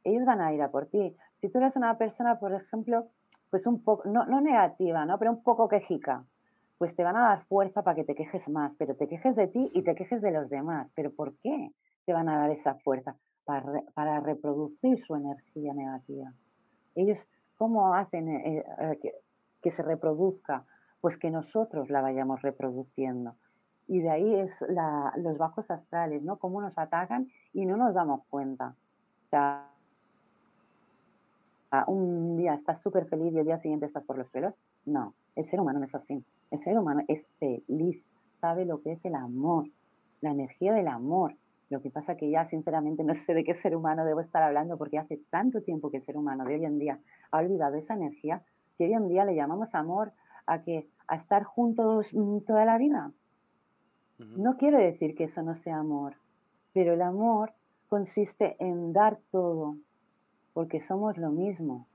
ellos van a ir a por ti. Si tú eres una persona, por ejemplo, pues un poco, no, no negativa, ¿no? Pero un poco quejica, pues te van a dar fuerza para que te quejes más, pero te quejes de ti y te quejes de los demás. ¿Pero por qué te van a dar esa fuerza? Para, para reproducir su energía negativa. Ellos, ¿cómo hacen eh, eh, que, que, se reproduzca? Pues que nosotros la vayamos reproduciendo. Y de ahí es la, los bajos astrales, ¿no? Cómo nos atacan y no nos damos cuenta. O sea, un día estás súper feliz y el día siguiente estás por los pelos. No, el ser humano no es así. El ser humano es feliz, sabe lo que es el amor, la energía del amor. Lo que pasa que ya sinceramente no sé de qué ser humano debo estar hablando porque hace tanto tiempo que el ser humano de hoy en día ha olvidado esa energía que hoy en día le llamamos amor a que a estar juntos mm, toda la vida. No quiero decir que eso no sea amor, pero el amor consiste en dar todo, porque somos lo mismo.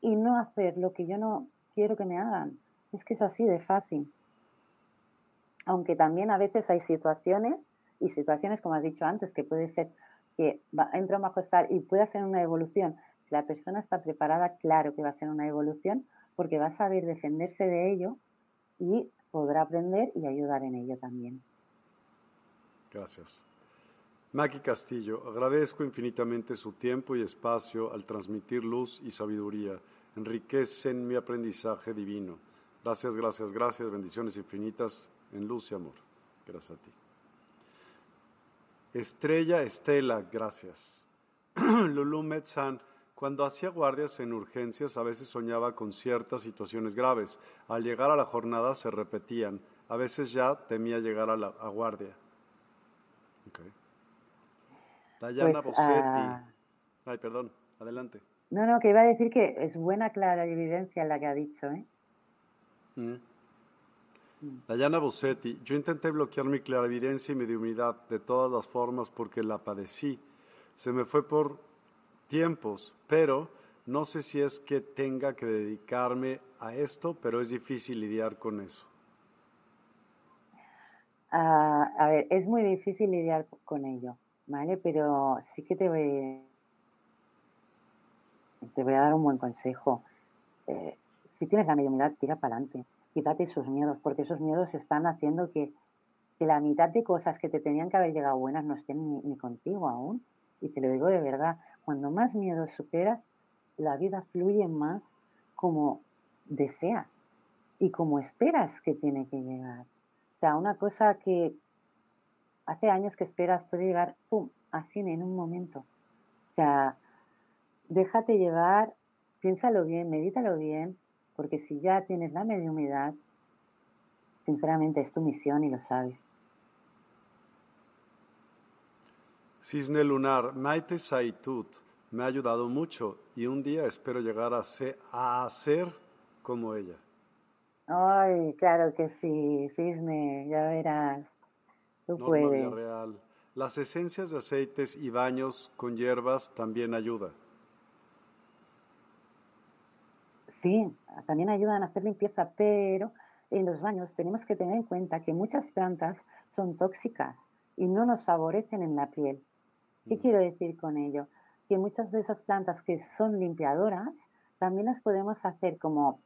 Y no hacer lo que yo no quiero que me hagan. Es que es así de fácil. Aunque también a veces hay situaciones, y situaciones, como has dicho antes, que puede ser que entra un bajo estar y puede ser una evolución. Si la persona está preparada, claro que va a ser una evolución, porque va a saber defenderse de ello y podrá aprender y ayudar en ello también. Gracias. Maki Castillo, agradezco infinitamente su tiempo y espacio al transmitir luz y sabiduría. Enriquecen mi aprendizaje divino. Gracias, gracias, gracias. Bendiciones infinitas en luz y amor. Gracias a ti. Estrella Estela, gracias. Lulu Metzan, cuando hacía guardias en urgencias a veces soñaba con ciertas situaciones graves. Al llegar a la jornada se repetían. A veces ya temía llegar a la guardia. Dayana pues, Bossetti. Ah, Ay, perdón, adelante. No, no, que iba a decir que es buena clara evidencia la que ha dicho, ¿eh? Mm. Mm. Dayana Bossetti, yo intenté bloquear mi clarividencia y mi mediunidad de todas las formas porque la padecí. Se me fue por tiempos, pero no sé si es que tenga que dedicarme a esto, pero es difícil lidiar con eso. Ah, a ver, es muy difícil lidiar con ello, ¿vale? Pero sí que te voy, te a dar un buen consejo. Eh, si tienes la mediunidad, tira para adelante. Quítate esos miedos, porque esos miedos están haciendo que, la mitad de cosas que te tenían que haber llegado buenas no estén ni, contigo aún. Y te lo digo de verdad, cuando más miedos superas, la vida fluye más como deseas y como esperas que tiene que llegar. O sea, una cosa que hace años que esperas puede llegar, ¡pum!, así en un momento. O sea, déjate llevar, piénsalo bien, medítalo bien, porque si ya tienes la mediumidad, sinceramente es tu misión y lo sabes. Cisne Lunar, Maite Saitut me ha ayudado mucho y un día espero llegar a ser, a ser como ella. Ay, claro que sí, Cisne, ya verás. Tú puedes. Real. Las esencias de aceites y baños con hierbas también ayudan. Sí, también ayudan a hacer limpieza, pero en los baños tenemos que tener en cuenta que muchas plantas son tóxicas y no nos favorecen en la piel. ¿Qué mm. quiero decir con ello? Que muchas de esas plantas que son limpiadoras también las podemos hacer como,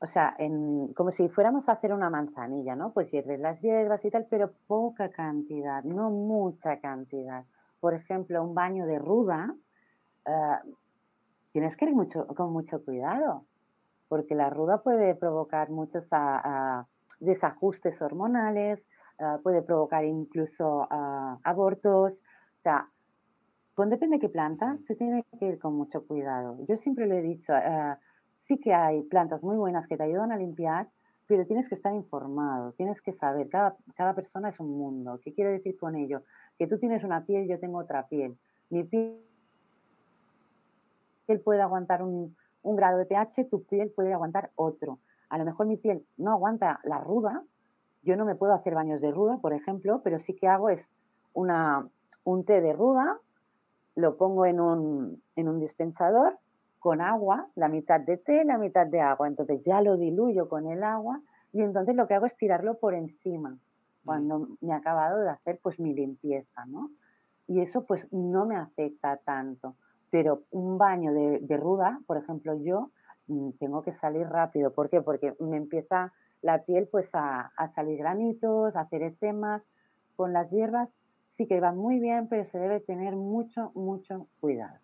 o sea, en, como si fuéramos a hacer una manzanilla, ¿no? Pues hierves las hierbas y tal, pero poca cantidad, no mucha cantidad. Por ejemplo, un baño de ruda, uh, tienes que ir mucho, con mucho cuidado, porque la ruda puede provocar muchos desajustes hormonales, puede provocar incluso abortos. O sea, con depende de qué planta, se tiene que ir con mucho cuidado. Yo siempre lo he dicho, sí que hay plantas muy buenas que te ayudan a limpiar, pero tienes que estar informado, tienes que saber, cada, cada persona es un mundo. ¿Qué quiero decir con ello? Que tú tienes una piel, yo tengo otra piel. Mi piel puede aguantar un, grado de pH, tu piel puede aguantar otro. A lo mejor mi piel no aguanta la ruda, yo no me puedo hacer baños de ruda, por ejemplo, pero sí que hago es un té de ruda, lo pongo en un, en un dispensador con agua, la mitad de té, la mitad de agua. Entonces ya lo diluyo con el agua y entonces lo que hago es tirarlo por encima cuando me he acabado de hacer pues mi limpieza, ¿no? Y eso pues no me afecta tanto. Pero un baño de, ruda, por ejemplo, yo mm, tengo que salir rápido. ¿Por qué? Porque me empieza la piel pues a, salir granitos, a hacer eczemas. Con las hierbas sí que va muy bien, pero se debe tener mucho, mucho cuidado.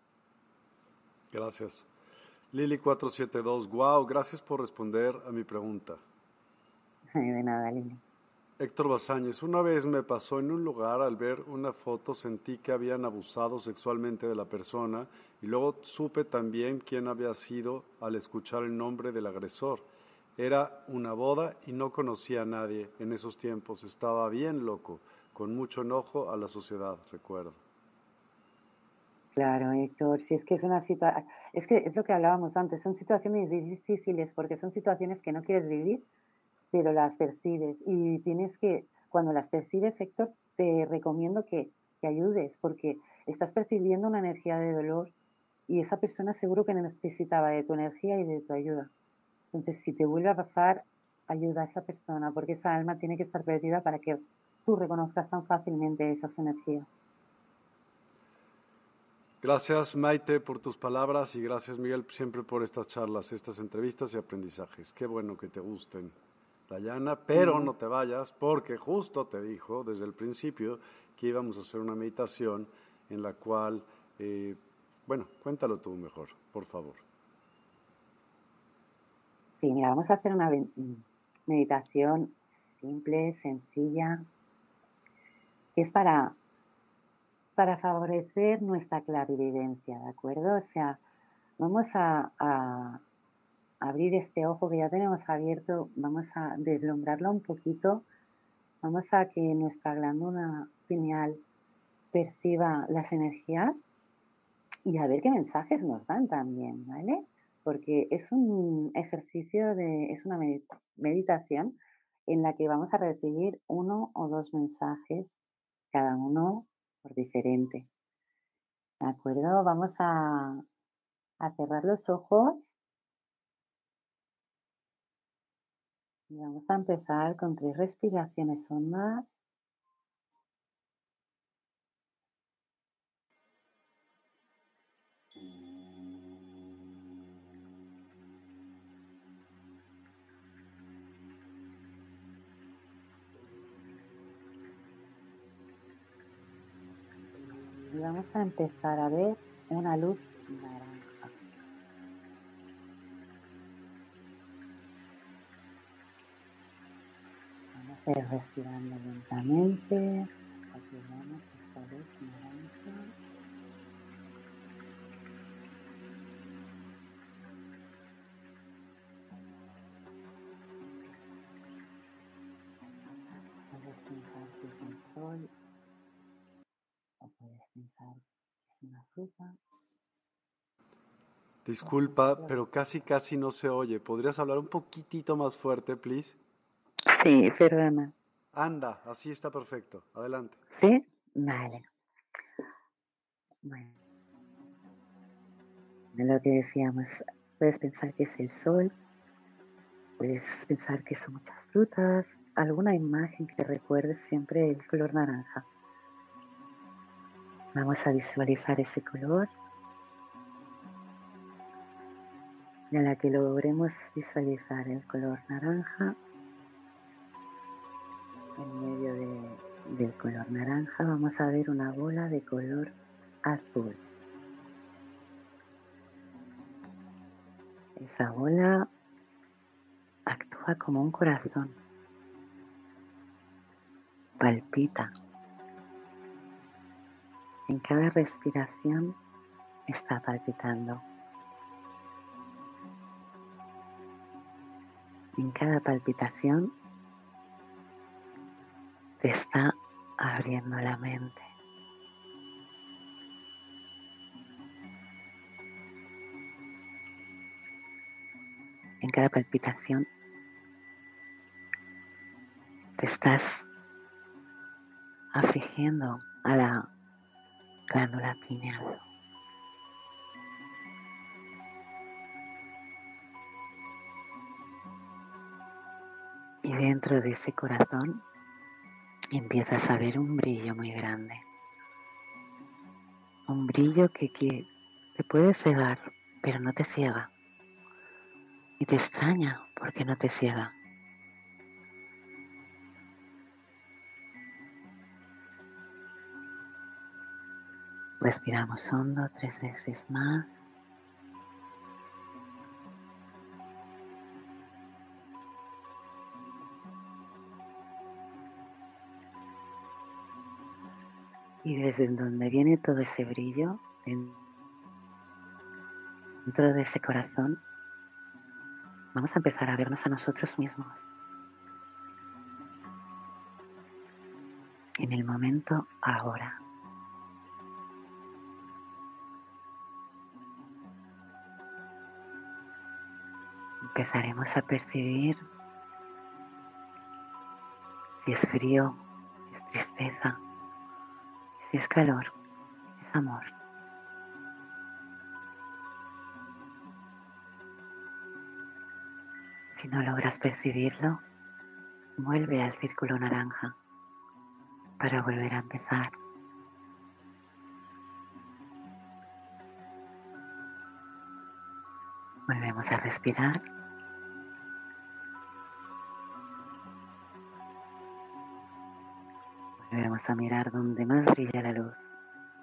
Gracias. Lili472, wow, gracias por responder a mi pregunta. De nada, Lili. Héctor Basáñez, una vez me pasó en un lugar al ver una foto, sentí que habían abusado sexualmente de la persona y luego supe también quién había sido al escuchar el nombre del agresor. Era una boda y no conocía a nadie en esos tiempos. Estaba bien loco, con mucho enojo a la sociedad, recuerdo. Claro, Héctor, si es que es una situación, es que es lo que hablábamos antes, son situaciones difíciles porque son situaciones que no quieres vivir pero las percibes y tienes que, cuando las percibes, Héctor, te recomiendo que te ayudes porque estás percibiendo una energía de dolor y esa persona seguro que necesitaba de tu energía y de tu ayuda. Entonces, si te vuelve a pasar, ayuda a esa persona porque esa alma tiene que estar perdida para que tú reconozcas tan fácilmente esas energías. Gracias Maite por tus palabras y gracias Miguel siempre por estas charlas, estas entrevistas y aprendizajes. Qué bueno que te gusten. Dayana, pero no te vayas porque justo te dijo desde el principio que íbamos a hacer una meditación en la cual, eh, bueno, cuéntalo tú mejor, por favor. Sí, mira, vamos a hacer una meditación simple, sencilla, que es para, para favorecer nuestra clarividencia, ¿de acuerdo? O sea, vamos a abrir este ojo que ya tenemos abierto, vamos a deslumbrarlo un poquito, vamos a que nuestra glándula pineal perciba las energías y a ver qué mensajes nos dan también, ¿vale? Porque es un ejercicio de, es una meditación en la que vamos a recibir uno o dos mensajes, cada uno por diferente. ¿De acuerdo? Vamos a, a cerrar los ojos Y vamos a empezar con tres respiraciones hondas. Vamos a empezar a ver una luz naranja. Vamos a ir respirando lentamente. Activamos esta luz naranja. Pensar que es el sol fruta. Disculpa, pero casi casi no se oye. ¿Podrías hablar un poquitito más fuerte, please? Sí, perdona. Anda, así está perfecto. Adelante. ¿Sí? Vale. Bueno. Lo que decíamos, puedes pensar que es el sol, puedes pensar que son muchas frutas, alguna imagen que recuerde siempre el color naranja. Vamos a visualizar ese color. Y a la que logremos visualizar el color naranja, en medio de- del color naranja vamos a ver una bola de color azul. Esa bola actúa como un corazón. Palpita. En cada respiración está palpitando. En cada palpitación te está abriendo la mente. En cada palpitación te estás afligiendo a la glándula pineal. Y dentro de ese corazón empiezas a ver un brillo muy grande. Un brillo que, que te puede cegar, pero no te ciega. Y te extraña porque no te ciega. Respiramos hondo tres veces más. Y desde donde viene todo ese brillo, en- dentro de ese corazón, vamos a empezar a vernos a nosotros mismos. En el momento ahora. Empezaremos a percibir si es frío, es tristeza, si es calor, es amor. Si no logras percibirlo, vuelve al círculo naranja para volver a empezar. Volvemos a respirar. Volvemos a mirar donde más brilla la luz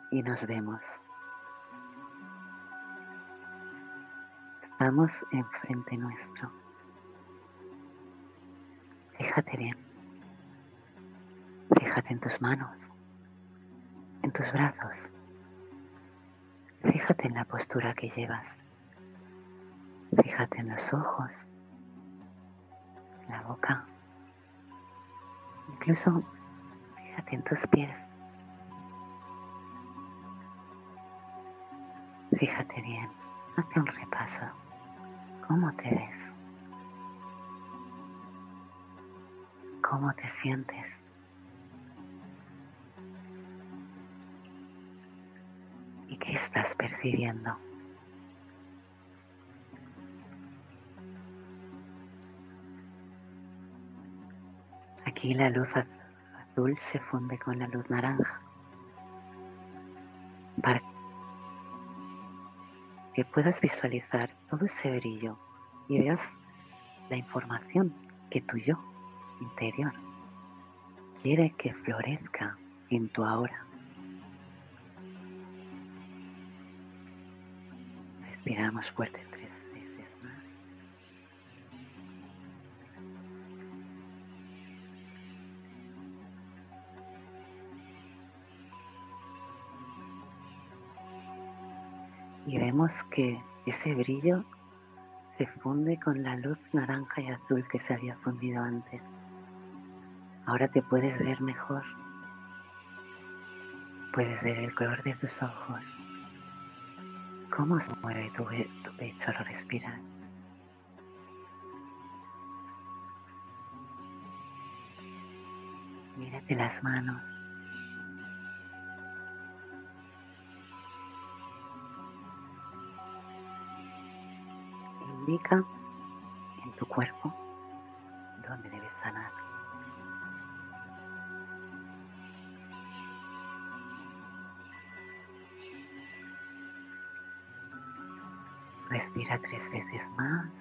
y nos vemos. Estamos enfrente nuestro. Fíjate bien. Fíjate en tus manos, en tus brazos. Fíjate en la postura que llevas. Fíjate en los ojos, la boca. Incluso en tus pies. Fíjate bien, hazte un repaso. ¿Cómo te ves? ¿Cómo te sientes? ¿Y qué estás percibiendo? Aquí la luz se funde con la luz naranja para que puedas visualizar todo ese brillo y veas la información que tu yo interior quiere que florezca en tu ahora. Respiramos fuerte vemos que ese brillo se funde con la luz naranja y azul que se había fundido antes. Ahora te puedes ver mejor. Puedes ver el color de tus ojos. Cómo se mueve tu, pecho al respirar. Mírate las manos. En tu cuerpo dónde debes sanar. Respira tres veces más.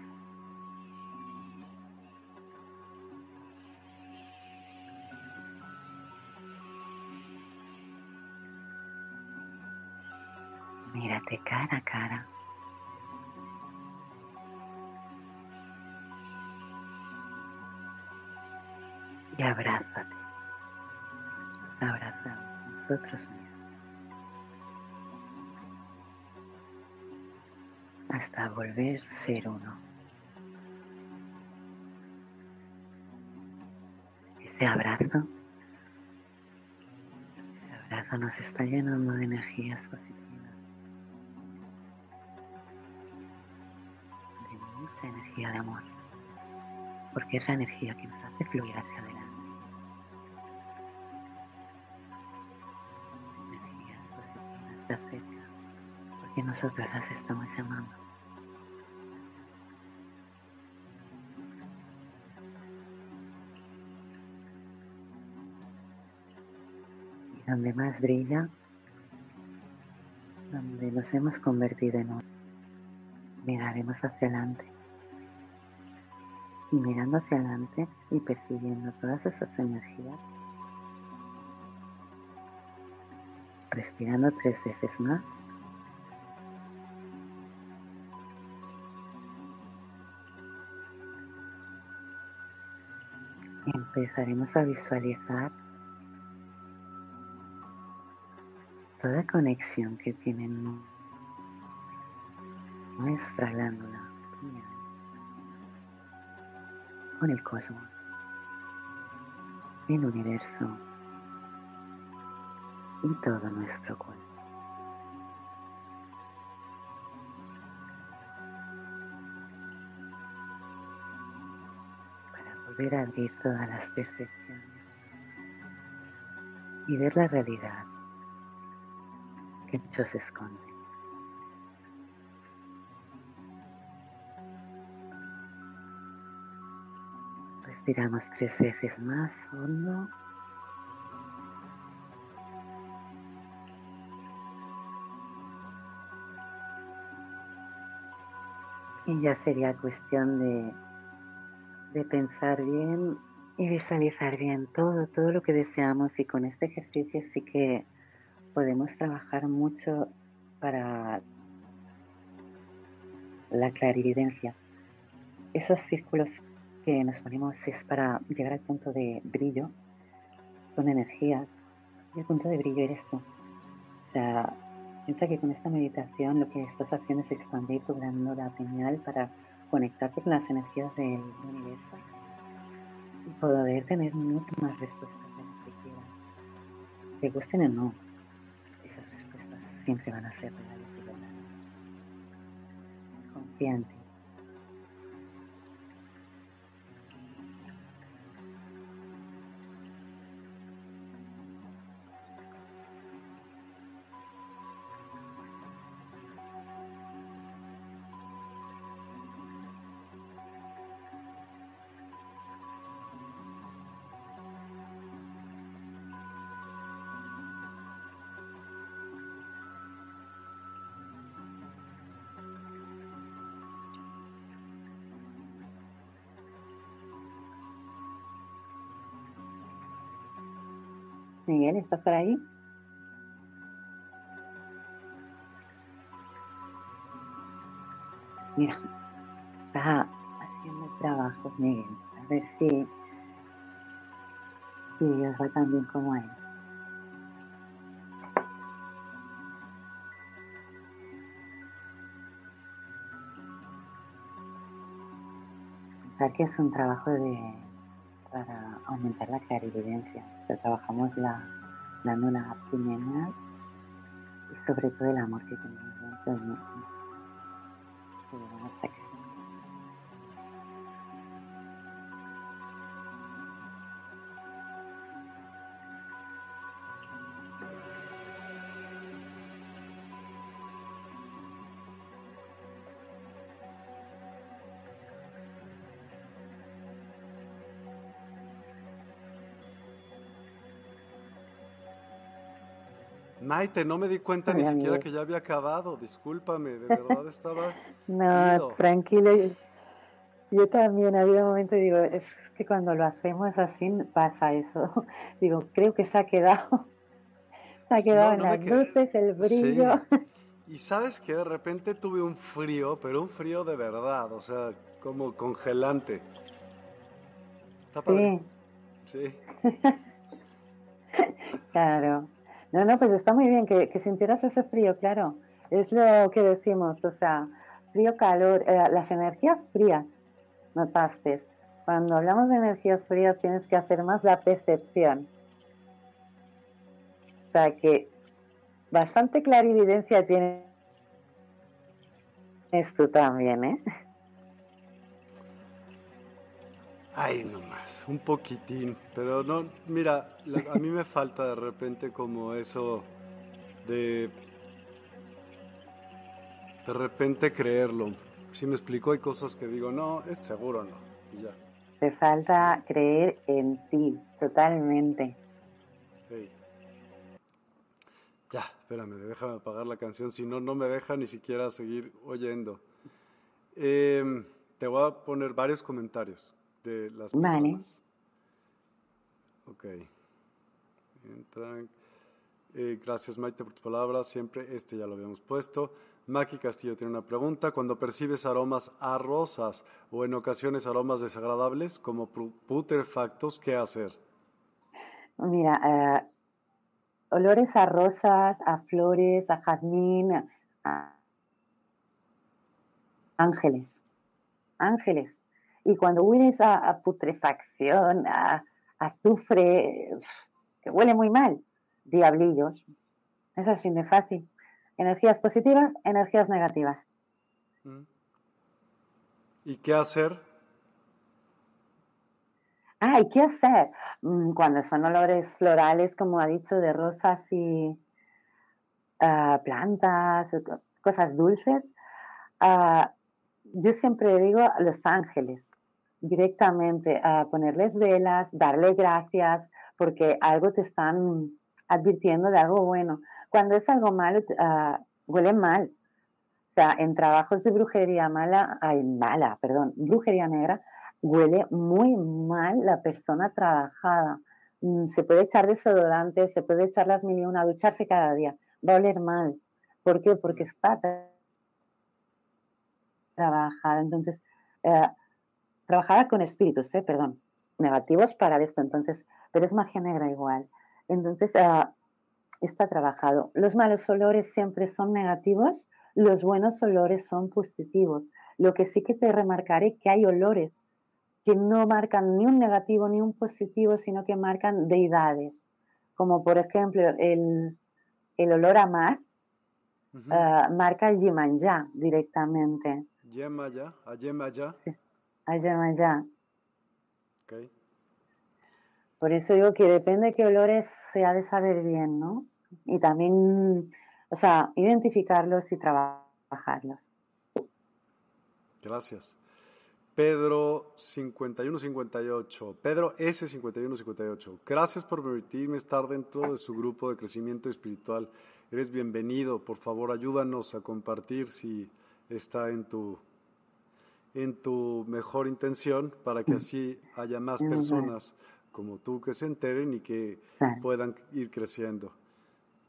Mírate cara a cara. Y abrázate. Nos abrazamos nosotros mismos. hasta volver ser uno. Ese abrazo, ese abrazo nos está llenando de energías positivas, de mucha energía de amor, porque es la energía que nos hace fluir hacia adelante. Nosotros las estamos llamando. donde más brilla, donde nos hemos convertido en uno. Miraremos hacia adelante. Y mirando hacia adelante y percibiendo todas esas energías, respirando tres veces más. Empezaremos a visualizar toda conexión que tiene nuestra glándula con el cosmos, el universo y todo nuestro cuerpo. Poder abrir todas las percepciones y ver la realidad que muchos esconden. Respiramos tres veces más hondo. Y ya sería cuestión de, de pensar bien y visualizar bien todo, todo lo que deseamos y con este ejercicio sí que podemos trabajar mucho para la clarividencia. Esos círculos que nos ponemos es para llegar al punto de brillo, son energías, y el punto de brillo eres tú. O sea, piensa que con esta meditación lo que estás haciendo es expandir tu glándula pineal para conectarte con las energías del universo y poder tener mucho más respuestas de lo que quieras. Te gusten o no, siempre van a ser reales y verdaderos. Confía Miguel, ¿estás por ahí? Mira, está haciendo trabajos, Miguel. A ver si, si Dios va tan bien como él. que es un trabajo de, aumentar la clarividencia. trabajamos la, la nula abdominal y sobre todo el amor que tenemos dentro de nosotros. Maite, no me di cuenta ni siquiera que ya había acabado, discúlpame, de verdad estaba... no, tranquilo, yo también había un momento, digo, es que cuando lo hacemos así pasa eso, digo, creo que se ha quedado, se ha quedado en las luces, el brillo. Y sabes que de repente tuve un frío, pero un frío de verdad, o sea, como congelante. Está padre. Sí. sí. claro. No, no, pues está muy bien que, sintieras ese frío, claro. Es lo que decimos, o sea, frío, calor, eh, las energías frías, notaste. Cuando hablamos de energías frías tienes que hacer más la percepción. O sea que bastante clarividencia tienes tú también, ¿eh? Ay, nomás, un poquitín, pero no, mira, a mí me falta de repente como eso de de repente creerlo. Si me explico, hay cosas que digo, no, es seguro no, y ya. Te falta creer en ti, totalmente. Ya, espérame, déjame apagar la canción, si no, no me deja ni siquiera seguir oyendo. Em, te voy a poner varios comentarios de las personas. Ok. Eh, gracias Maite por tus palabras. Siempre este ya lo habíamos puesto. Maki Castillo tiene una pregunta. Cuando percibes aromas a rosas o en ocasiones aromas desagradables como putrefactos, ¿qué hacer? Mira, eh, olores a rosas, a flores, a jazmín, a ángeles. Ángeles. Y cuando hueles a, putrefacción, a, azufre, que huele muy mal, diablillos. Es así de fácil. Energías positivas, energías negativas. Mm. ¿Y qué hacer? Ah, ¿y qué hacer? Mm, cuando son olores florales, como ha dicho, de rosas y ah, plantas, cosas dulces, ah, yo siempre digo Los Ángeles directamente a ponerles velas, darle gracias, porque algo te están advirtiendo de algo bueno. Cuando es algo malo, uh, huele mal. O sea, en trabajos de brujería mala, ay, mala, perdón, brujería negra, huele muy mal la persona trabajada. Mm, se puede echar desodorante, se puede echar las mil y una, ducharse cada día. Va a oler mal. ¿Por qué? Porque está trabajada. Entonces, uh, trabajada con espíritus, ¿eh? perdón, negativos para esto, entonces, pero es magia negra igual. Entonces, ah, está trabajado. Los malos olores siempre son negativos, los buenos olores son positivos. Lo que sí que te remarcaré que hay olores que no marcan ni un negativo ni un positivo, sino que marcan deidades, como por ejemplo el, el olor a mar, ah, marca el Yemanja directamente. Yemaya, a Yemaya. Sí allá, allá. Por eso digo que depende de qué olores se ha de saber bien, ¿no? Y también, o sea, identificarlos y trabajarlos. Gracias. Pedro 5158, Pedro S 5158. Gracias por permitirme estar dentro de su grupo de crecimiento espiritual. Eres bienvenido. Por favor, ayúdanos a compartir si está en tu en tu mejor intención para que así haya más personas como tú que se enteren y que puedan ir creciendo.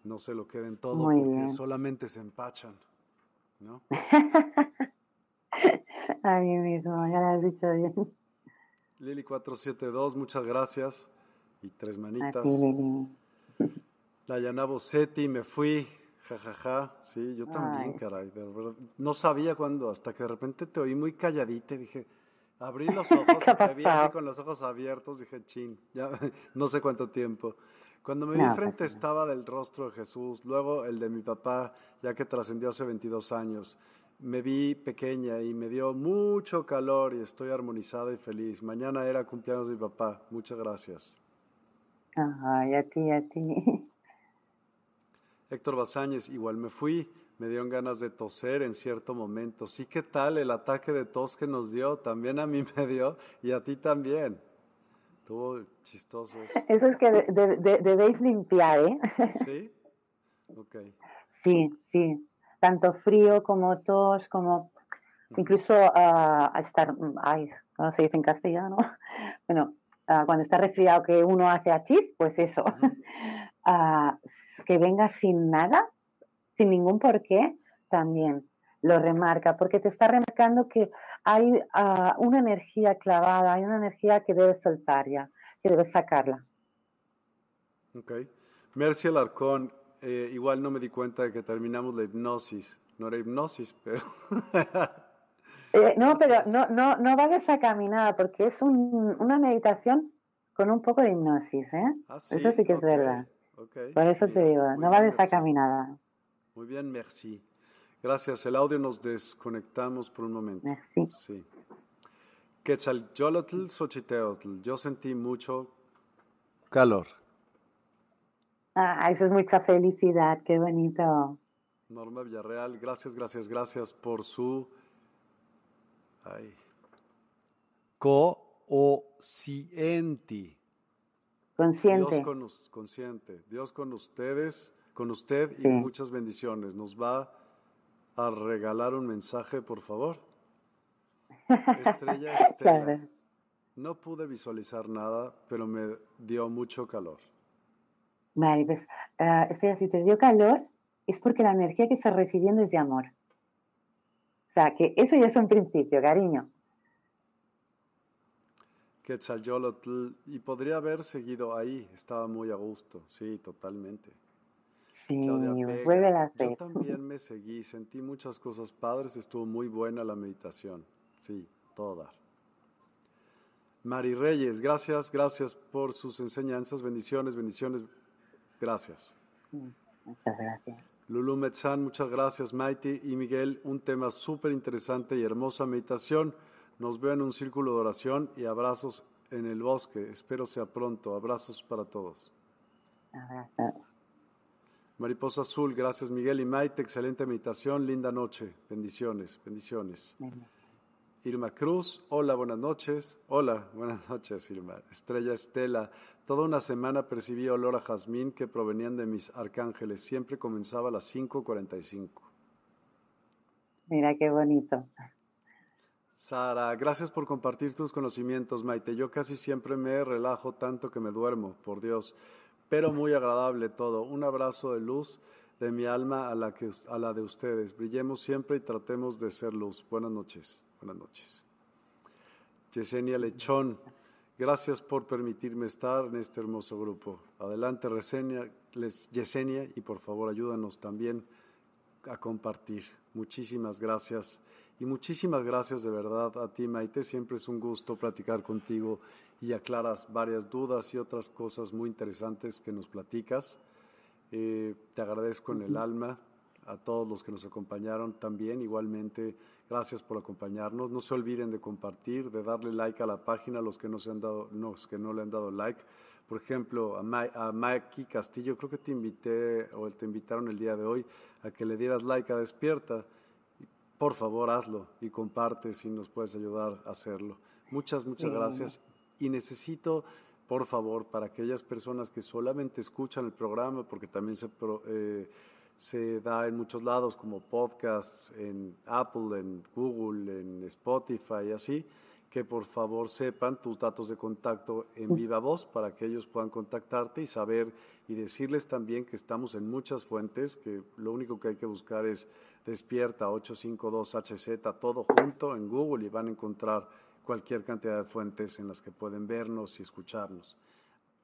No se lo queden todo porque solamente se empachan, ¿no? A mí mismo, ya lo has dicho bien. Lili 472, muchas gracias. Y tres manitas. La Yanabo Seti, me fui, jajaja. Ja, ja. Sí, yo también, caray. De verdad. No sabía cuándo, hasta que de repente te oí muy calladita y dije, abrí los ojos, y te vi así con los ojos abiertos, dije, chin, ya no sé cuánto tiempo. Cuando me vi frente estaba del rostro de Jesús, luego el de mi papá, ya que trascendió hace 22 años. Me vi pequeña y me dio mucho calor y estoy armonizada y feliz. Mañana era cumpleaños de mi papá. Muchas gracias. Ay, a ti, a ti. Héctor Basáñez, igual me fui, me dieron ganas de toser en cierto momento. Sí, ¿qué tal el ataque de tos que nos dio? También a mí me dio y a ti también. Estuvo chistoso eso. Eso es que debéis limpiar, ¿eh? Sí, ok. Sí, sí. Tanto frío como tos, como incluso a estar, ay, ¿cómo se dice en castellano? Bueno, cuando está resfriado que uno hace achis, pues eso. Que venga sin nada, sin ningún porqué, también lo remarca, porque te está remarcando que hay una energía clavada, hay una energía que debes soltar ya, que debes sacarla. Ok. Mercy Alarcón, eh, igual no me di cuenta de que terminamos la hipnosis. No era hipnosis, pero... Eh, no, pero no, no, no vayas a caminar porque es un, una meditación con un poco de hipnosis, ¿eh? Ah, eso sí que es verdad. Por eso te digo, no vayas a caminada. Muy bien, merci. Gracias. El audio nos desconectamos por un momento. Merci. Sí. Quetzalcoatl, Xochiteotl. Yo sentí mucho calor. Ah, eso es mucha felicidad. Qué bonito. Norma Villarreal, gracias, gracias, gracias por su Ay. Co-o-cienti. Consciente. Dios con, consciente. Dios con ustedes, con usted y muchas bendiciones. ¿Nos va a regalar un mensaje, por favor? Estrella Estela. No pude visualizar nada, pero me dio mucho calor. Vale, pues, uh, Estrella, si te dio calor, es porque la energía que estás recibiendo es de amor. O sea, que eso ya es un principio, cariño. Quetzalcoatl, y podría haber seguido ahí, estaba muy a gusto, sí, totalmente. Sí, vuelve a Yo también me seguí, sentí muchas cosas padres, estuvo muy buena la meditación, sí, toda. Mari Reyes, gracias, gracias por sus enseñanzas, bendiciones, bendiciones, gracias. Muchas gracias. Lulu Metzán, muchas gracias. Maite y Miguel, un tema súper interesante y hermosa meditación. Nos veo en un círculo de oración y abrazos en el bosque. Espero sea pronto. Abrazos para todos. Mariposa Azul, gracias Miguel y Maite. Excelente meditación, linda noche. Bendiciones, bendiciones. Irma Cruz, hola, buenas noches. Hola, buenas noches, Irma. Estrella Estela, toda una semana percibí olor a jazmín que provenían de mis arcángeles. Siempre comenzaba a las 5.45. Mira qué bonito. Sara, gracias por compartir tus conocimientos, Maite. Yo casi siempre me relajo tanto que me duermo, por Dios. Pero muy agradable todo. Un abrazo de luz de mi alma a la, que, a la de ustedes. Brillemos siempre y tratemos de ser luz. Buenas noches. Buenas noches. Yesenia Lechón, gracias por permitirme estar en este hermoso grupo. Adelante, Resenia, Yesenia, y por favor ayúdanos también a compartir. Muchísimas gracias. Y muchísimas gracias de verdad a ti, Maite. Siempre es un gusto platicar contigo y aclaras varias dudas y otras cosas muy interesantes que nos platicas. Eh, te agradezco en el alma a todos los que nos acompañaron también. Igualmente, gracias por acompañarnos. No se olviden de compartir, de darle like a la página, los que no, se han dado, los que no le han dado like. Por ejemplo, a, Mikey Castillo, creo que te invité o te invitaron el día de hoy a que le dieras like a Despierta. Por favor, hazlo y comparte si nos puedes ayudar a hacerlo. Muchas, muchas gracias. Y necesito, por favor, para aquellas personas que solamente escuchan el programa, porque también se... Eh, se da en muchos lados como podcasts, en Apple, en Google, en Spotify y así, que por favor sepan tus datos de contacto en viva voz para que ellos puedan contactarte y saber y decirles también que estamos en muchas fuentes, que lo único que hay que buscar es despierta 852HZ todo junto en Google y van a encontrar cualquier cantidad de fuentes en las que pueden vernos y escucharnos.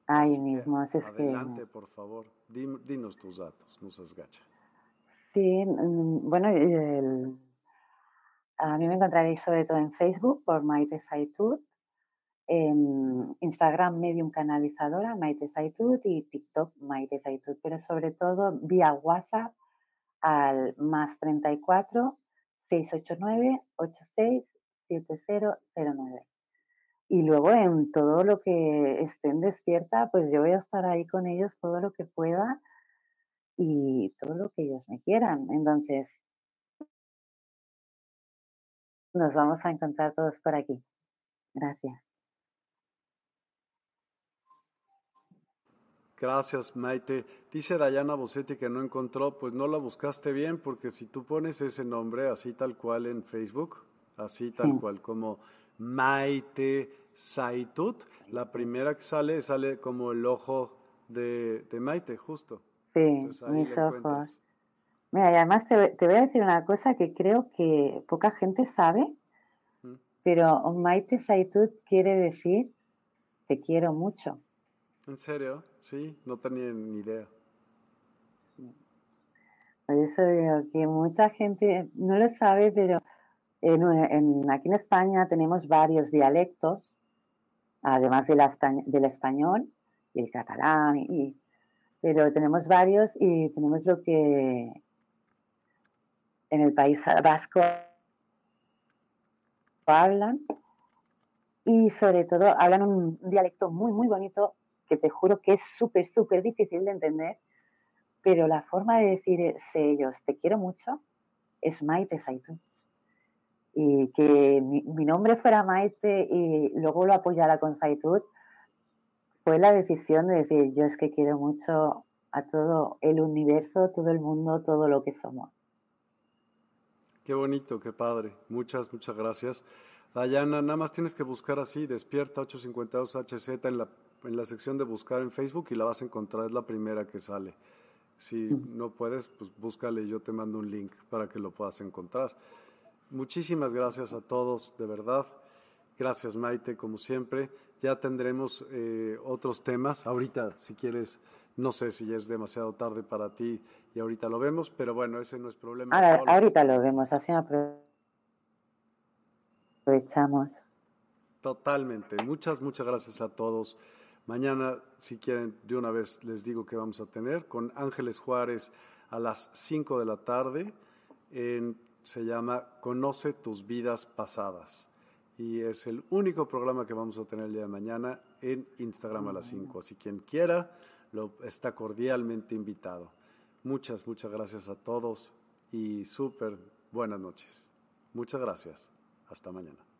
Ahí mismo, adelante, por favor, dinos tus datos, no seas gacha. Sí, mm, bueno, el, a mí me encontraréis sobre todo en Facebook por Maite Saitud, en Instagram Medium Canalizadora Maite Saitud y TikTok Maite Saitud, pero sobre todo vía WhatsApp al más 34 689 86 7009. Y luego en todo lo que estén despierta, pues yo voy a estar ahí con ellos todo lo que pueda y todo lo que ellos me quieran. Entonces, nos vamos a encontrar todos por aquí. Gracias. Gracias, Maite. Dice Dayana Bosetti que no encontró, pues no la buscaste bien, porque si tú pones ese nombre así tal cual en Facebook, así tal cual como Maite Saitut, la primera que sale sale como el ojo de, Maite, justo. Sí, mis ojos. Mira, y además te, voy a decir una cosa que creo que poca gente sabe, mm. pero Maite Saitut quiere decir te quiero mucho. ¿En serio? Sí, no tenía ni idea. Por eso digo que mucha gente no lo sabe, pero en, aquí en España tenemos varios dialectos, además del español y el catalán, y, pero tenemos varios y tenemos lo que en el país vasco hablan y sobre todo hablan un dialecto muy, muy bonito que te juro que es súper, súper difícil de entender, pero la forma de decir ellos, te quiero mucho, es Maite Saitun. Y que mi, nombre fuera Maite y luego lo apoyara con Saitud, fue la decisión de decir, yo es que quiero mucho a todo el universo, todo el mundo, todo lo que somos. Qué bonito, qué padre. Muchas, muchas gracias. Dayana, nada más tienes que buscar así, despierta 852HZ en la, en la sección de buscar en Facebook y la vas a encontrar, es la primera que sale. Si no puedes, pues búscale y yo te mando un link para que lo puedas encontrar. Muchísimas gracias a todos, de verdad. Gracias Maite, como siempre. Ya tendremos eh, otros temas. Ahorita, si quieres, no sé si es demasiado tarde para ti y ahorita lo vemos, pero bueno, ese no es problema. ahorita lo vemos, así aprovechamos. Totalmente. Muchas, muchas gracias a todos. Mañana, si quieren, de una vez les digo que vamos a tener con Ángeles Juárez a las 5 de la tarde. se llama Conoce tus vidas pasadas. Y es el único programa que vamos a tener el día de mañana en Instagram a las 5. Así quien quiera, lo, está cordialmente invitado. Muchas, muchas gracias a todos y súper buenas noches. Muchas gracias. Hasta mañana.